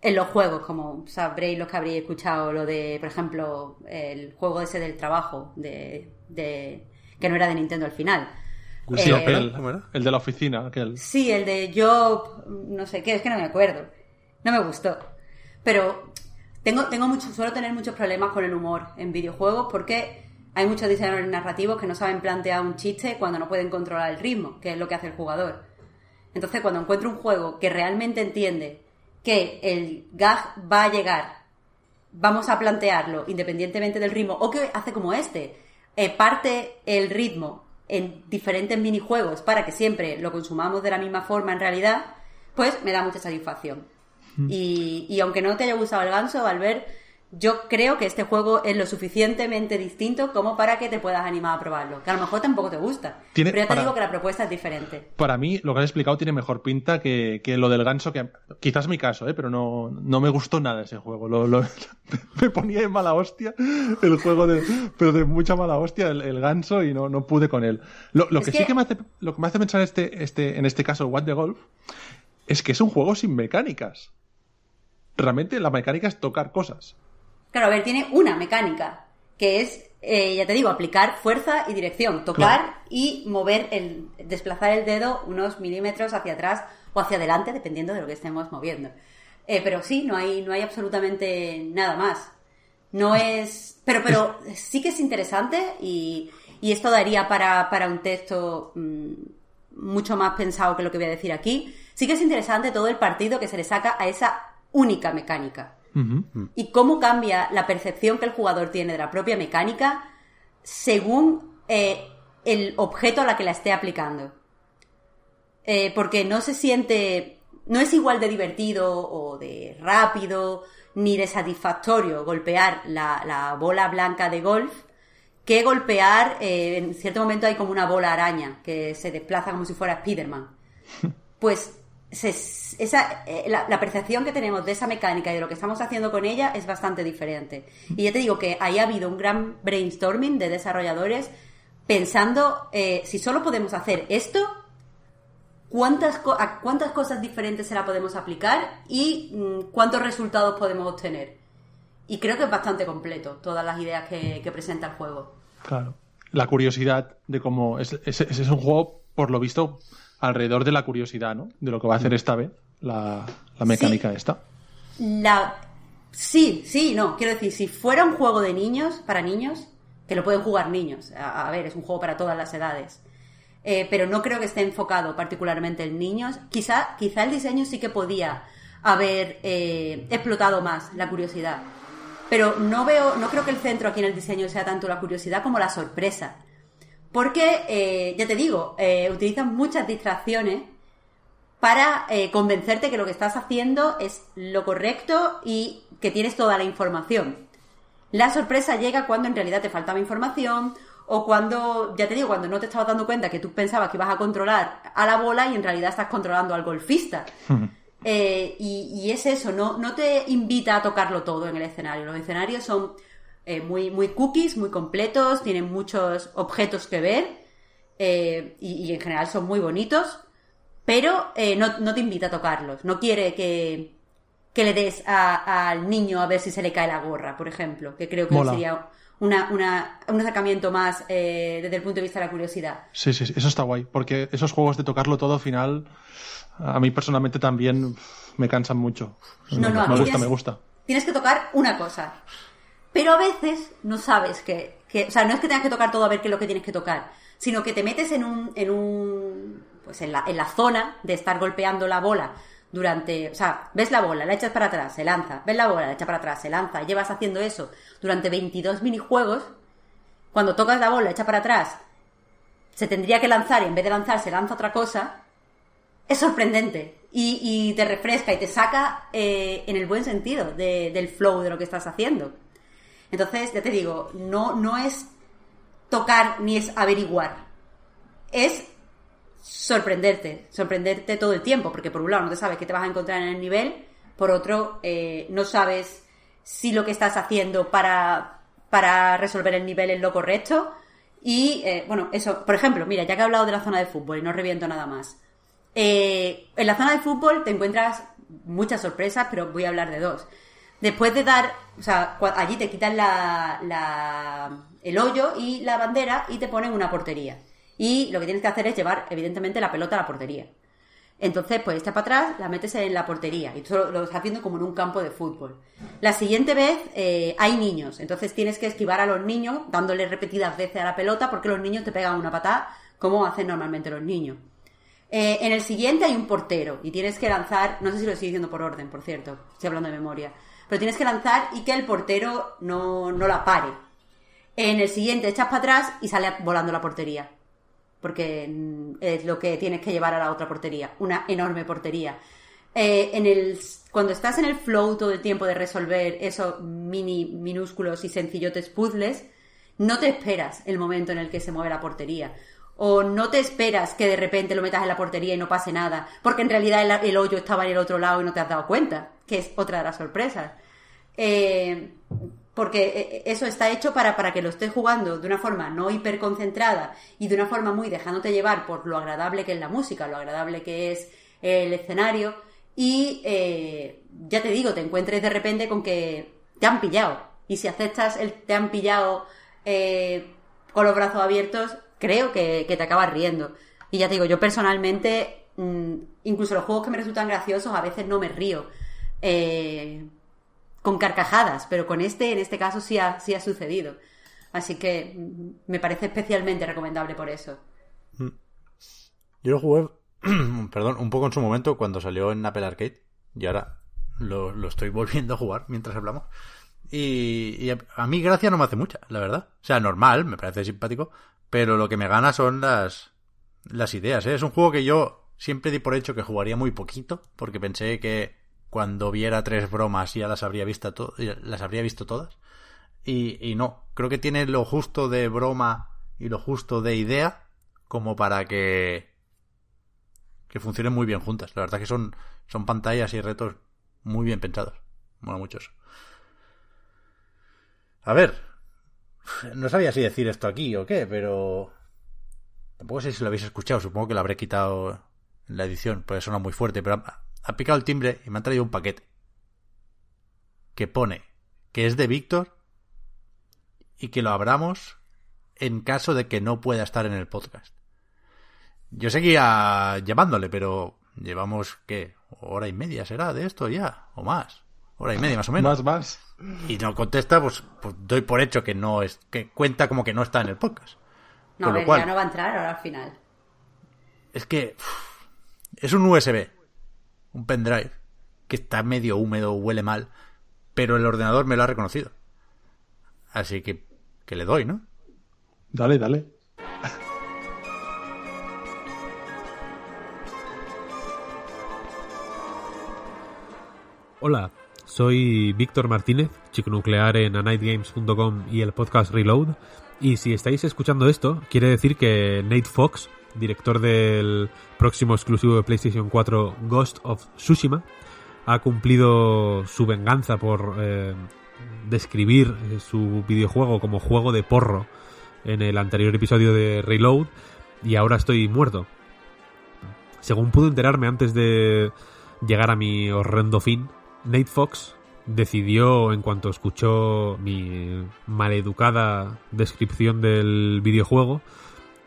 en los juegos, como sabréis los que habréis escuchado lo de, por ejemplo, el juego ese del trabajo, de que no era de Nintendo al final. Sí, eh, el, el, de la oficina. Aquel. Sí, el de Job, no sé qué, es que no me acuerdo. No me gustó. Pero tengo, tengo mucho, suelo tener muchos problemas con el humor en videojuegos porque hay muchos diseñadores narrativos que no saben plantear un chiste cuando no pueden controlar el ritmo, que es lo que hace el jugador. Entonces, cuando encuentro un juego que realmente entiende que el gag va a llegar, vamos a plantearlo independientemente del ritmo, o que hace como este, eh, parte el ritmo en diferentes minijuegos para que siempre lo consumamos de la misma forma en realidad, pues me da mucha satisfacción. Mm. Y, y, aunque no te haya gustado el ganso, al ver, yo creo que este juego es lo suficientemente distinto como para que te puedas animar a probarlo. Que a lo mejor tampoco te gusta. pero ya te digo que la propuesta es diferente. Para mí, lo que has explicado tiene mejor pinta que, que lo del ganso, que quizás mi caso, ¿eh? pero no, no me gustó nada ese juego. Lo, lo, me ponía en mala hostia el juego, de, pero de mucha mala hostia el, ganso y no, no pude con él. Lo, lo que, sí que me hace, lo que me hace pensar este, este, en este caso, What the Golf, es que es un juego sin mecánicas. Realmente la mecánica es tocar cosas. Claro, a ver, tiene una mecánica, que es, eh, ya te digo, aplicar fuerza y dirección, tocar y mover el, desplazar el dedo unos milímetros hacia atrás o hacia adelante, dependiendo de lo que estemos moviendo. Eh, pero sí, no hay, no hay absolutamente nada más. No es. Pero, pero sí que es interesante y, y esto daría para, para un texto mm, mucho más pensado que lo que voy a decir aquí. Sí que es interesante todo el partido que se le saca a esa única mecánica. Y cómo cambia la percepción que el jugador tiene de la propia mecánica según eh, el objeto a la que la esté aplicando. Eh, porque no se siente, no es igual de divertido o de rápido ni de satisfactorio golpear la, bola blanca de golf que golpear, eh, en cierto momento hay como una bola araña que se desplaza como si fuera Spiderman. Pues esa, eh, la, percepción que tenemos de esa mecánica y de lo que estamos haciendo con ella es bastante diferente. Y ya te digo que ahí ha habido un gran brainstorming de desarrolladores pensando eh, si solo podemos hacer esto, cuántas, cuántas cosas diferentes se la podemos aplicar y mm, cuántos resultados podemos obtener. Y creo que es bastante completo todas las ideas que, presenta el juego. Claro. La curiosidad de cómo es, es un juego, por lo visto, alrededor de la curiosidad, ¿no? De lo que va a hacer esta vez la, mecánica esta. La... Sí, sí, no. Quiero decir, si fuera un juego de niños, para niños, que lo pueden jugar niños. A, ver, es un juego para todas las edades. Eh, pero no creo que esté enfocado particularmente en niños. Quizá, quizá el diseño sí que podía haber eh, explotado más la curiosidad. Pero no veo, no creo que el centro aquí en el diseño sea tanto la curiosidad como la sorpresa. Porque, eh, ya te digo, eh, utilizan muchas distracciones para eh, convencerte que lo que estás haciendo es lo correcto y que tienes toda la información. La sorpresa llega cuando en realidad te faltaba información o cuando, ya te digo, cuando no te estabas dando cuenta que tú pensabas que ibas a controlar a la bola y en realidad estás controlando al golfista. Eh, y, es eso, no, no te invita a tocarlo todo en el escenario. Los escenarios son eh, muy, muy cookies, muy completos, tienen muchos objetos que ver eh, y, en general son muy bonitos, pero no, te invita a tocarlos. No quiere que, le des al niño a ver si se le cae la gorra, por ejemplo, que creo que sería una, un acercamiento más desde el punto de vista de la curiosidad. Sí, sí, eso está guay, porque esos juegos de tocarlo todo al final a mí personalmente también me cansan mucho. No, no, me gusta, me gusta. Tienes que tocar una cosa. Pero a veces no sabes que, O sea, no es que tengas que tocar todo a ver qué es lo que tienes que tocar, sino que te metes en un. En un pues en la, en la zona de estar golpeando la bola durante. O sea, ves la bola, la echas para atrás, se lanza. Ves la bola, la echas para atrás, se lanza. Llevas haciendo eso durante 22 minijuegos. Cuando tocas la bola, echa para atrás, se tendría que lanzar y en vez de lanzar se lanza otra cosa es sorprendente y, te refresca y te saca eh, en el buen sentido del flow de lo que estás haciendo. Entonces, ya te digo, no, no es tocar ni es averiguar, es sorprenderte, sorprenderte todo el tiempo, porque por un lado no te sabes qué te vas a encontrar en el nivel, por otro eh, no sabes si lo que estás haciendo para, para resolver el nivel es lo correcto. Y eh, bueno, eso, por ejemplo, mira, ya que he hablado de la zona de fútbol y no reviento nada más. Eh, en la zona de fútbol te encuentras muchas sorpresas, pero voy a hablar de dos. Después de dar, o sea, allí te quitan la, el hoyo y la bandera y te ponen una portería. Y lo que tienes que hacer es llevar, evidentemente, la pelota a la portería. Entonces, pues esta para atrás, la metes en la portería y tú lo, estás haciendo como en un campo de fútbol. La siguiente vez eh, hay niños, entonces tienes que esquivar a los niños dándoles repetidas veces a la pelota porque los niños te pegan una patada como hacen normalmente los niños. Eh, en el siguiente hay un portero y tienes que lanzar, no sé si lo estoy diciendo por orden, por cierto, estoy hablando de memoria, pero tienes que lanzar y que el portero no, no la pare. En el siguiente echas para atrás y sale volando la portería, porque mm, es lo que tienes que llevar a la otra portería, una enorme portería. Eh, en el, cuando estás en el flow todo el tiempo de resolver esos mini, minúsculos y sencillotes puzzles, no te esperas el momento en el que se mueve la portería o no te esperas que de repente lo metas en la portería y no pase nada, porque en realidad el, hoyo estaba en el otro lado y no te has dado cuenta, que es otra de las sorpresas. Eh, porque eh, eso está hecho para, para que lo estés jugando de una forma no hiperconcentrada y de una forma muy dejándote llevar por lo agradable que es la música, lo agradable que es el escenario y eh, ya te digo, te encuentres de repente con que te han pillado y si aceptas el te han pillado con los brazos abiertos, creo que, te acabas riendo. Y ya te digo, yo personalmente, mm, incluso los juegos que me resultan graciosos, a veces no me río. Eh, con carcajadas, pero con este, en este caso, sí ha, sí ha sucedido. Así que mm, me parece especialmente recomendable por eso. Mm. Yo lo jugué, perdón, un poco en su momento cuando salió en Apple Arcade y ahora lo, lo estoy volviendo a jugar mientras hablamos. Y, y, a mí gracia no me hace mucha, la verdad. O sea, normal, me parece simpático, pero lo que me gana son las, las ideas. ¿eh? Es un juego que yo siempre di por hecho que jugaría muy poquito, porque pensé que cuando viera tres bromas ya las habría visto, las habría visto todas. Y, y no, creo que tiene lo justo de broma y lo justo de idea como para que que funcionen muy bien juntas. La verdad que son, son pantallas y retos muy bien pensados. Mola mucho eso. A ver, no sabía si decir esto aquí o qué, pero. Tampoco sé si lo habéis escuchado, supongo que lo habré quitado en la edición, porque suena muy fuerte, pero ha, picado el timbre y me han traído un paquete. Que pone que es de Víctor y que lo abramos en caso de que no pueda estar en el podcast. Yo seguía llamándole, pero llevamos, ¿qué? ¿Hora y media será de esto ya? ¿O más? Hora y media más o menos. Más, más y no contesta, pues, pues, doy por hecho que no es, que cuenta como que no está en el podcast. No, lo cual, ya no va a entrar ahora al final. Es que es un USB, un pendrive, que está medio húmedo, huele mal, pero el ordenador me lo ha reconocido. Así que, que le doy, ¿no? Dale, dale. Hola, soy Víctor Martínez, chico nuclear en anightgames.com y el podcast Reload. Y si estáis escuchando esto, quiere decir que Nate Fox, director del próximo exclusivo de PlayStation 4 Ghost of Tsushima, ha cumplido su venganza por eh, describir su videojuego como juego de porro en el anterior episodio de Reload y ahora estoy muerto. Según pude enterarme antes de llegar a mi horrendo fin, Nate Fox decidió, en cuanto escuchó mi maleducada descripción del videojuego,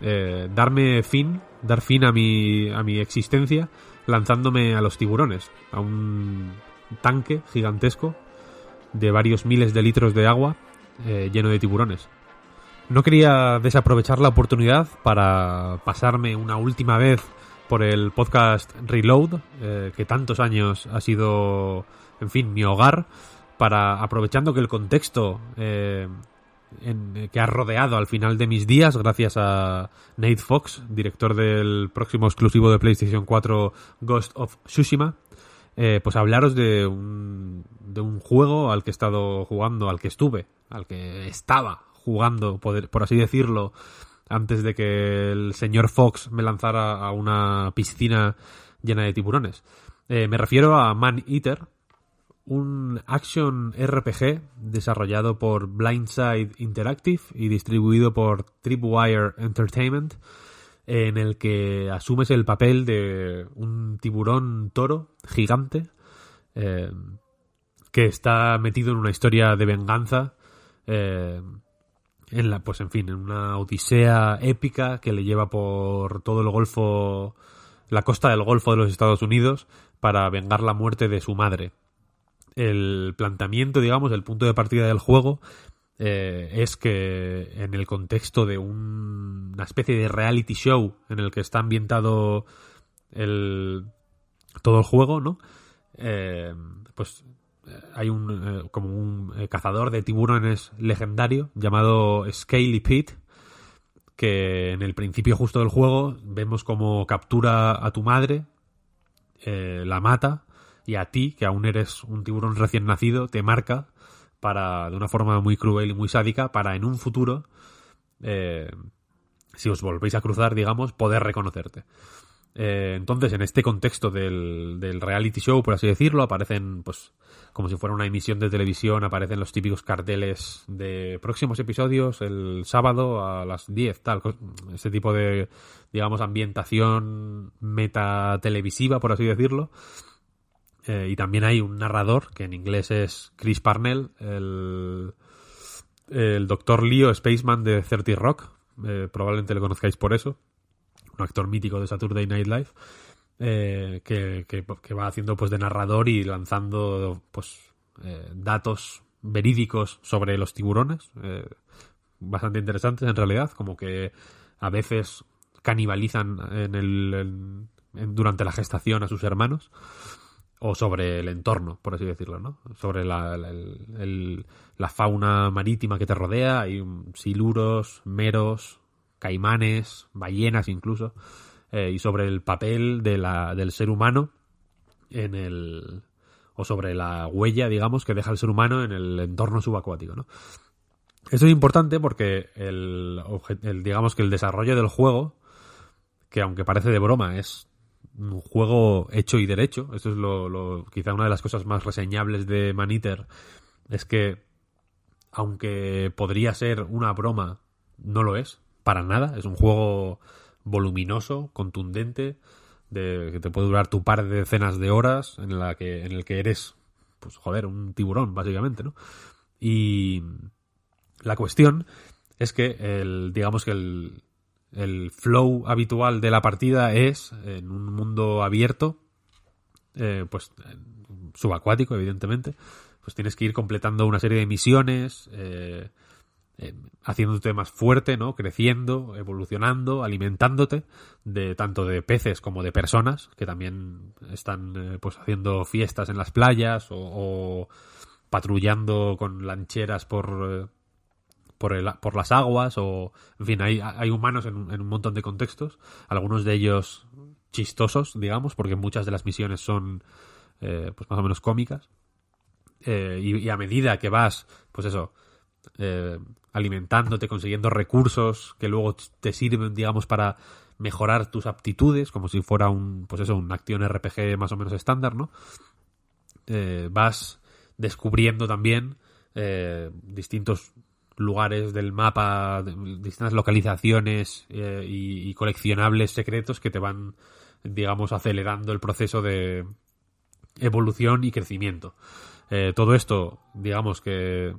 eh, darme fin, dar fin a mi, a mi existencia, lanzándome a los tiburones, a un tanque gigantesco de varios miles de litros de agua eh, lleno de tiburones. No quería desaprovechar la oportunidad para pasarme una última vez por el podcast Reload, eh, que tantos años ha sido, en fin, mi hogar, para aprovechando que el contexto eh, que ha rodeado al final de mis días, gracias a Nate Fox, director del próximo exclusivo de PlayStation 4 Ghost of Tsushima, eh, pues hablaros de un, de un juego al que he estado jugando, al que estuve, al que estaba jugando, por, así decirlo, antes de que el señor Fox me lanzara a una piscina llena de tiburones. Eh, me refiero a Man Eater, un action RPG desarrollado por Blindside Interactive y distribuido por Tripwire Entertainment, en el que asumes el papel de un tiburón toro gigante eh, que está metido en una historia de venganza eh, en la, pues en fin, en una odisea épica que le lleva por todo el Golfo, la costa del Golfo de los Estados Unidos para vengar la muerte de su madre. El planteamiento, digamos, el punto de partida del juego eh, es que en el contexto de una especie de reality show en el que está ambientado el, todo el juego, ¿no? Eh, pues hay un eh, como un eh, cazador de tiburones legendario llamado Scaly Pete que en el principio justo del juego vemos como captura a tu madre eh, la mata y a ti que aún eres un tiburón recién nacido te marca para de una forma muy cruel y muy sádica para en un futuro si os volvéis a cruzar digamos poder reconocerte eh, entonces, en este contexto del, reality show, por así decirlo, aparecen, pues, como si fuera una emisión de televisión, aparecen los típicos carteles de próximos episodios el sábado a las 10, tal, ese tipo de, digamos, ambientación meta televisiva, por así decirlo. Eh, y también hay un narrador, que en inglés es Chris Parnell, el, el doctor Leo Spaceman de 30 Rock, eh, probablemente le conozcáis por eso. Un actor mítico de Saturday Night Live, eh, que, va haciendo pues de narrador y lanzando pues datos verídicos sobre los tiburones, bastante interesantes en realidad, como que a veces canibalizan en el, durante la gestación a sus hermanos o sobre el entorno, por así decirlo, ¿no? Sobre la, la fauna marítima que te rodea, hay siluros, meros, caimanes, ballenas incluso, eh, y sobre el papel de la, del ser humano en el o sobre la huella, digamos, que deja el ser humano en el entorno subacuático, ¿no? Esto es importante porque el, digamos que el desarrollo del juego, que aunque parece de broma, es un juego hecho y derecho, esto es lo, quizá una de las cosas más reseñables de Maniter, es que aunque podría ser una broma, no lo es para nada. Es un juego voluminoso, contundente, de, que te puede durar tu par de decenas de horas, en, la que, en el que eres, pues joder, un tiburón, básicamente, ¿no? Y la cuestión es que el, digamos que el, el flow habitual de la partida es en un mundo abierto, eh, pues subacuático, evidentemente, pues tienes que ir completando una serie de misiones, eh, eh, haciéndote más fuerte, ¿no? Creciendo, evolucionando, alimentándote de tanto de peces como de personas que también están eh, pues haciendo fiestas en las playas o, patrullando con lancheras por eh, por, el, por, las aguas o en fin hay, hay humanos en, un montón de contextos algunos de ellos chistosos digamos porque muchas de las misiones son pues más o menos cómicas eh, y, a medida que vas, pues eso, eh, alimentándote, consiguiendo recursos que luego te sirven, digamos, para mejorar tus aptitudes, como si fuera un, pues eso, un acción RPG más o menos estándar, ¿no? Eh, vas descubriendo también eh, distintos lugares del mapa, distintas localizaciones eh, y, y coleccionables secretos que te van, digamos, acelerando el proceso de evolución y crecimiento. Eh, todo esto, digamos que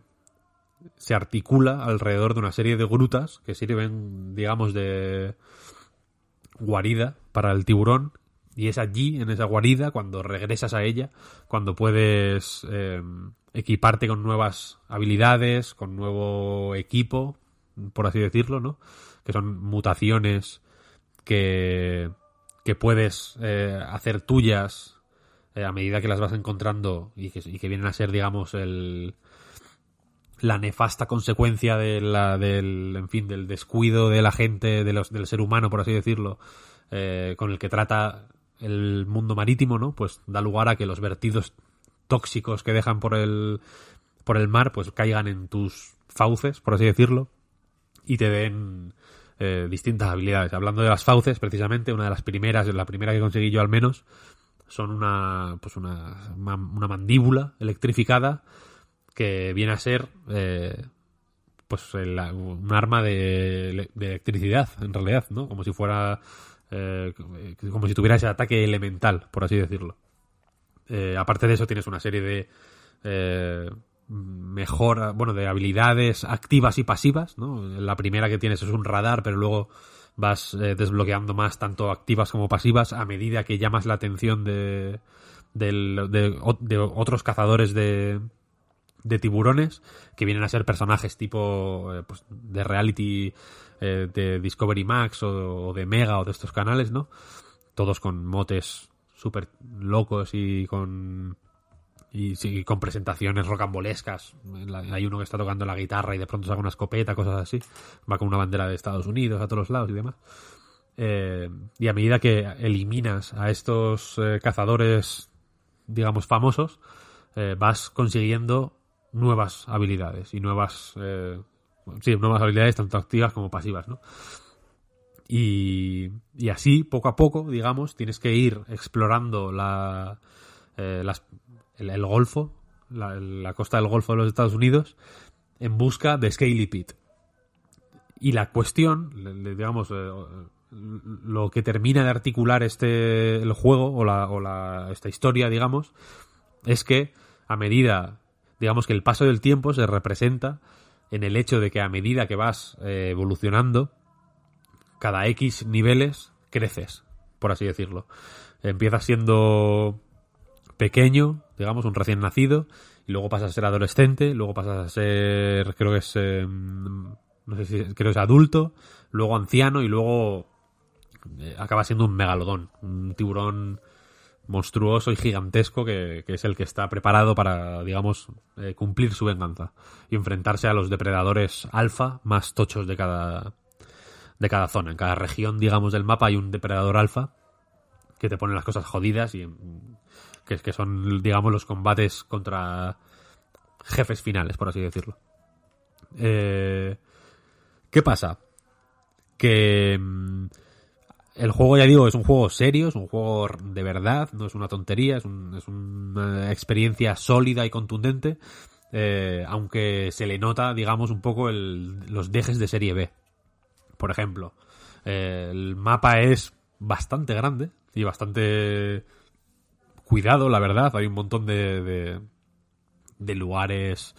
se articula alrededor de una serie de grutas que sirven, digamos, de guarida para el tiburón. Y es allí, en esa guarida, cuando regresas a ella, cuando puedes eh, equiparte con nuevas habilidades, con nuevo equipo, por así decirlo, ¿no? Que son mutaciones que, que puedes eh, hacer tuyas eh, a medida que las vas encontrando y que, y que vienen a ser, digamos, el, la nefasta consecuencia de la, del, en fin, del descuido de la gente, de los, del ser humano, por así decirlo, con el que trata el mundo marítimo, ¿no? Pues da lugar a que los vertidos tóxicos que dejan por el, por el mar, pues caigan en tus fauces, por así decirlo, y te den eh, distintas habilidades. Hablando de las fauces, precisamente, una de las primeras, la primera que conseguí yo al menos, son una, pues una, una mandíbula electrificada que viene a ser eh, pues un arma de, de electricidad en realidad no como si fuera eh, como si tuviera ese ataque elemental por así decirlo. Eh, aparte de eso tienes una serie de eh, bueno de habilidades activas y pasivas no la primera que tienes es un radar pero luego vas eh, desbloqueando más tanto activas como pasivas a medida que llamas la atención de de, o- de otros cazadores de, de tiburones que vienen a ser personajes tipo pues, de reality eh, de Discovery Max o, de Mega o de estos canales, ¿no? Todos con motes súper locos y con y con presentaciones rocambolescas. Hay uno que está tocando la guitarra y de pronto saca una escopeta, cosas así. Va con una bandera de Estados Unidos a todos lados y demás. Eh, y a medida que eliminas a estos eh, cazadores, digamos, famosos, eh, vas consiguiendo nuevas habilidades y nuevas sí, nuevas habilidades tanto activas como pasivas, ¿no? Y, y así, poco a poco, digamos, tienes que ir explorando la, eh, el, Golfo, la, costa del Golfo de los Estados Unidos, en busca de Scaly Pit. Y la cuestión, digamos, eh, lo que termina de articular este el juego o la, o la esta historia, digamos, es que a medida, digamos que el paso del tiempo se representa en el hecho de que a medida que vas eh, evolucionando, cada X niveles creces, por así decirlo. Empiezas siendo pequeño, digamos, un recién nacido, y luego pasas a ser adolescente, luego pasas a ser, creo que es, eh, no sé si, creo que es adulto, luego anciano y luego eh, acaba siendo un megalodón, un tiburón monstruoso y gigantesco que, que es el que está preparado para, digamos, eh, cumplir su venganza y enfrentarse a los depredadores alfa más tochos de cada, de cada zona. En cada región, digamos, del mapa hay un depredador alfa que te pone las cosas jodidas y mm, que, que son, digamos, los combates contra jefes finales, por así decirlo. Eh, ¿Qué pasa? Que mm, el juego, ya digo, es un juego serio, es un juego de verdad, no es una tontería, es, un- es una experiencia sólida y contundente, eh, aunque se le nota, digamos, un poco los dejes de serie B. Por ejemplo, eh, el mapa es bastante grande y bastante cuidado, la verdad. Hay un montón de, de, de lugares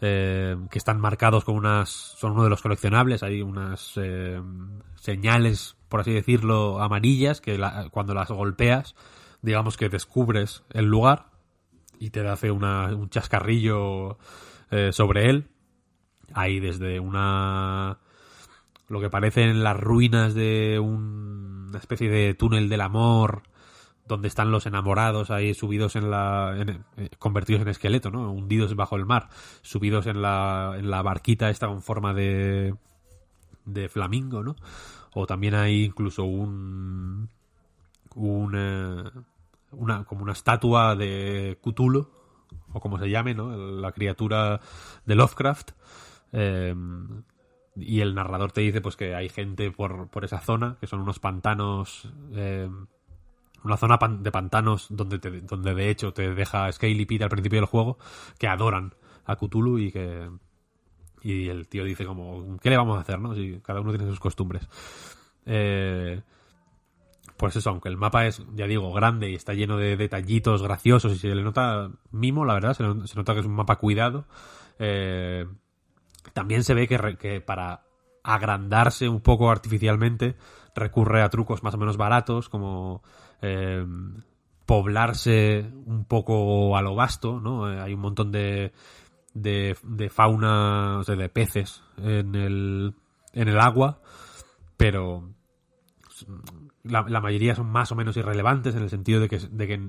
eh, que están marcados con unas. Son uno de los coleccionables. Hay unas eh, señales, por así decirlo, amarillas que la- cuando las golpeas, digamos que descubres el lugar y te hace una, un chascarrillo eh, sobre él. Hay desde una lo que parecen las ruinas de un- una especie de túnel del amor donde están los enamorados ahí subidos en la eh, convertidos en esqueleto no hundidos bajo el mar subidos en la en la barquita esta con forma de de flamingo no o también hay incluso un un una como una estatua de Cthulhu o como se llame, ¿no? La criatura de Lovecraft. Eh, y el narrador te dice pues que hay gente por, por esa zona, que son unos pantanos, eh, una zona de pantanos donde, donde de hecho te deja Scaly Pete al principio del juego, que adoran a Cthulhu y que... Y el tío dice como, ¿qué le vamos a hacer, no? Si cada uno tiene sus costumbres. Eh, pues eso, aunque el mapa es, ya digo, grande y está lleno de detallitos graciosos y se le nota mimo, la verdad, se, nota que es un mapa cuidado. Eh, también se ve que, para agrandarse un poco artificialmente recurre a trucos más o menos baratos como eh, poblarse un poco a lo vasto, ¿no? Eh, hay un montón de, de, fauna, o sea, de peces en el, en el agua, pero la, mayoría son más o menos irrelevantes en el sentido de que, de que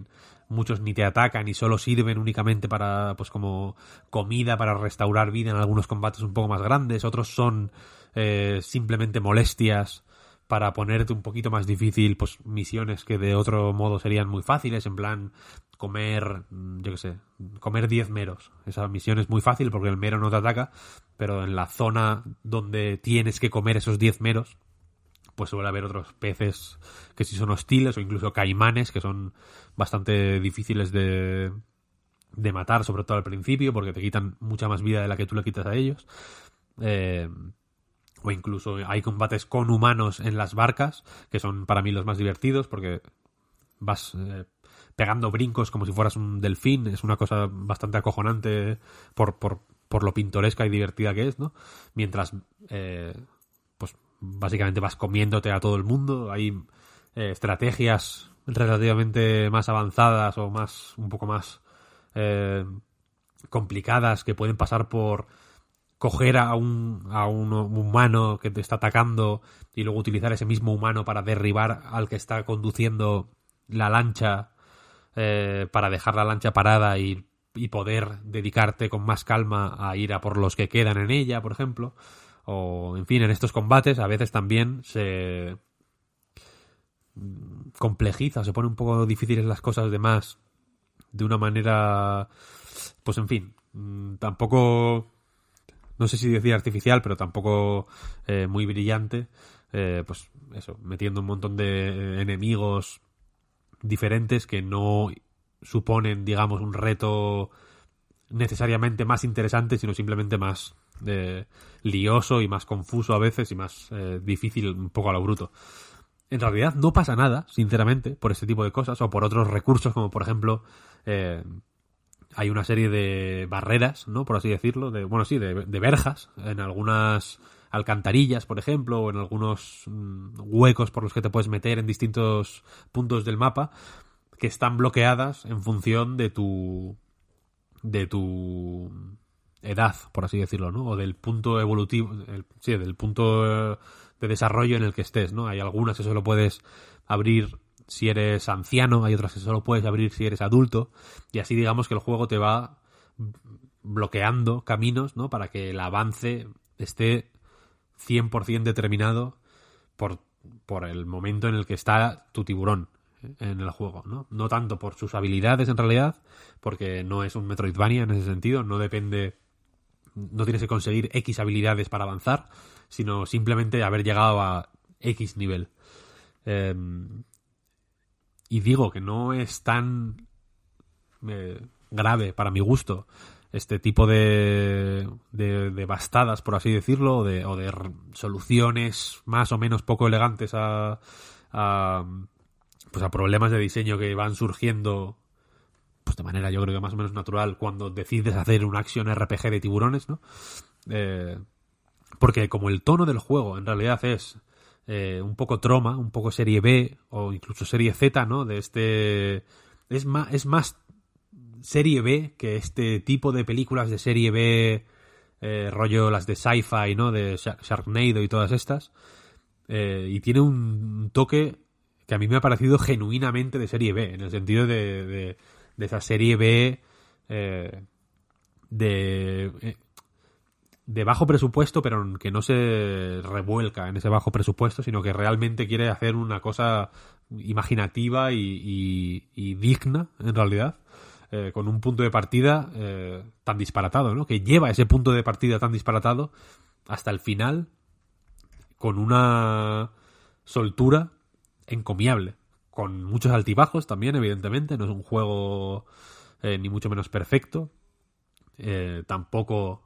muchos ni te atacan y solo sirven únicamente para, pues como comida, para restaurar vida en algunos combates un poco más grandes, otros son eh, simplemente molestias para ponerte un poquito más difícil, pues misiones que de otro modo serían muy fáciles, en plan comer, mm, yo qué sé, comer 10 meros. Esa misión es muy fácil porque el mero no te ataca, pero en la zona donde tienes que comer esos 10 meros, pues suele haber otros peces que sí son hostiles o incluso caimanes que son bastante difíciles de, de matar, sobre todo al principio, porque te quitan mucha más vida de la que tú le quitas a ellos. Eh, o incluso hay combates con humanos en las barcas, que son para mí los más divertidos, porque vas eh, pegando brincos como si fueras un delfín. Es una cosa bastante acojonante por, por, por lo pintoresca y divertida que es, ¿no? Mientras, eh, pues básicamente vas comiéndote a todo el mundo. Hay eh, estrategias relativamente más avanzadas o más un poco más eh, complicadas que pueden pasar por coger a un, a un humano que te está atacando y luego utilizar ese mismo humano para derribar al que está conduciendo la lancha eh, para dejar la lancha parada y, poder dedicarte con más calma a ir a por los que quedan en ella, por ejemplo. O, en fin, en estos combates a veces también se complejiza, se pone un poco difíciles las cosas de más de una manera, pues en fin, mm, tampoco, no sé si decir artificial, pero tampoco eh, muy brillante, eh, pues eso, metiendo un montón de enemigos diferentes que no suponen, digamos, un reto necesariamente más interesante, sino simplemente más eh, lioso y más confuso a veces y más difícil un poco a lo bruto en realidad no pasa nada, sinceramente, por este tipo de cosas o por otros recursos, como por ejemplo, eh, hay una serie de barreras, ¿no? Por así decirlo, de, bueno, sí, de, verjas en algunas alcantarillas, por ejemplo, o en algunos mm, huecos por los que te puedes meter en distintos puntos del mapa, que están bloqueadas en función de tu de tu edad, por así decirlo, ¿no? O del punto evolutivo, sí, del punto eh, de desarrollo en el que estés, ¿no? Hay algunas que solo puedes abrir si eres anciano, hay otras que solo puedes abrir si eres adulto, y así digamos que el juego te va bloqueando caminos, ¿no? Para que el avance esté 100% determinado por, por el momento en el que está tu tiburón en el juego, ¿no? No tanto por sus habilidades en realidad, porque no es un Metroidvania en ese sentido, no depende no tienes que conseguir X habilidades para avanzar, sino simplemente haber llegado a X nivel. Em, y digo que no es tan eh, grave para mi gusto este tipo de, de, bastadas, por así decirlo, de, o de soluciones más o menos poco elegantes a, a, pues a problemas de diseño que van surgiendo pues de manera yo creo que más o menos natural cuando decides hacer una acción RPG de tiburones, ¿no? Eh, porque como el tono del juego en realidad es eh, un poco troma, un poco serie B o incluso serie Z, ¿no? De este... Es más, es más serie B que este tipo de películas de serie B, eh, rollo las de sci-fi, ¿no? De Sharknado y todas estas. Eh, y tiene un toque que a mí me ha parecido genuinamente de serie B, en el sentido de, de, esa serie B de de bajo presupuesto, pero que no se revuelca en ese bajo presupuesto, sino que realmente quiere hacer una cosa imaginativa y, digna, en realidad. Eh, con un punto de partida eh, tan disparatado, ¿no? Que lleva ese punto de partida tan disparatado hasta el final con una soltura encomiable. Con muchos altibajos también, evidentemente. No es un juego eh, ni mucho menos perfecto. tampoco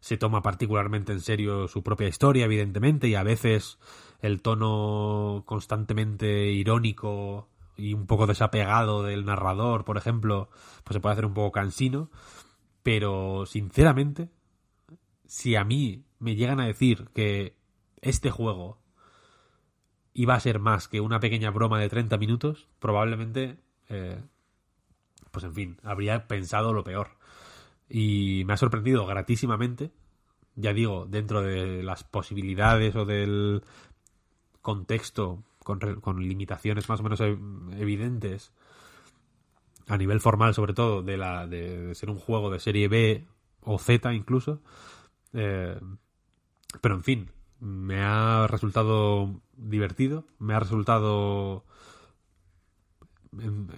se toma particularmente en serio su propia historia, evidentemente, y a veces el tono constantemente irónico y un poco desapegado del narrador, por ejemplo, pues se puede hacer un poco cansino, pero sinceramente, si a mí me llegan a decir que este juego iba a ser más que una pequeña broma de 30 minutos, probablemente, eh, pues en fin, habría pensado lo peor. Y me ha sorprendido gratísimamente, ya digo, dentro de las posibilidades o del contexto con, limitaciones más o menos evidentes, a nivel formal sobre todo, de, la, de, ser un juego de serie B o Z incluso. Eh, pero en fin, me ha resultado divertido, me ha resultado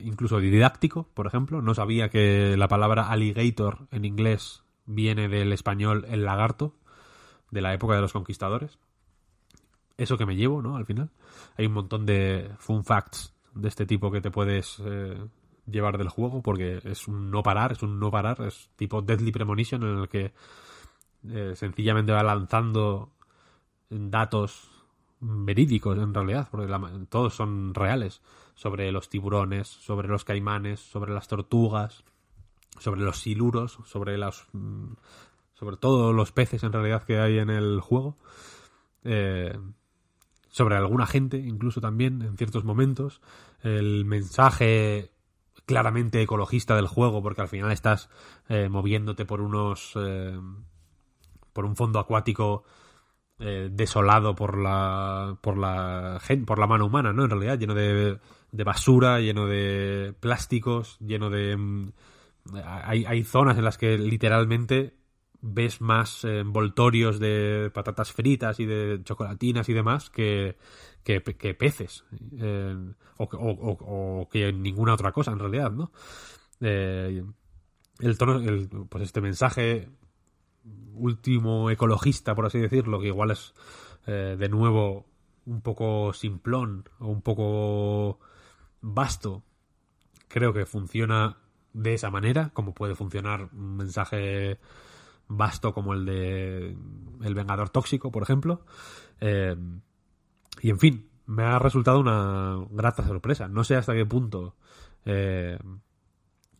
incluso didáctico, por ejemplo. No sabía que la palabra alligator en inglés viene del español el lagarto, de la época de los conquistadores eso que me llevo, ¿no? Al final. Hay un montón de fun facts de este tipo que te puedes eh, llevar del juego porque es un no parar, es un no parar, es tipo Deadly Premonition en el que eh, sencillamente va lanzando datos verídicos en realidad, porque todos son reales, sobre los tiburones, sobre los caimanes, sobre las tortugas, sobre los siluros, sobre mm, sobre todos los peces en realidad que hay en el juego. Eh, sobre alguna gente, incluso también en ciertos momentos. El mensaje claramente ecologista del juego, porque al final estás eh, moviéndote por unos. Eh, por un fondo acuático eh, desolado por la. por la por la mano humana, ¿no? En realidad, lleno de, de basura, lleno de plásticos, lleno de. Mm, hay, hay zonas en las que literalmente ves más envoltorios de patatas fritas y de chocolatinas y demás que, que, peces o, que ninguna otra cosa en realidad, ¿no? Eh, el tono, el, pues este mensaje último ecologista, por así decirlo, que igual es eh, de nuevo un poco simplón o un poco vasto, creo que funciona de esa manera, como puede funcionar un mensaje vasto como el de El Vengador Tóxico, por ejemplo. Eh, y en fin, me ha resultado una grata sorpresa. No sé hasta qué punto eh,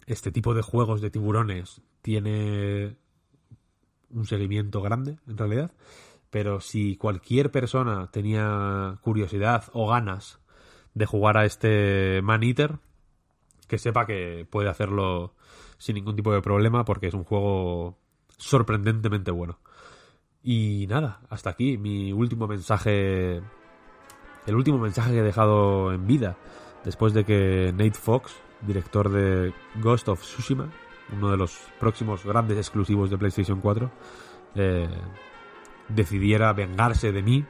este tipo de juegos de tiburones tiene un seguimiento grande, en realidad. Pero si cualquier persona tenía curiosidad o ganas de jugar a este Man Eater, que sepa que puede hacerlo sin ningún tipo de problema porque es un juego sorprendentemente bueno. Y nada, hasta aquí mi último mensaje. El último mensaje que he dejado en vida. Después de que Nate Fox, director de Ghost of Tsushima, uno de los próximos grandes exclusivos de PlayStation 4, eh, decidiera vengarse de mí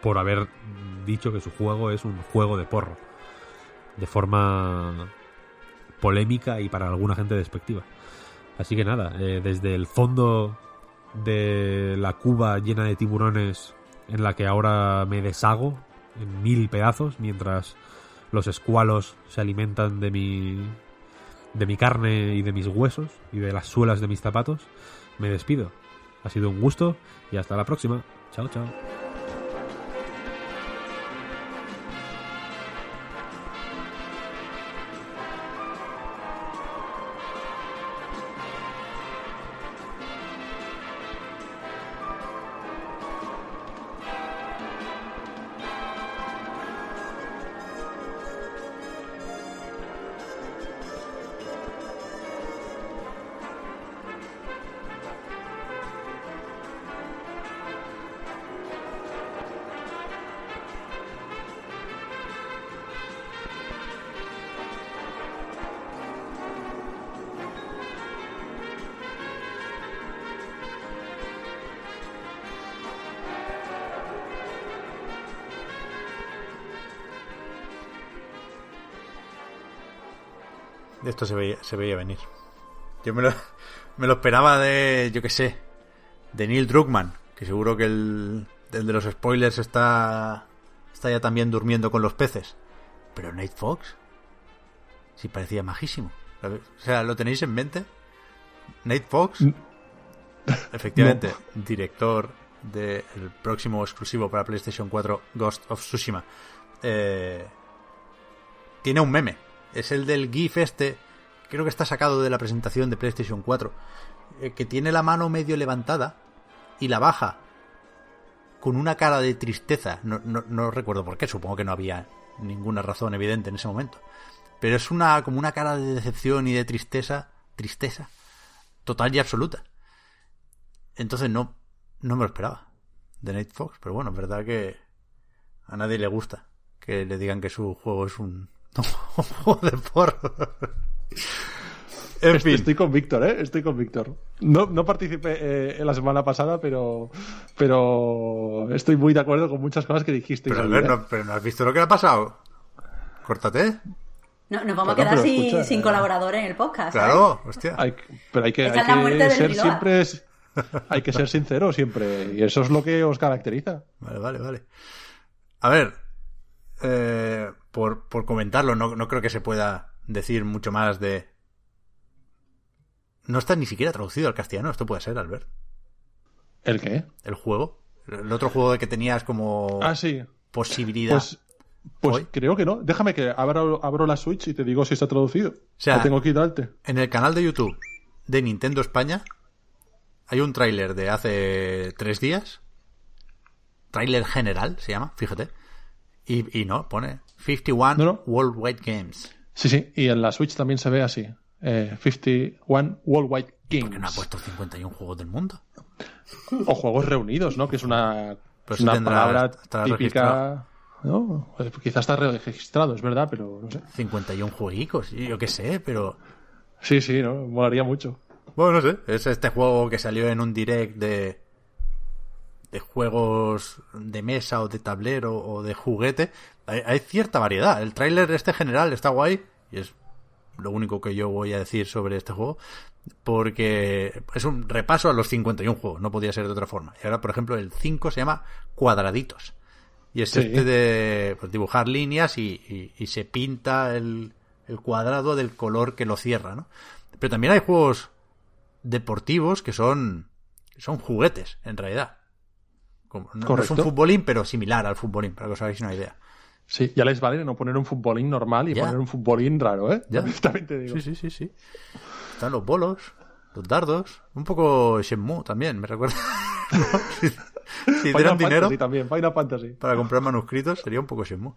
por haber dicho que su juego es un juego de porro. De forma polémica y para alguna gente despectiva. Así que nada, eh, desde el fondo de la cuba llena de tiburones en la que ahora me deshago en mil pedazos mientras los escualos se alimentan de mi de mi carne y de mis huesos y de las suelas de mis zapatos, me despido. Ha sido un gusto y hasta la próxima. Chao, chao. Esto se veía, se veía venir. Yo me lo, me lo esperaba de, yo qué sé, de Neil Druckmann, que seguro que el, el de los spoilers está, está ya también durmiendo con los peces. Pero Nate Fox, sí parecía majísimo. O sea, ¿lo tenéis en mente? Nate Fox, efectivamente, director del próximo exclusivo para PlayStation 4, Ghost of Tsushima. Eh, tiene un meme. Es el del GIF este, creo que está sacado de la presentación de PlayStation 4, eh, que tiene la mano medio levantada y la baja con una cara de tristeza. No, no, no recuerdo por qué, supongo que no había ninguna razón evidente en ese momento. Pero es una como una cara de decepción y de tristeza, tristeza total y absoluta. Entonces no no me lo esperaba de Nate Fox, pero bueno, es verdad que a nadie le gusta que le digan que su juego es un, un juego de porro. En estoy, fin. estoy con Víctor, ¿eh? Estoy con Víctor. No, no participé eh, en la semana pasada, pero, pero estoy muy de acuerdo con muchas cosas que dijiste. Pero, ver, ¿eh? no, pero no has visto lo que le ha pasado. Córtate. No, nos vamos claro, a quedar sin, escucha, sin, colaboradores en el podcast. Claro, ¿eh? hostia. Hay, pero hay que, hay que ser siempre. Hay que ser sincero siempre. Y eso es lo que os caracteriza. Vale, vale, vale. A ver, eh, por, por comentarlo, no, no creo que se pueda decir mucho más de, no está ni siquiera traducido al castellano, esto puede ser, Albert. ¿El qué? El juego. El otro juego que tenías como ah, sí. posibilidad. Pues, pues creo que no. Déjame que abro, abro, la Switch y te digo si está traducido. O sea, tengo que darte. En el canal de YouTube de Nintendo España hay un tráiler de hace tres días. Tráiler general se llama, fíjate. Y, y no, pone 51 no, no. Worldwide Games. Sí, sí, y en la Switch también se ve así eh, 51 Worldwide Games. ¿Por qué no ha puesto 51 juegos del mundo? O juegos reunidos, ¿no? Que es una, es una palabra típica. ¿no? Pues quizás está registrado, es verdad, pero no sé. 51 jueguicos, yo qué sé, pero. Sí, sí, ¿no? Molaría mucho. Bueno, no sé. Es este juego que salió en un direct de. De juegos de mesa o de tablero o de juguete. Hay, hay cierta variedad. El tráiler este general está guay y es lo único que yo voy a decir sobre este juego, porque es un repaso a los 51 juegos, no podía ser de otra forma. Y ahora, por ejemplo, el 5 se llama Cuadraditos. Y es sí. este de pues, dibujar líneas y, y, y se pinta el, el, cuadrado del color que lo cierra, ¿no? Pero también hay juegos deportivos que son, son juguetes, en realidad. Como, no, no, es un futbolín, pero similar al futbolín, para que os hagáis una idea. Sí, ya les vale no poner un futbolín normal y ya. poner un futbolín raro, ¿eh? Ya. También te digo. Sí, sí, sí, sí. Están los bolos, los dardos, un poco Shenmue también, me recuerda. si, si Final dinero Fantasy también, Final Fantasy. para comprar manuscritos, sería un poco Shenmue.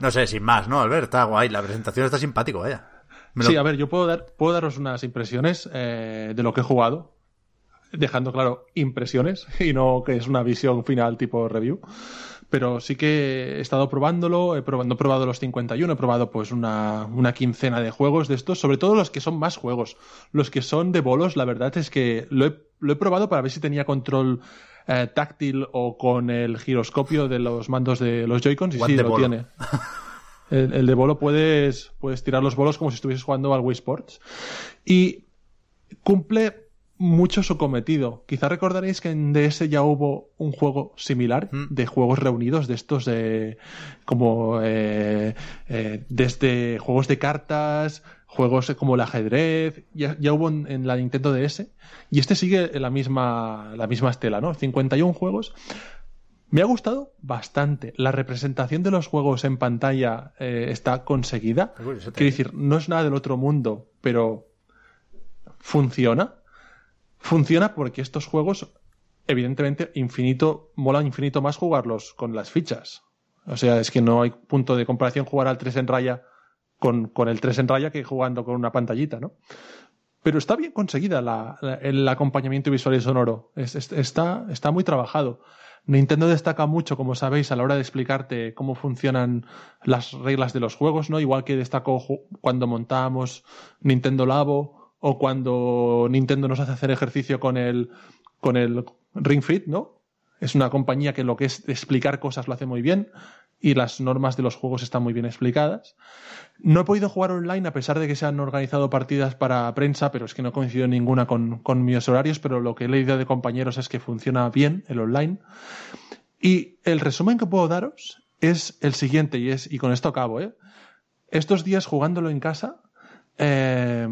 No sé, sin más, ¿no, Albert? Está guay, la presentación está simpático, vaya. Lo... Sí, a ver, yo puedo, dar, puedo daros unas impresiones eh, de lo que he jugado, dejando claro impresiones y no que es una visión final tipo review pero sí que he estado probándolo, he probado, no he probado los 51, he probado pues una, una, quincena de juegos de estos, sobre todo los que son más juegos. Los que son de bolos, la verdad es que lo he, lo he probado para ver si tenía control eh, táctil o con el giroscopio de los mandos de los Joy-Cons y sí, lo bolo. tiene. El, el, de bolo puedes, puedes tirar los bolos como si estuvieses jugando al Wii Sports. Y cumple mucho su cometido. Quizá recordaréis que en DS ya hubo un juego similar mm. de juegos reunidos de estos de como eh, eh, desde juegos de cartas, juegos como el ajedrez, ya, ya hubo en, en, la Nintendo DS y este sigue la misma la misma estela, ¿no? 51 juegos. Me ha gustado bastante. La representación de los juegos en pantalla eh, está conseguida. Quiero decir, no es nada del otro mundo, pero funciona Funciona porque estos juegos, evidentemente, infinito, mola infinito más jugarlos con las fichas. O sea, es que no hay punto de comparación jugar al 3 en raya con, con el 3 en raya que jugando con una pantallita, ¿no? Pero está bien conseguida el acompañamiento visual y sonoro. Es, es, está, está muy trabajado. Nintendo destaca mucho, como sabéis, a la hora de explicarte cómo funcionan las reglas de los juegos, ¿no? Igual que destacó cuando montábamos Nintendo Labo o cuando Nintendo nos hace hacer ejercicio con el, con el Ring Fit, ¿no? Es una compañía que lo que es explicar cosas lo hace muy bien y las normas de los juegos están muy bien explicadas. No he podido jugar online a pesar de que se han organizado partidas para prensa, pero es que no coincido ninguna con, con mis horarios, pero lo que he leído de compañeros es que funciona bien el online. Y el resumen que puedo daros es el siguiente, y, es, y con esto acabo, ¿eh? Estos días jugándolo en casa, eh,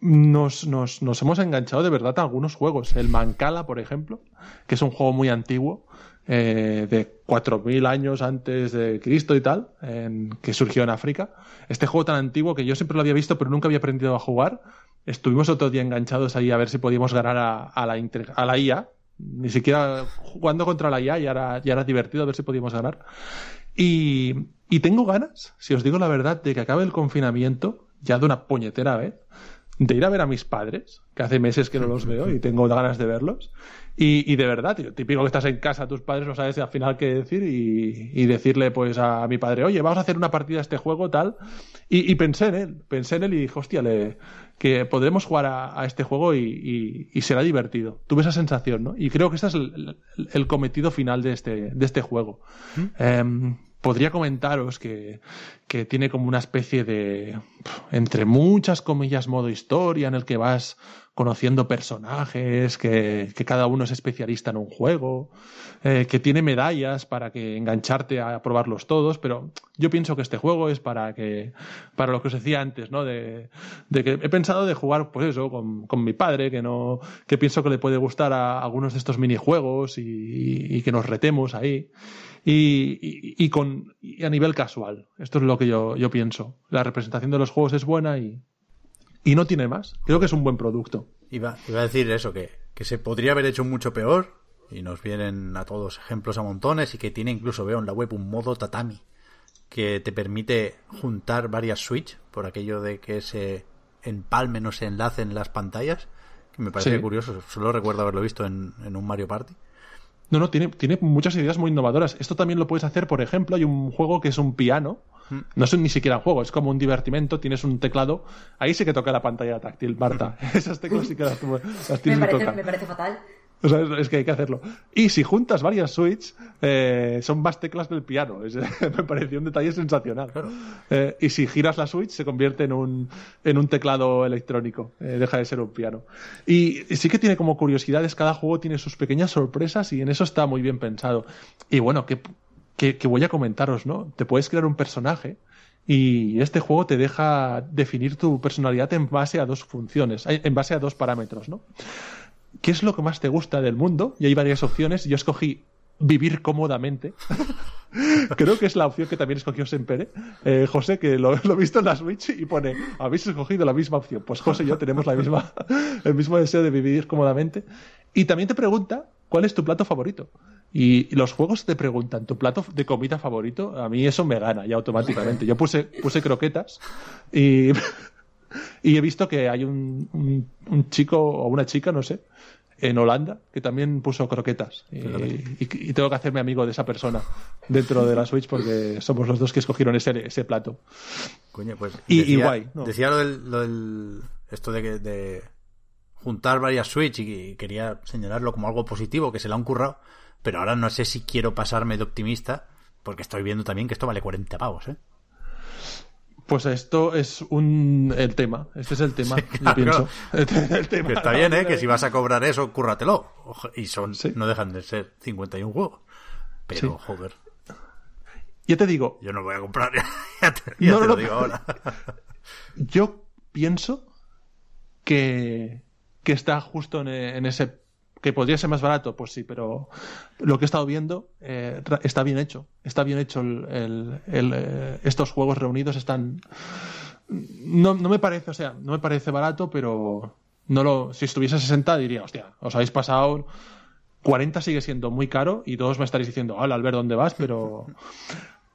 nos, nos, nos, hemos enganchado de verdad a algunos juegos. El Mancala, por ejemplo, que es un juego muy antiguo, eh, de 4.000 años antes de Cristo y tal, en, que surgió en África. Este juego tan antiguo que yo siempre lo había visto, pero nunca había aprendido a jugar. Estuvimos otro día enganchados ahí a ver si podíamos ganar a, a, la, a la IA. Ni siquiera jugando contra la IA ya era, ya era divertido a ver si podíamos ganar. Y, y tengo ganas, si os digo la verdad, de que acabe el confinamiento, ya de una puñetera vez, de ir a ver a mis padres, que hace meses que no los veo y tengo ganas de verlos. Y, y de verdad, tío, típico que estás en casa, tus padres no sabes al final qué decir y, y, decirle pues a mi padre, oye, vamos a hacer una partida a este juego, tal. Y, y pensé en él, pensé en él y dije, hostia, le, que podremos jugar a, a este juego y, y, será divertido. Tuve esa sensación, ¿no? Y creo que este es el, el, el cometido final de este, de este juego. ¿Mm? Eh, podría comentaros que, que, tiene como una especie de, entre muchas comillas, modo historia en el que vas conociendo personajes, que, que cada uno es especialista en un juego, eh, que tiene medallas para que engancharte a probarlos todos, pero yo pienso que este juego es para que, para lo que os decía antes, ¿no? De, de que he pensado de jugar, pues eso, con, con, mi padre, que no, que pienso que le puede gustar a algunos de estos minijuegos y, y, y que nos retemos ahí. Y, y, y, con, y a nivel casual. Esto es lo que yo, yo pienso. La representación de los juegos es buena y, y no tiene más. Creo que es un buen producto. Iba, iba a decir eso, que, que se podría haber hecho mucho peor y nos vienen a todos ejemplos a montones y que tiene incluso, veo en la web, un modo tatami que te permite juntar varias Switch por aquello de que se empalmen o se enlacen las pantallas, que me parece sí. curioso. Solo recuerdo haberlo visto en, en un Mario Party. No, no, tiene, tiene muchas ideas muy innovadoras. Esto también lo puedes hacer, por ejemplo, hay un juego que es un piano. No es ni siquiera un juego, es como un divertimento, tienes un teclado. Ahí sí que toca la pantalla táctil, Marta. Esas teclas sí que las, las tienes me parece, que tocar. Me parece fatal. O sea, es que hay que hacerlo. Y si juntas varias Switch, eh, son más teclas del piano. Es, me pareció un detalle sensacional. Claro. Eh, y si giras la Switch, se convierte en un, en un teclado electrónico. Eh, deja de ser un piano. Y, y, sí que tiene como curiosidades. Cada juego tiene sus pequeñas sorpresas y en eso está muy bien pensado. Y bueno, que, que, que voy a comentaros, ¿no? Te puedes crear un personaje. Y este juego te deja definir tu personalidad en base a dos funciones, en base a dos parámetros, ¿no? ¿Qué es lo que más te gusta del mundo? Y hay varias opciones. Yo escogí vivir cómodamente. Creo que es la opción que también escogió Sempere. Eh, José, que lo, he visto en la Switch y pone, habéis escogido la misma opción. Pues José y yo tenemos la misma, el mismo deseo de vivir cómodamente. Y también te pregunta, ¿cuál es tu plato favorito? Y los juegos te preguntan, ¿tu plato de comida favorito? A mí eso me gana ya automáticamente. Yo puse, puse croquetas y... Y he visto que hay un, un, un, chico o una chica, no sé, en Holanda que también puso croquetas. Y, y, y, tengo que hacerme amigo de esa persona dentro de la Switch porque somos los dos que escogieron ese, ese plato. Coño, pues. Y, decía, y guay. ¿no? Decía lo del, lo del. Esto de, de juntar varias Switch y quería señalarlo como algo positivo, que se le han currado. Pero ahora no sé si quiero pasarme de optimista porque estoy viendo también que esto vale 40 pavos, ¿eh? Pues esto es un el tema. Este es el tema, sí, claro, yo pienso. El tema. Está bien, ¿eh? Que si vas a cobrar eso, cúrratelo. Y son, sí. no dejan de ser 51 juegos. Pero, sí. joder. Ya te digo. Yo no voy a comprar, ya te, ya no, te lo no, digo ahora. Yo pienso que, que está justo en, en ese que podría ser más barato, pues sí, pero lo que he estado viendo eh, está bien hecho. Está bien hecho el, eh, estos juegos reunidos están. No, no, me parece, o sea, no me parece barato, pero no lo. Si estuviese a 60 diría, hostia, os habéis pasado. 40 sigue siendo muy caro y todos me estaréis diciendo, hola, al ver dónde vas, pero.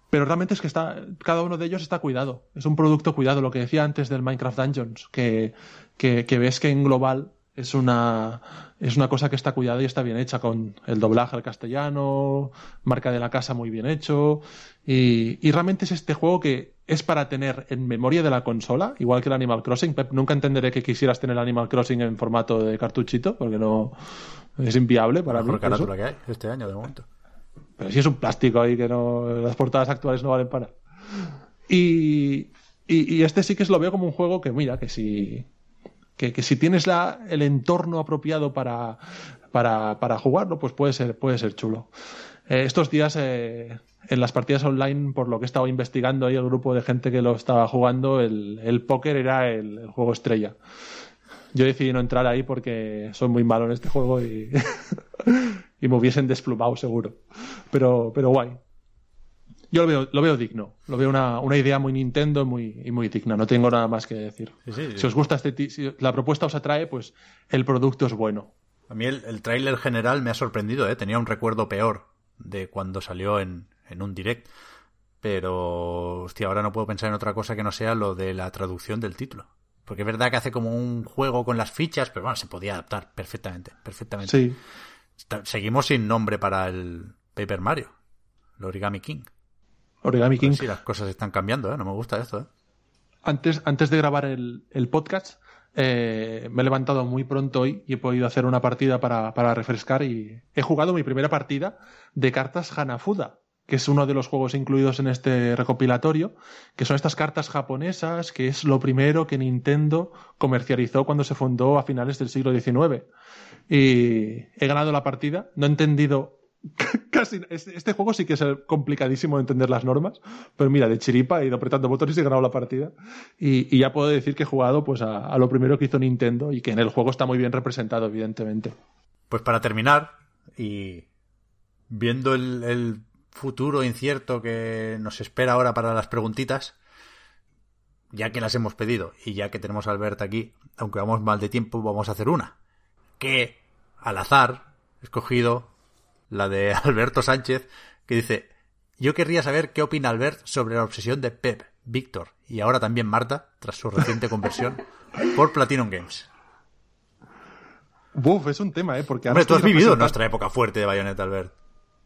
Pero realmente es que está, cada uno de ellos está cuidado. Es un producto cuidado. Lo que decía antes del Minecraft Dungeons, que, que ves que en global es una, es una cosa que está cuidada y está bien hecha con el doblaje al castellano, marca de la casa muy bien hecho. Y, y, realmente es este juego que es para tener en memoria de la consola, igual que el Animal Crossing. Pep, nunca entenderé que quisieras tener Animal Crossing en formato de cartuchito, porque no es inviable para la mejor mí. carátula que hay este año, de momento. Pero si es un plástico ahí que no. Las portadas actuales no valen para. Y, y, y este sí que lo veo como un juego que, mira, que si. Que, que si tienes la, el entorno apropiado para, para, para jugarlo, pues puede ser, puede ser chulo. Eh, estos días eh, en las partidas online, por lo que he estado investigando ahí el grupo de gente que lo estaba jugando, el, el póker era el, el, juego estrella. Yo decidí no entrar ahí porque soy muy malo en este juego y, y me hubiesen desplumado seguro. Pero, pero guay. Yo lo veo, lo veo digno. Lo veo una, una idea muy Nintendo muy, y muy digna. No tengo nada más que decir. Sí, sí, sí. Si os gusta este, si la propuesta os atrae, pues el producto es bueno. A mí el, el tráiler general me ha sorprendido, ¿eh? Tenía un recuerdo peor de cuando salió en, en un direct. Pero, hostia, ahora no puedo pensar en otra cosa que no sea lo de la traducción del título. Porque es verdad que hace como un juego con las fichas, pero bueno, se podía adaptar perfectamente, perfectamente. Sí. Seguimos sin nombre para el Paper Mario, el Origami King. Origami King. Pues sí, las cosas están cambiando, ¿eh? No me gusta esto, ¿eh? Antes, antes de grabar el, el podcast, eh, me he levantado muy pronto hoy y he podido hacer una partida para, para, refrescar y he jugado mi primera partida de cartas Hanafuda, que es uno de los juegos incluidos en este recopilatorio, que son estas cartas japonesas, que es lo primero que Nintendo comercializó cuando se fundó a finales del siglo XIX. Y he ganado la partida, no he entendido casi este juego sí que es complicadísimo de entender las normas, pero mira, de chiripa he ido apretando botones y he ganado la partida. Y, ya puedo decir que he jugado pues a, lo primero que hizo Nintendo y que en el juego está muy bien representado, evidentemente. Pues para terminar, y viendo el, el futuro incierto que nos espera ahora para las preguntitas, ya que las hemos pedido y ya que tenemos a Albert aquí, aunque vamos mal de tiempo, vamos a hacer una. Que al azar escogido la de Alberto Sánchez, que dice, yo querría saber qué opina Albert sobre la obsesión de Pep, Víctor y ahora también Marta, tras su reciente conversión, por Platinum Games. Buf, es un tema, ¿eh? Porque Hombre, tú has vivido nuestra época fuerte de Bayonetta, Albert.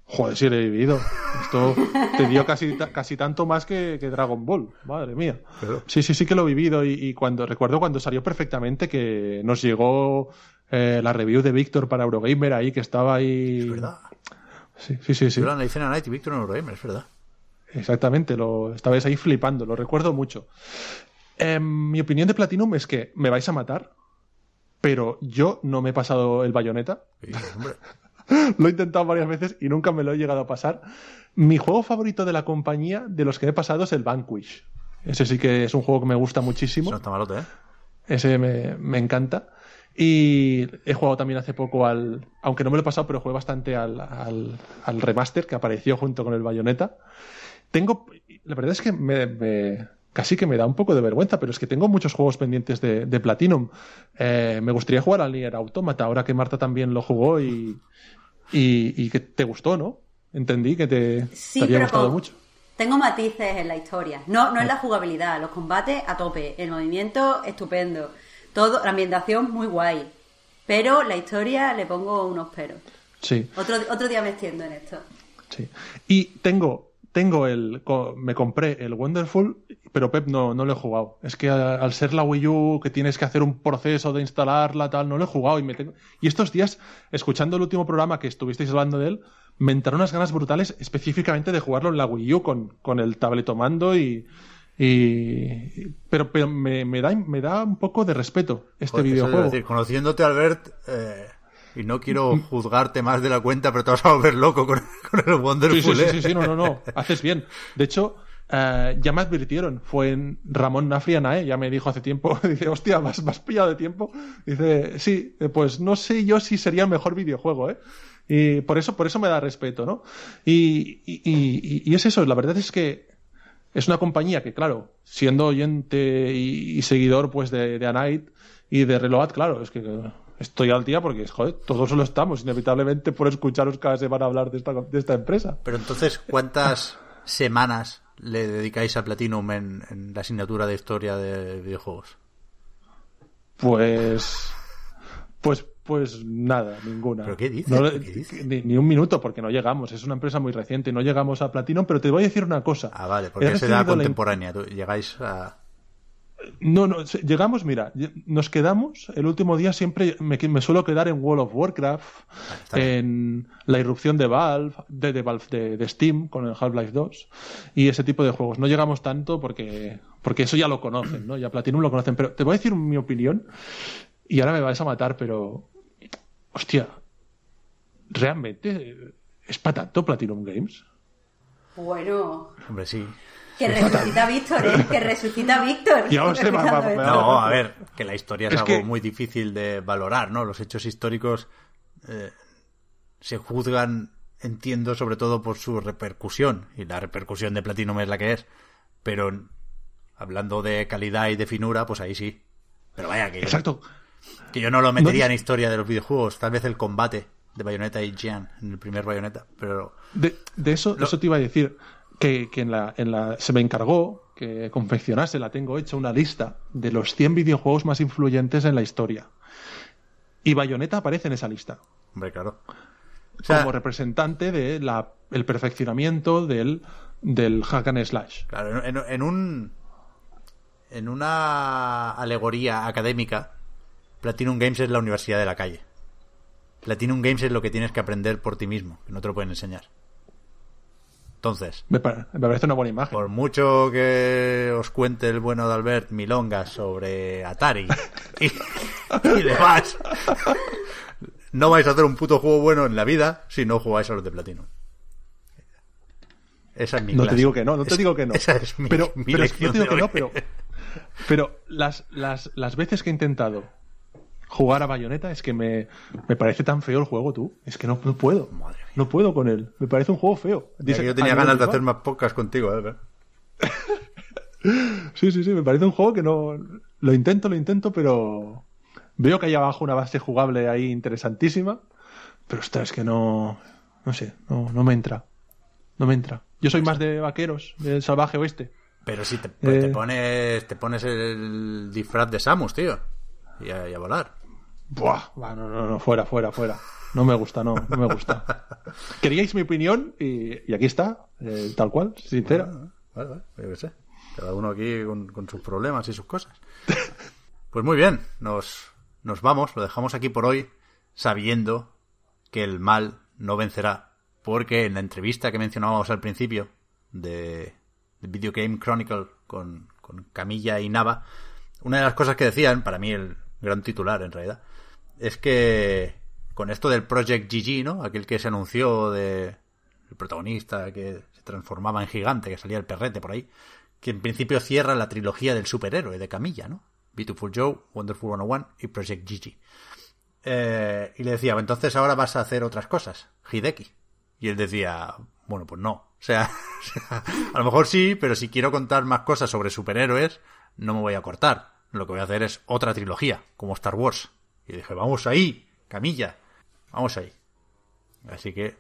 Joder, sí lo he vivido. Esto te dio casi, casi tanto más que, que Dragon Ball. Madre mía. Pero... Sí, sí, sí que lo he vivido. Y, y, cuando recuerdo cuando salió perfectamente que nos llegó eh, la review de Víctor para Eurogamer ahí, que estaba ahí. Es verdad. Sí, sí, sí. sí. Yo la analicé en Night y Víctor en Eurogamer, es verdad. Exactamente, lo estabais ahí flipando, lo recuerdo mucho. Eh, mi opinión de Platinum es que me vais a matar, pero yo no me he pasado el bayoneta. Sí, lo he intentado varias veces y nunca me lo he llegado a pasar. Mi juego favorito de la compañía, de los que he pasado, es el Vanquish. Ese sí que es un juego que me gusta muchísimo. No está malote, ¿eh? Ese me, me, encanta. Y he jugado también hace poco al. Aunque no me lo he pasado, pero jugué bastante al, al, al remaster que apareció junto con el Bayonetta. Tengo. La verdad es que me, me, casi que me da un poco de vergüenza, pero es que tengo muchos juegos pendientes de, de Platinum. Eh, me gustaría jugar al Nier Automata, ahora que Marta también lo jugó y, y, y que te gustó, ¿no? Entendí que te, sí, te había gustado con, mucho. Tengo matices en la historia. No, no en la jugabilidad, los combates a tope, el movimiento estupendo, todo, la ambientación muy guay. Pero la historia le pongo unos peros. Sí. Otro, otro día me extiendo en esto. Sí. Y tengo, tengo el, me compré el Wonderful, pero Pep no, no lo he jugado. Es que al ser la Wii U, que tienes que hacer un proceso de instalarla, tal, no lo he jugado y me tengo... Y estos días, escuchando el último programa que estuvisteis hablando de él, me entraron unas ganas brutales específicamente de jugarlo en la Wii U con, con el tabletomando y, y pero, pero me, me, da, me da un poco de respeto este Joder, videojuego. Es decir, conociéndote, Albert, eh, y no quiero juzgarte más de la cuenta, pero te vas a volver loco con, con el Wonderful. Sí, sí, ¿eh? sí, sí, no, no, no, haces bien. De hecho, uh, ya me advirtieron, fue en Ramón Nafrianae, ya me dijo hace tiempo, dice, hostia, ¿vas, vas pillado de tiempo? Dice, sí, pues no sé yo si sería el mejor videojuego, ¿eh? Y por eso, por eso me da respeto, ¿no? Y, y, y, y es eso, la verdad es que es una compañía que, claro, siendo oyente y, y seguidor pues de, de Anite y de Reload, claro, es que estoy al día porque, joder, todos lo estamos, inevitablemente por escucharos cada semana hablar de esta, de esta empresa. Pero entonces, ¿cuántas semanas le dedicáis a Platinum en, en la asignatura de historia de videojuegos? Pues... Pues pues nada, ninguna. ¿Pero qué dices? No, ¿Qué dices? Ni, ni, un minuto, porque no llegamos. Es una empresa muy reciente, no llegamos a Platinum, pero te voy a decir una cosa. Ah, vale, porque es edad contemporánea. La... Llegáis a. No, no, llegamos, mira, nos quedamos, el último día siempre me, me suelo quedar en World of Warcraft, bien. en la irrupción de Valve, de, de Valve de, de Steam con el Half-Life 2 y ese tipo de juegos. No llegamos tanto porque, porque eso ya lo conocen, ¿no? Ya Platinum lo conocen, pero te voy a decir mi opinión y ahora me vais a matar, pero hostia, ¿realmente es para tanto Platinum Games? Bueno, Hombre, sí. que resucita Víctor, ¿eh? Que resucita Víctor. Ya va- va- va-. No, a ver, que la historia es, Es algo que- muy difícil de valorar, ¿no? Los hechos históricos eh, se juzgan, entiendo, sobre todo por su repercusión. Y la repercusión de Platinum es la que es. Pero hablando de calidad y de finura, pues ahí sí. Pero vaya, que, Exacto. Que yo no lo metería No- en historia de los videojuegos. Tal vez el combate de Bayonetta y Jean en el primer Bayonetta. Pero De, de eso, Lo- eso te iba a decir, que, que en la, en la, se me encargó que confeccionase, la tengo hecha, una lista de los 100 videojuegos más influyentes en la historia. Y Bayonetta aparece en esa lista, Hombre, claro. O sea, como representante del el perfeccionamiento del, del hack and slash. Claro, en un. En una alegoría académica, Platinum Games es la universidad de la calle. Platinum Games es lo que tienes que aprender por ti mismo, que no te lo pueden enseñar. Entonces, Me, pa- me parece una buena imagen. por mucho que os cuente el bueno de Albert Milongas sobre Atari y, y demás, no vais a hacer un puto juego bueno en la vida si no jugáis a los de Platinum. Esa es mi No te digo que no, no te digo que no. Esa es mi, pero mi pero es- lección no te digo que no, pero, pero las, las, las veces que he intentado jugar a Bayonetta es que me, me parece tan feo el juego, tú. Es que no, no puedo. Madre mía. No puedo con él. Me parece un juego feo. Que yo tenía ganas de hacer más podcasts contigo, ¿eh? Sí, sí, sí. Me parece un juego que no. Lo intento, lo intento, pero. Veo que hay abajo una base jugable ahí interesantísima. Pero ostras, es que no. No sé, no, no me entra. No me entra. Yo soy más de vaqueros, del salvaje oeste. Pero si te, pues te Eh. pones te pones el disfraz de Samus, tío. Y a, y a volar. Buah, no, no, no, fuera, fuera, fuera. No me gusta, no, no me gusta. Queríais mi opinión y, y aquí está, eh, tal cual, sincera. Vale, vale, yo qué sé. Cada uno aquí con, con sus problemas y sus cosas. Pues muy bien, nos, nos vamos, lo dejamos aquí por hoy, sabiendo que el mal no vencerá. Porque en la entrevista que mencionábamos al principio de, de Video Game Chronicle con, con Camilla y Nava, una de las cosas que decían, para mí el gran titular en realidad, es que con esto del Project GG, ¿no? Aquel que se anunció de el protagonista que se transformaba en gigante, que salía el perrete por ahí, que en principio cierra la trilogía del superhéroe de Camilla, ¿no? Beautiful Joe, Wonderful 101 y Project GG. Eh, y le decía, entonces ahora vas a hacer otras cosas, Hideki. Y él decía, bueno, pues no. O sea, a lo mejor sí, pero si quiero contar más cosas sobre superhéroes, no me voy a cortar. Lo que voy a hacer es otra trilogía, como Star Wars. Y dije, vamos ahí, Camilla, vamos ahí. Así que,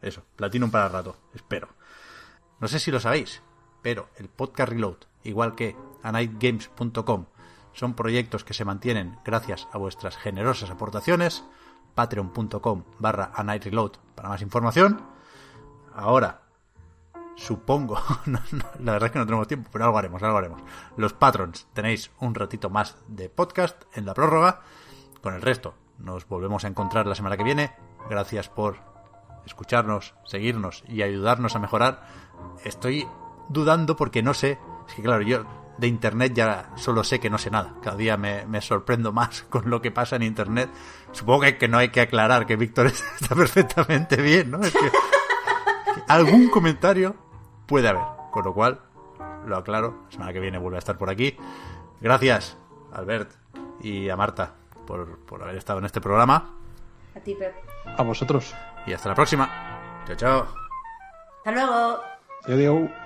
eso, Platinum para rato, espero. No sé si lo sabéis, pero el podcast Reload, igual que anightgames.com, son proyectos que se mantienen gracias a vuestras generosas aportaciones. Patreon.com barra anightreload para más información. Ahora, supongo, la verdad es que no tenemos tiempo, pero algo haremos, algo haremos. Los patrons tenéis un ratito más de podcast en la prórroga. Con el resto, nos volvemos a encontrar la semana que viene. Gracias por escucharnos, seguirnos y ayudarnos a mejorar. Estoy dudando porque no sé, es que claro, yo de Internet ya solo sé que no sé nada. Cada día me, sorprendo más con lo que pasa en Internet. Supongo que, que no hay que aclarar que Víctor está perfectamente bien, ¿no? Es que algún comentario puede haber. Con lo cual, lo aclaro. La semana que viene vuelve a estar por aquí. Gracias, Albert y a Marta, por, por haber estado en este programa. A ti, Pep. A vosotros. Y hasta la próxima. Chao, chao. Hasta luego. Adiós.